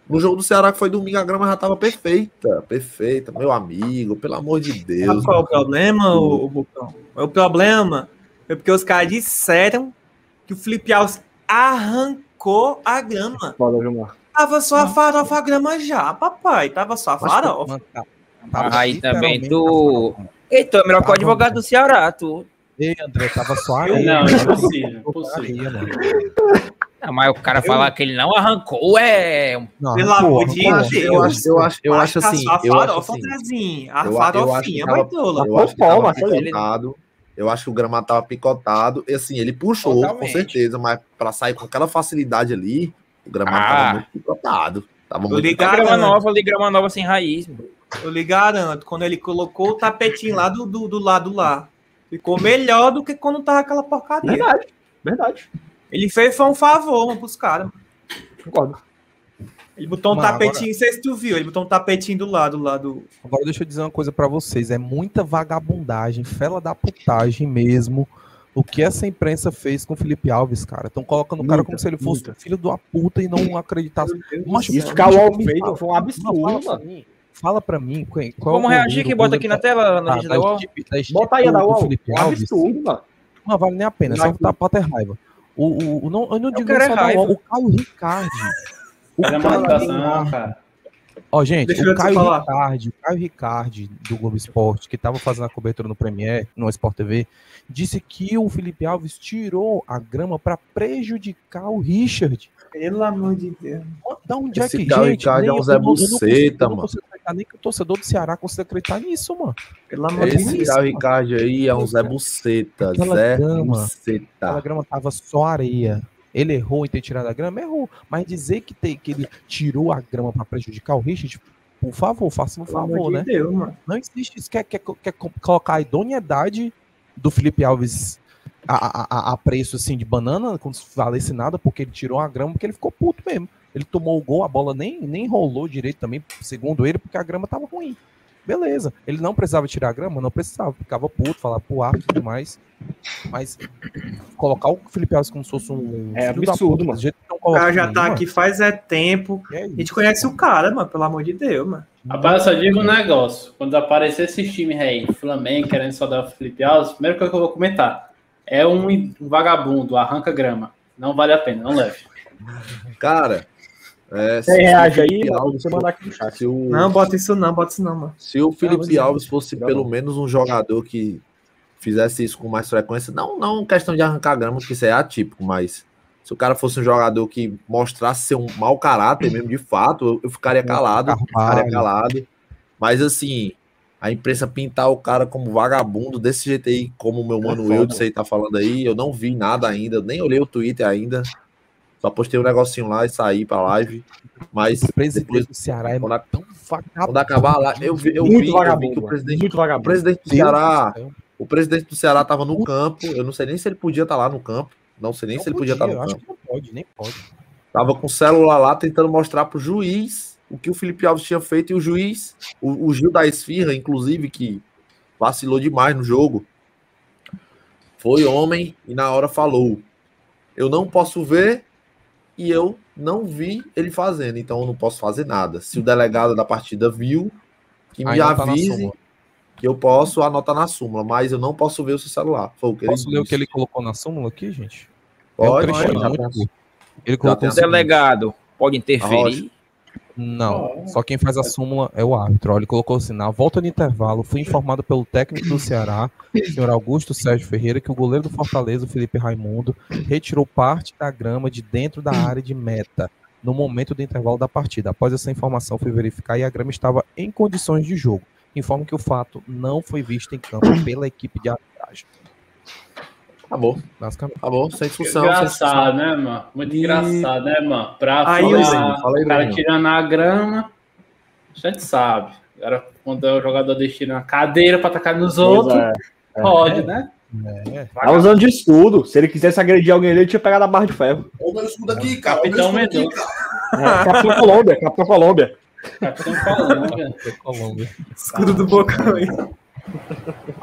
S3: No jogo do Ceará que foi domingo, a grama já tava perfeita. Perfeita, meu amigo. Pelo amor de
S6: Sabe
S3: Deus.
S6: qual é o problema, o, Bucão? O problema é porque os caras disseram que o Felipe Alves arrancou a grama.
S10: Foda, Gilmar.
S6: Tava só a farofa a grama já, papai. Tava só a farofa.
S9: Tá-
S8: aí também tu. Eita, é melhor que o advogado do Ceará, tu.
S9: Ei, André, tava só
S11: Eu
S9: areia.
S11: não,
S9: areia, mano.
S8: Não, mas o cara falar que ele não arrancou é.
S9: Não,
S6: Pelo amor de. Deus.
S3: Eu acho, eu acho, eu acho assim.
S6: só a
S3: Eu acho
S6: farofa,
S3: assim.
S6: Andrezinho. A
S3: Eu- eu acho que
S6: farofinha, baitola.
S3: Eu acho que
S10: Palma,
S3: tava picotado. Eu acho que o gramado tava picotado. E assim, ele puxou, com
S8: Totalmente.
S3: certeza, mas pra sair com aquela facilidade ali, o gramado
S8: Ah.
S3: tava muito picotado. Tava
S6: Eu
S3: muito
S6: lhe
S8: grama nova ali, grama nova sem raiz. mano.
S6: eu lhe garanto, quando ele colocou o tapetinho lá do, do, do lado lá, ficou melhor do que quando tava aquela porcaria.
S10: Verdade, verdade.
S6: Ele fez foi um favor mano, pros caras.
S10: Concordo.
S6: Ele botou um
S9: Mano,
S6: tapetinho, não sei se tu viu, ele botou um tapetinho do lado lá do.
S9: Agora deixa eu dizer uma coisa pra vocês. É muita vagabundagem, fela da putagem mesmo. O que essa imprensa fez com o Felipe Alves, cara. Estão colocando o cara
S10: Muita,
S9: como se ele fosse
S10: muita.
S9: filho da puta e não acreditasse. Macho,
S10: Isso que o Al
S9: me
S10: fez foi um
S9: não,
S10: absurdo,
S9: fala
S10: mano.
S9: pra mim. Fala pra mim qual, qual
S8: Vamos
S9: é
S8: reagir aqui, bota aqui na tela, na
S9: Ah, da
S8: da UOL.
S9: equipe- da equipe
S10: Bota aí a
S9: do-
S10: da UOL.
S9: Felipe
S10: É
S9: Alves.
S10: absurdo, mano.
S9: Não vale nem a pena, só tá pra ter raiva. O, o, o- não, eu não digo
S8: quero
S9: nem
S8: é
S9: só da
S8: raiva.
S9: UOL, o Caio Ricardi. O
S11: Cadê a
S9: Caio
S11: manifestação,
S9: Ricardi.
S11: cara?
S9: Ó, gente,
S6: Deixa
S9: o Caio. Ricardi, o Caio Ricardi do Globo Esporte, que tava fazendo a cobertura no Premier, no Sport TV, disse que o Felipe Alves tirou a grama pra prejudicar o Richard.
S6: Pelo amor de Deus.
S9: Da onde é
S3: Esse
S9: que,
S3: Caio
S9: gente,
S3: Ricardi é um Zé Buceta, mano.
S9: consigo acreditar nem que o torcedor do Ceará consiga acreditar nisso, mano.
S6: Pelo amor de
S3: Esse
S6: Deus.
S3: Caio Ricardo aí é um Zé Buceta.
S9: Aquela
S3: Zé
S9: grama.
S3: Buceta.
S9: Aquela grama tava só areia. Ele errou em ter tirado a grama? Errou. Mas dizer que, tem, que ele tirou a grama pra prejudicar o Richard, por favor, faça um favor, né?
S6: Deus.
S9: Não existe isso. Quer, quer, quer co- colocar a idoneidade do Felipe Alves a, a, a- a preço assim de banana, como se valesse nada, porque ele tirou a grama, porque ele ficou puto mesmo. Ele tomou o gol, a bola nem, nem rolou direito também, segundo ele, porque a grama tava ruim. Beleza. Ele não precisava tirar a grama? Não precisava. Ficava puto, falar pro árbitro e tudo mais. Mas colocar o Felipe Alves como se fosse um.
S10: É absurdo,
S9: puta,
S10: mano.
S6: O cara já tá aqui faz é tempo.
S9: mano, é
S6: A gente
S9: isso.
S6: conhece o cara, mano. Pelo amor de Deus, mano.
S11: Rapaz, eu só digo um negócio. Quando aparecer esses times aí, Flamengo, querendo só dar o Felipe Alves, a primeira coisa que eu vou comentar é um, um vagabundo, arranca grama. Não vale a pena, não leve.
S3: Cara, é,
S10: Você reage aí, mano,
S3: Alves
S10: você mandar aqui no chat.
S3: se o,
S6: Não, bota isso não, bota isso não, mano.
S3: se o Felipe
S6: Não,
S3: Alves fosse
S10: não.
S3: pelo menos um jogador que fizesse isso com mais frequência, não, não questão de arrancar grama, porque isso é atípico, mas se o cara fosse um jogador que mostrasse ser um mau caráter mesmo, de fato, eu, eu ficaria calado, eu ficaria calado. Mas assim, a imprensa pintar o cara como vagabundo desse jeito aí, como o meu mano
S10: foda.
S3: Wilde aí tá falando aí, eu não vi nada ainda, nem olhei o Twitter ainda. Só postei um negocinho lá e saí pra live. Mas
S9: O presidente
S3: depois,
S9: do Ceará é
S3: quando,
S9: tão vagabundo.
S3: quando acabar lá, eu vi, eu
S10: Muito
S3: vi, eu vi
S10: vagabundo.
S3: que o presidente,
S10: Muito
S3: o
S10: vagabundo.
S3: presidente do Ceará, o presidente do Ceará tava no campo. Eu não sei nem se ele podia estar lá no campo. Não sei nem
S9: Não
S3: se ele podia estar
S9: eu
S3: no
S9: acho
S3: campo.
S9: que não pode, nem pode.
S3: Tava com o celular lá tentando mostrar pro juiz o que o Felipe Alves tinha feito e o juiz, o, o Gil da Esfirra, inclusive, que vacilou demais no jogo, foi homem e na hora falou: Eu não posso ver e eu não vi ele fazendo, então eu não posso fazer nada. Se o delegado da partida viu, que me
S9: Aí tá
S3: avise que eu posso anotar na súmula, mas eu não posso ver o seu celular. Foi o que
S9: Posso
S3: ele
S9: ler o que ele colocou na súmula aqui, gente?
S3: Pode,
S9: é um
S3: pode.
S9: Ele colocou o
S8: Delegado pode interferir.
S9: Não, só quem faz a súmula é o árbitro. Ele colocou assim: na volta do intervalo, fui informado pelo técnico do Ceará, senhor Augusto Sérgio Ferreira, que o goleiro do Fortaleza, o Felipe Raimundo, retirou parte da grama de dentro da área de meta no momento do intervalo da partida. Após essa informação, fui verificar e a grama estava em condições de jogo. Informo que o fato não foi visto em campo pela equipe de arbitragem.
S3: Acabou,
S9: Basicamente.
S3: acabou, sem discussão. sem discussão.
S11: Engraçado, né, mano? Muito
S6: E-
S11: engraçado, né, mano? Pra
S6: Aí,
S11: falar,
S3: fala aí,
S11: o cara tirando a grama, a gente sabe. Agora, quando o jogador deixa tirando a cadeira pra atacar nos outros,
S10: É, é.
S11: pode, né?
S9: É,
S10: Tá usando de escudo. Se ele quisesse agredir alguém ali, ele tinha pegado a barra de ferro.
S1: O meu escudo aqui, cara.
S11: Capitão Mendonça.
S10: É, Capitão Colômbia, Capitão Colômbia.
S11: Capitão Colômbia.
S9: Colômbia.
S6: Escudo do Bocão aí.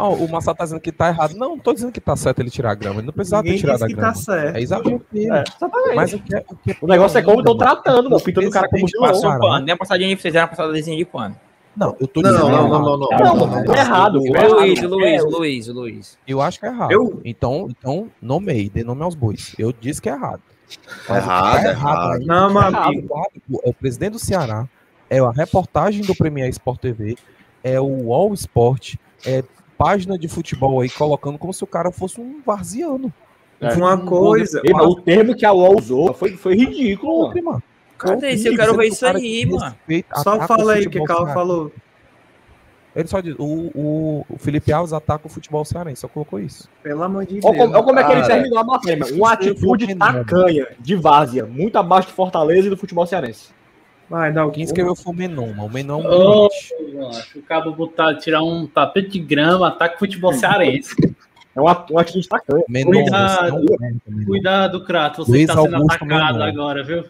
S9: Ah, o Massa tá dizendo que tá errado. Não, não tô dizendo que tá certo ele tirar a grama. Ele não precisava ter
S6: Ninguém
S9: tirado
S6: disse
S9: a
S6: que
S9: grama.
S6: tá certo.
S9: É exagero dele.
S10: É, exatamente.
S9: Mas o que é, o que é
S10: O negócio é como estão tratando, mano. Pintando o cara como
S9: presidente
S10: vilão.
S8: Passou um
S9: Ceará.
S8: pano. Nem a passadinha de fizeram uma passadinha de pano.
S9: Não, eu tô
S3: Não,
S9: dizendo.
S3: não,
S9: errado.
S3: não, não, não.
S10: Não,
S3: não,
S10: não,
S3: não.
S10: é errado. É.
S8: Luiz, Luiz,
S10: É,
S8: Luiz, Luiz.
S9: Eu acho que é errado.
S6: Eu?
S9: Então, então, nomei, dê nome aos bois. Eu disse que é errado. Mas
S3: Errado,
S9: tá
S3: errado.
S6: Não,
S9: é errado.
S6: amigo.
S9: O árbitro É o presidente do Ceará, é a reportagem do Premier Sport TV, é o All Sport, é página de futebol aí colocando como se o cara fosse um varziano.
S10: É.
S6: Uma coisa.
S10: Ei, mas o termo que a UOL usou foi, foi ridículo, mano.
S9: Mano.
S8: Cadê isso? Eu quero ver
S9: sendo
S8: isso
S9: um
S8: aí, mano.
S9: respeita,
S6: Só fala aí o que o Carlos
S9: cearense.
S6: falou.
S9: Ele só diz, o, o, o Felipe Alves ataca o futebol cearense, só colocou isso.
S6: Pelo amor de
S10: Olha
S6: Deus.
S10: como, olha como é que ele terminou a matéria, mano. Uma atitude tacanha, de várzea, muito abaixo do Fortaleza e do futebol cearense.
S6: Vai, dá
S9: Quem escreveu foi o Menon, mano. O Menon é um
S11: macho, o cabo botar, tirar um tapete de grama, ataque futebol cearense.
S10: É uma atitude tacanha.
S9: Menon,
S11: Cuidado.
S9: é um.
S11: Cuidado, Crato, você
S9: Luiz
S11: está sendo
S9: Augusto
S11: atacado agora, viu?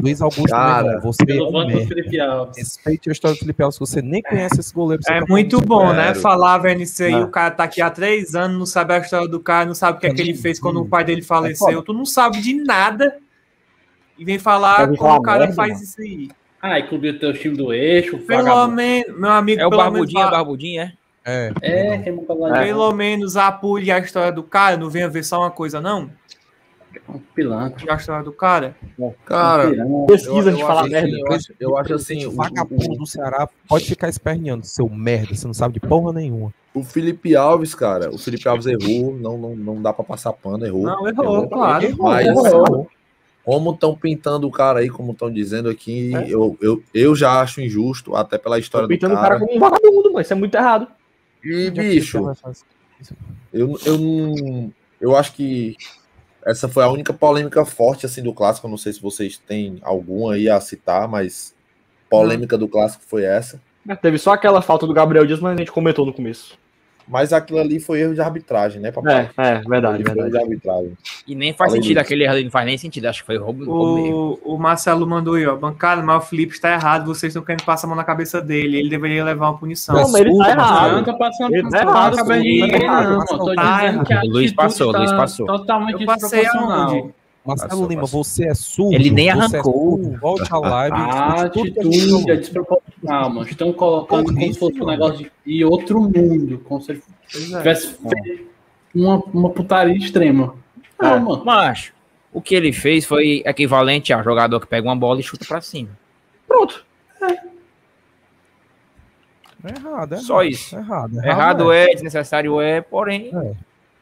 S9: Luiz Augusto
S3: Cara,
S9: Menon, você é um.
S11: Felipe Alves.
S9: Respeite a história do Felipe Alves, você nem conhece esse goleiro.
S6: É
S9: tá
S6: muito bom,
S3: Zero.
S6: né? Falar, vendo isso aí,
S10: Ah.
S6: o cara tá aqui há três anos, não sabe a história do cara, não sabe o que é que ele fez quando o pai dele faleceu. Tu não sabe de nada e vem falar como o cara faz
S10: mano?
S6: isso aí.
S11: Ah, e clube do teu time do eixo,
S6: Pelo menos, meu amigo,
S8: É o
S6: pelo menos
S8: Barbudinho, é o Barbudinho, é?
S9: É.
S11: É, vai
S6: Pelo menos apure a história do cara, não venha ver só uma coisa, não.
S11: um pilantra.
S6: A história do cara.
S3: Cara,
S11: Um
S10: Pesquisa de falar merda.
S3: assim, eu acho, eu acho assim,
S9: o
S3: o,
S9: vagabundo do Ceará pode ficar esperneando, seu merda, você não sabe de porra nenhuma.
S3: o Felipe Alves, cara, o Felipe Alves errou, não, não, não dá pra passar pano, errou.
S6: Não, errou, claro.
S3: Mas
S10: Errou.
S3: Como estão pintando o cara aí, como estão dizendo aqui, eu, eu, eu já acho injusto, até pela história do
S10: Pintando o
S3: cara.
S10: cara como um vagabundo, mano. Isso é muito errado.
S3: E, bicho, eu, eu. Eu acho que essa foi a única polêmica forte assim do clássico. Eu não sei se vocês têm alguma aí a citar, mas polêmica do clássico foi essa.
S10: Teve só aquela falta do Gabriel Dias, mas a gente comentou no começo.
S3: Mas aquilo ali foi erro de arbitragem, né, papai?
S10: É, é, verdade,
S3: Foi erro
S10: verdade.
S3: de arbitragem.
S8: E nem faz
S3: Além
S8: sentido,
S3: disso.
S8: aquele erro ali não faz nem sentido. Acho que foi roubo, roubo mesmo.
S6: O, Marcelo mandou aí, ó. Bancada, mas o Felipe está errado. Vocês estão querendo passar a mão na cabeça dele. Ele deveria levar uma punição.
S10: Não, mas ele tá
S11: Não,
S10: errado.
S11: não passando
S10: Ele tá
S11: passando
S10: errado,
S11: na cabeça de
S10: sim, tá
S11: ninguém,
S10: errado,
S11: não.
S6: mas
S11: Eu tô
S6: tá
S11: dizendo que a
S8: errado. Luiz passou,
S11: tá
S8: Luiz passou.
S11: Totalmente
S6: Eu passei aonde?
S9: Marcelo
S3: Passou,
S9: Lima,
S3: passou.
S9: você é surdo.
S8: Ele nem
S9: é
S8: arrancou.
S9: surdo, volte à live.
S11: A
S9: a gente
S11: atitude é desproporcional, mano. Estão colocando
S9: Porra,
S11: como se
S9: isso,
S11: fosse um negócio de, outro mundo. Como se
S6: é.
S11: tivesse feito uma, uma putaria extrema. Não, mano.
S8: Mas o que ele fez foi equivalente a um jogador que pega uma bola e chuta pra cima.
S10: Pronto.
S9: É errado, é
S8: Só
S9: errado,
S8: isso.
S9: É errado,
S8: Errado é, desnecessário é, porém.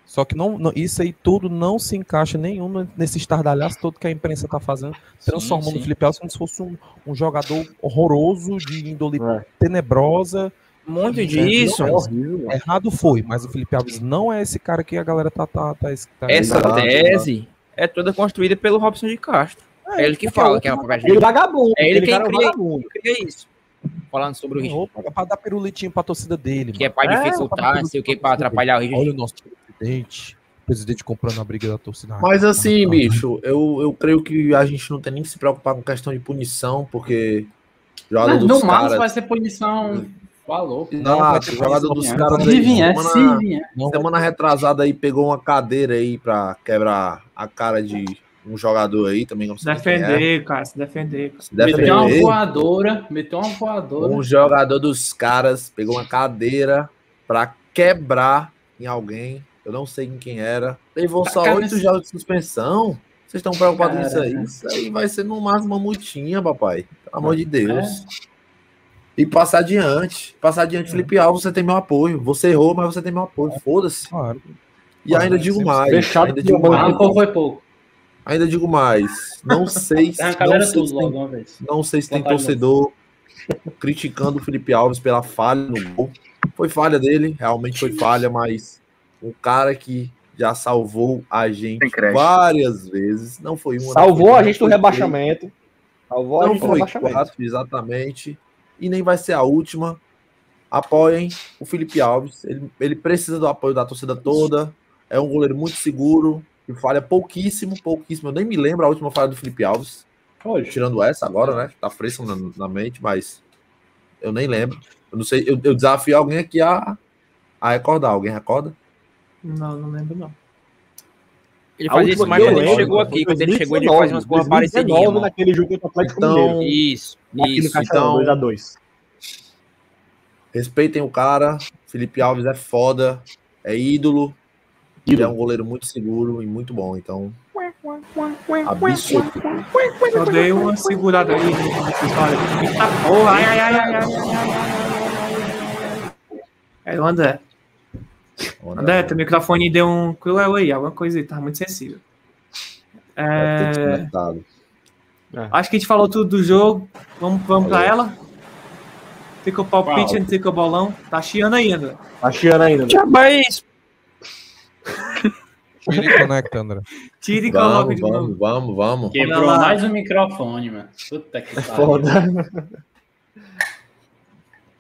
S9: Só que não, não- isso aí tudo não se encaixa nenhum nesse estardalhaço todo que a imprensa tá fazendo, transformando
S8: sim.
S9: o Felipe Alves como se fosse um, um jogador horroroso, de índole
S10: É.
S9: tenebrosa.
S8: Muito disso.
S10: É.
S9: Errado foi, mas o Felipe Alves não é esse cara que a galera tá. tá, tá, tá
S8: Essa
S3: Exato,
S8: tese é toda construída pelo Robson de Castro. É ele que
S9: porque
S8: fala que é uma
S9: outro-
S10: Ele é vagabundo.
S8: É ele
S10: aquele
S8: quem
S10: é
S8: cria,
S10: vagabundo.
S8: cria isso. Falando sobre o
S9: roupa pra dar pirulitinho pra torcida dele.
S8: Que é
S9: mano.
S8: pra
S10: É,
S8: dificultar, não sei o que, pra atrapalhar o risco.
S9: Olha o nosso presidente. O presidente comprando a briga da torcida.
S3: Mas assim,
S9: Ah,
S3: bicho, eu, eu creio que a gente não tem nem que se preocupar com questão de punição, porque jogador
S11: Mas
S3: dos
S11: no máximo
S3: caras.
S11: vai ser punição. Falou.
S3: Não,
S9: vai
S3: o
S9: ter
S3: jogador
S9: punição,
S3: dos
S9: não.
S3: caras
S11: Se vier, se
S3: semana,
S11: vier.
S9: Não vai
S3: semana retrasada aí pegou uma cadeira aí pra quebrar a cara de um jogador aí também, não
S6: Se
S3: sei quem é.
S6: defender, cara, se defender. cara.
S3: Se
S11: Meteu uma
S3: defender.
S11: voadora. Meteu uma voadora.
S3: Um jogador dos caras pegou uma cadeira pra quebrar em alguém. Eu não sei em quem era. Levou só
S11: Cara,
S3: oito jogos de suspensão. Vocês estão preocupados nisso aí?
S11: Caraca.
S3: Isso aí vai ser no máximo uma multinha, papai. Pelo amor de
S11: É.
S3: Deus. E passar adiante. Passar adiante, Felipe Alves, você tem meu apoio. Você errou, mas você tem meu apoio. Foda-se.
S9: Claro.
S3: E ainda digo mais.
S10: Fechado
S3: Ainda
S10: com
S3: digo.
S11: Ah,
S3: mais.
S11: foi pouco?
S3: Ainda digo mais. Não sei se.
S11: Tem a
S3: Não sei se tem não sei se tem torcedor criticando o Felipe Alves pela falha no gol. Foi falha dele, realmente foi falha, mas um cara que já salvou a gente várias vezes. Não foi uma. não
S10: Salvou
S3: foi
S10: a gente do
S3: não foi
S10: rebaixamento. Salvou a
S3: três,
S10: gente
S3: Não
S10: do
S3: foi
S10: rebaixamento.
S3: quatro, exatamente. E nem vai ser a última. Apoiem o Felipe Alves. Ele, ele precisa do apoio da torcida toda. É um goleiro muito seguro. Que falha pouquíssimo, pouquíssimo. Eu nem me lembro a última falha do Felipe Alves.
S11: Hoje.
S3: Tirando essa agora, né? Tá fresco na, na mente, mas eu nem lembro. Eu não sei, eu, eu desafio alguém aqui a, a recordar. Alguém recorda?
S6: Não, não lembro, não.
S8: Ele
S10: a
S8: fazia isso mais quando ele chegou aqui. Quando ele chegou, ele fazia umas boas parecidas.
S10: naquele jogo contra o Atlético
S3: então,
S10: Mineiro.
S8: Isso, isso.
S3: Então,
S10: 2x2.
S3: Respeitem o cara. Felipe Alves é foda. É ídolo. Ele é um goleiro muito seguro e muito bom, então. Absurdo.
S6: Só dei uma segurada aí. Eita porra! Ai, ai, ai, ai, ai, ai. Era o André. André, teu microfone deu um cruel aí, alguma coisa aí, tá muito sensível.
S3: Deve ter
S6: É, acho que a gente falou tudo do jogo. Vamos, vamos pra
S3: Falou.
S6: ela? Fica o palpite, não fica o bolão. Tá chiando André.
S10: Tá chiando ainda. né?
S8: É isso.
S9: Tira e conecta, André.
S6: Tira e coloca
S3: Vamos, vamos, vamos, vamos.
S11: Quebrou
S6: lá.
S11: mais um microfone, mano. Puta que pariu.
S10: Foda.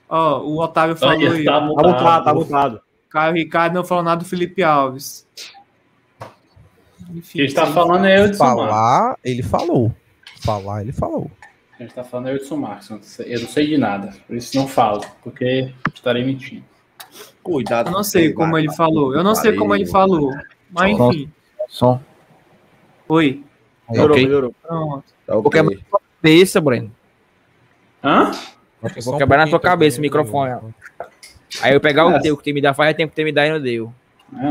S6: Ó, o Otávio falou
S11: Olha,
S6: aí.
S11: tá
S6: ó.
S10: Tá mutado, tá mutado.
S6: Caio Ricardo não falou nada do Felipe Alves. Enfim,
S11: Quem está falando é eu de Sumar.
S9: Falar, ele falou. Falar, ele falou.
S11: Quem está falando é eu de Sumar. Eu não sei de nada. Por isso não falo, porque estarei mentindo.
S3: Cuidado.
S6: Eu não sei como ele falou. Eu não sei como ele falou. Mas
S3: Som.
S6: enfim.
S8: Som.
S6: Oi.
S10: Melhorou,
S8: ok.
S10: melhorou.
S6: Pronto.
S3: Tá ok.
S8: Porque é Pensa, Breno.
S11: Hã?
S8: Eu vou quebrar na tua cabeça o microfone. ó. Aí eu pegar o teu que tu me dá, faz tempo que tu me dá e não deu.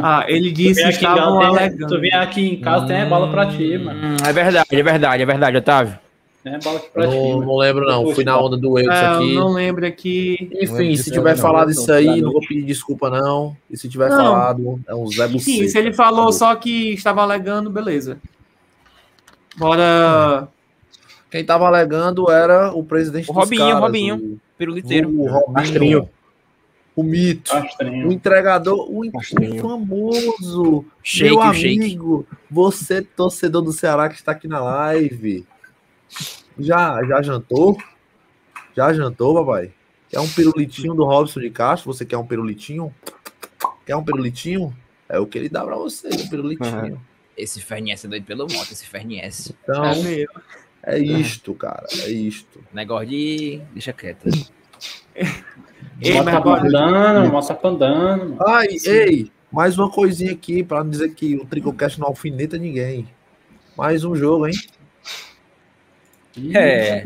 S6: Ah, ele disse que estavam
S11: tem-
S6: alegando.
S11: tu vem aqui em casa, tem bola pra ti, mano.
S8: Hum, é verdade, é verdade, é verdade, Otávio.
S11: Tem bola aqui pra ti.
S3: Não, não lembro, não. Fui na onda do eu, isso
S6: É, eu
S3: aqui.
S6: não lembro aqui.
S3: Enfim, se tiver
S9: não.
S3: falado isso aí, não vou pedir desculpa, não. E se tiver
S6: Não.
S3: falado, é um Zé
S6: Sim,
S3: Buceta.
S6: se ele falou só que estava alegando, beleza. Bora.
S3: Quem tava alegando era o presidente
S8: O
S3: dos
S8: Robinho,
S3: caras,
S8: Robinho.
S3: o-
S8: Piruliteiro.
S3: O Robinho.
S10: Astrinho.
S3: O mito.
S11: Astrinho.
S3: O entregador, o,
S10: Astrinho.
S3: famoso.
S8: Shake,
S3: meu
S8: o shake.
S3: amigo. Você, torcedor do Ceará que está aqui na live. Já, já jantou? Já jantou, papai? Quer um pirulitinho do Robson de Castro? Você quer um pirulitinho? Quer um pirulitinho? É o que ele dá pra você, um pirulitinho.
S8: Esse Ferniesse é doido pelo moto, esse Ferniesse.
S3: Então,
S6: É
S3: é isto, cara. É isto.
S8: Negócio de. Deixa quieto.
S6: Ei,
S11: Mostra
S6: mas bora.
S11: pandando, mostra pandando. mano.
S3: Ai, ei, mais uma coisinha aqui, pra não dizer que o Tricocast não alfineta ninguém. Mais um jogo, hein?
S8: É.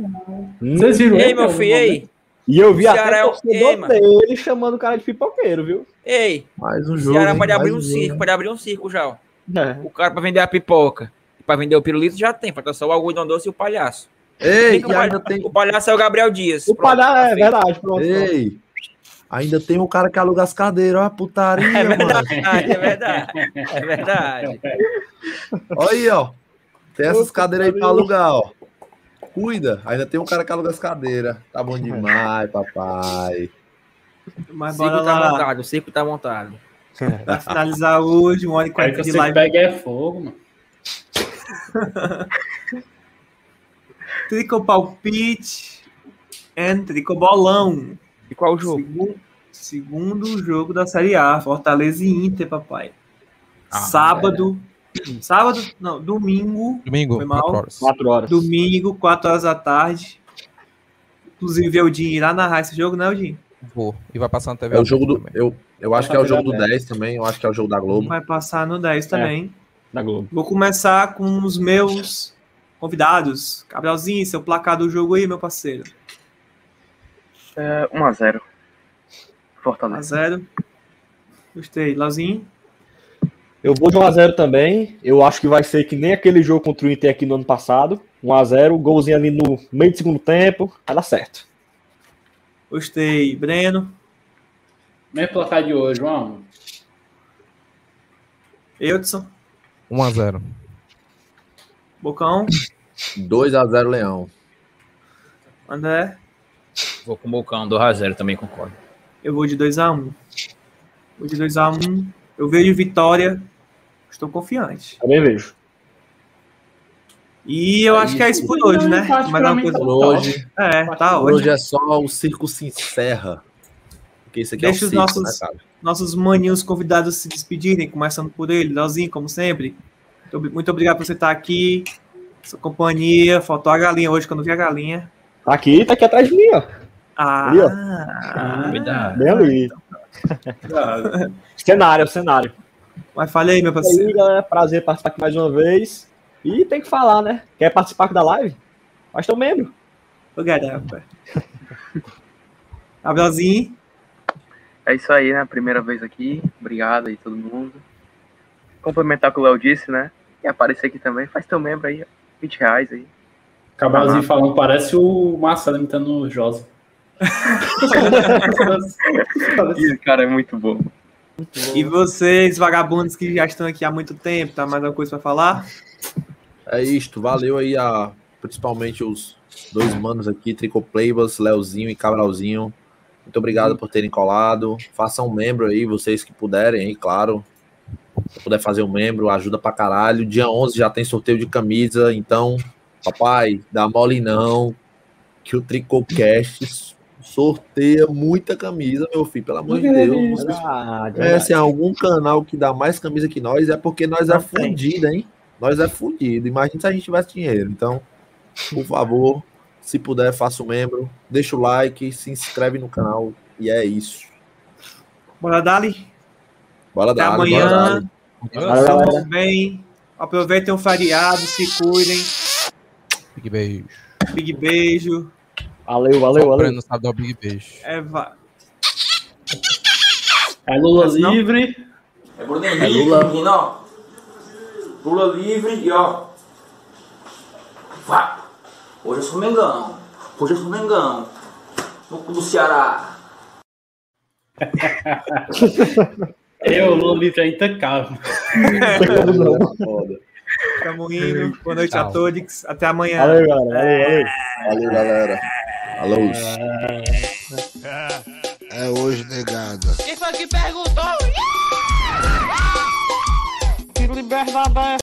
S11: Vocês viram
S8: Ei, meu filho, ei.
S11: momento?
S10: E eu vi
S8: Ceará
S10: até
S8: é
S10: o
S8: Ei,
S10: torcedor
S8: mano.
S10: dele chamando o cara de pipoqueiro, viu?
S8: Ei,
S3: Mais um
S8: o
S3: jogo.
S8: Ceará
S3: hein?
S8: pode abrir um
S3: Mais
S8: circo,
S3: jogo.
S8: pode abrir um circo já. ó.
S10: É.
S8: O cara pra vender a pipoca. Pra vender o pirulito já tem, falta só o algodão doce e o palhaço.
S3: Ei,
S8: o palha-
S3: tem.
S8: O palhaço é o Gabriel Dias.
S10: O
S8: Pronto,
S10: palhaço,
S8: tá
S10: é verdade, pronto. pronto.
S3: Ei, ainda tem um cara que aluga as cadeiras, ó, a putaria,
S8: É
S3: mano.
S8: verdade, é verdade. É verdade.
S3: Olha aí, ó. Tem essas cadeiras aí pra alugar, ó. Cuida, ainda tem um cara que aluga as cadeiras. Tá bom demais, papai.
S8: O
S6: Mas
S8: circo
S6: bora
S8: tá
S6: lá.
S8: montado, o circo tá montado.
S6: Pra finalizar hoje, uma hora e quarenta de live.
S11: pega é fogo, mano.
S6: Tricopalpite and Tricobolão.
S8: E qual o jogo?
S6: Segundo, segundo jogo da Série A, Fortaleza e Inter, papai.
S8: Ah,
S6: sábado. Sábado, não, domingo.
S9: Domingo,
S6: Foi mal.
S9: quatro horas.
S10: Quatro horas.
S6: Domingo, 4 horas da tarde. Inclusive, o Dinho irá narrar esse jogo, né, Dinho?
S9: Vou. E vai passar na TV.
S3: É o jogo do.
S9: também.
S3: Eu, eu acho que é o jogo do 10 também. Eu acho que é o jogo da Globo.
S6: Vai passar no 10 também.
S10: Da Globo.
S6: Vou começar com os meus convidados. Gabrielzinho, seu placar do jogo aí, meu parceiro.
S7: É, 1x0.
S6: 1 a
S7: Fortaleza.
S6: 0 Gostei. Lauzinho?
S10: Eu vou de 1x0 também. Eu acho que vai ser que nem aquele jogo contra o Inter aqui no ano passado. 1x0, golzinho ali no meio do segundo tempo. Vai dar certo.
S6: Gostei. Breno?
S11: Mesmo placar de hoje, 1x1.
S6: Eudson?
S9: 1x0.
S6: Bocão?
S3: 2x0 Leão.
S6: André?
S8: Vou com o Bocão, 2x0 também concordo.
S6: Eu vou de 2x1. Vou de 2x1. Eu vejo vitória. Estou confiante.
S10: Também vejo.
S6: E eu acho que é isso por hoje, né? Uma
S11: mim
S6: coisa.
S11: tá
S3: Hoje,
S6: É, tá
S3: hoje
S6: hoje.
S3: é só o circo se encerra. Porque isso aqui
S6: Deixa
S3: é o
S6: os
S3: circo,
S6: nossos-
S3: né?
S6: Nossos maninhos convidados se despedirem, começando por ele, Leozinho, como sempre. Muito, ob- muito obrigado por você estar aqui. Sua companhia. Faltou a galinha hoje, que eu não vi a galinha.
S10: Tá aqui, tá aqui atrás de mim, ó.
S6: Ah,
S10: Ali, ó.
S8: Cuidado.
S10: Bem ali. cenário, cenário.
S6: mas fale aí, meu
S10: E aí,
S6: parceiro.
S10: galera, prazer participar aqui mais uma vez. E tem que falar, né? Quer participar aqui da live? Faz teu membro.
S6: Obrigado, Gabrielzinho.
S7: É isso aí, né? Primeira vez aqui. Obrigado aí, todo mundo. Complementar o que o Léo disse, né? E aparecer aqui também. Faz teu membro aí, ó. 20 reais aí.
S11: Cabalzinho
S7: Ah.
S11: falando, parece o Marcelo imitando o Josa.
S7: Esse cara é muito bom.
S6: E vocês, vagabundos que já estão aqui há muito tempo, tá mais alguma coisa pra falar?
S3: É isto, valeu aí a principalmente os dois manos aqui, Tricoplaybas, Leozinho e Cabralzinho. Muito obrigado por terem colado. Façam um membro aí, vocês que puderem aí, claro. Se puder fazer um membro, ajuda pra caralho. Dia 11 já tem sorteio de camisa, então, papai, dá mole não, que o Tricocast sorteia muita camisa, meu filho, pelo amor de Deus.
S10: Verdade,
S3: conhecem algum canal que dá mais camisa que nós, é porque nós é fudido, hein? Nós é fudido. Imagina se a gente tivesse dinheiro. Então, por favor, se puder, faça o membro, deixa o like, se inscreve no canal. E é isso.
S6: Bora, Dali.
S3: Bora
S6: Até
S3: bora dar.
S6: amanhã.
S10: Galera.
S6: Estamos bem. Aproveitem o feriado, se cuidem.
S9: Big beijo.
S6: Big beijo.
S10: Valeu, valeu, valeu.
S9: Breno sabe dar o Big Beijo.
S6: É, va-
S11: É Lula
S6: Mas não-
S11: livre.
S8: É Bruninho,
S3: É Lula.
S8: menino, ó. Lula livre e ó. Vá. Hoje eu sou Mengão. Hoje eu sou Mengão. No cu do Ceará.
S11: Eu, Lula livre é intacável.
S3: Foda.
S6: Tamo indo. Boa noite a
S9: Tchau.
S6: todos. Até amanhã.
S10: Valeu, galera. Valeu, valeu.
S3: Valeu, galera. Alô.
S12: É hoje, negada.
S4: Quem foi que perguntou? Que liberdade é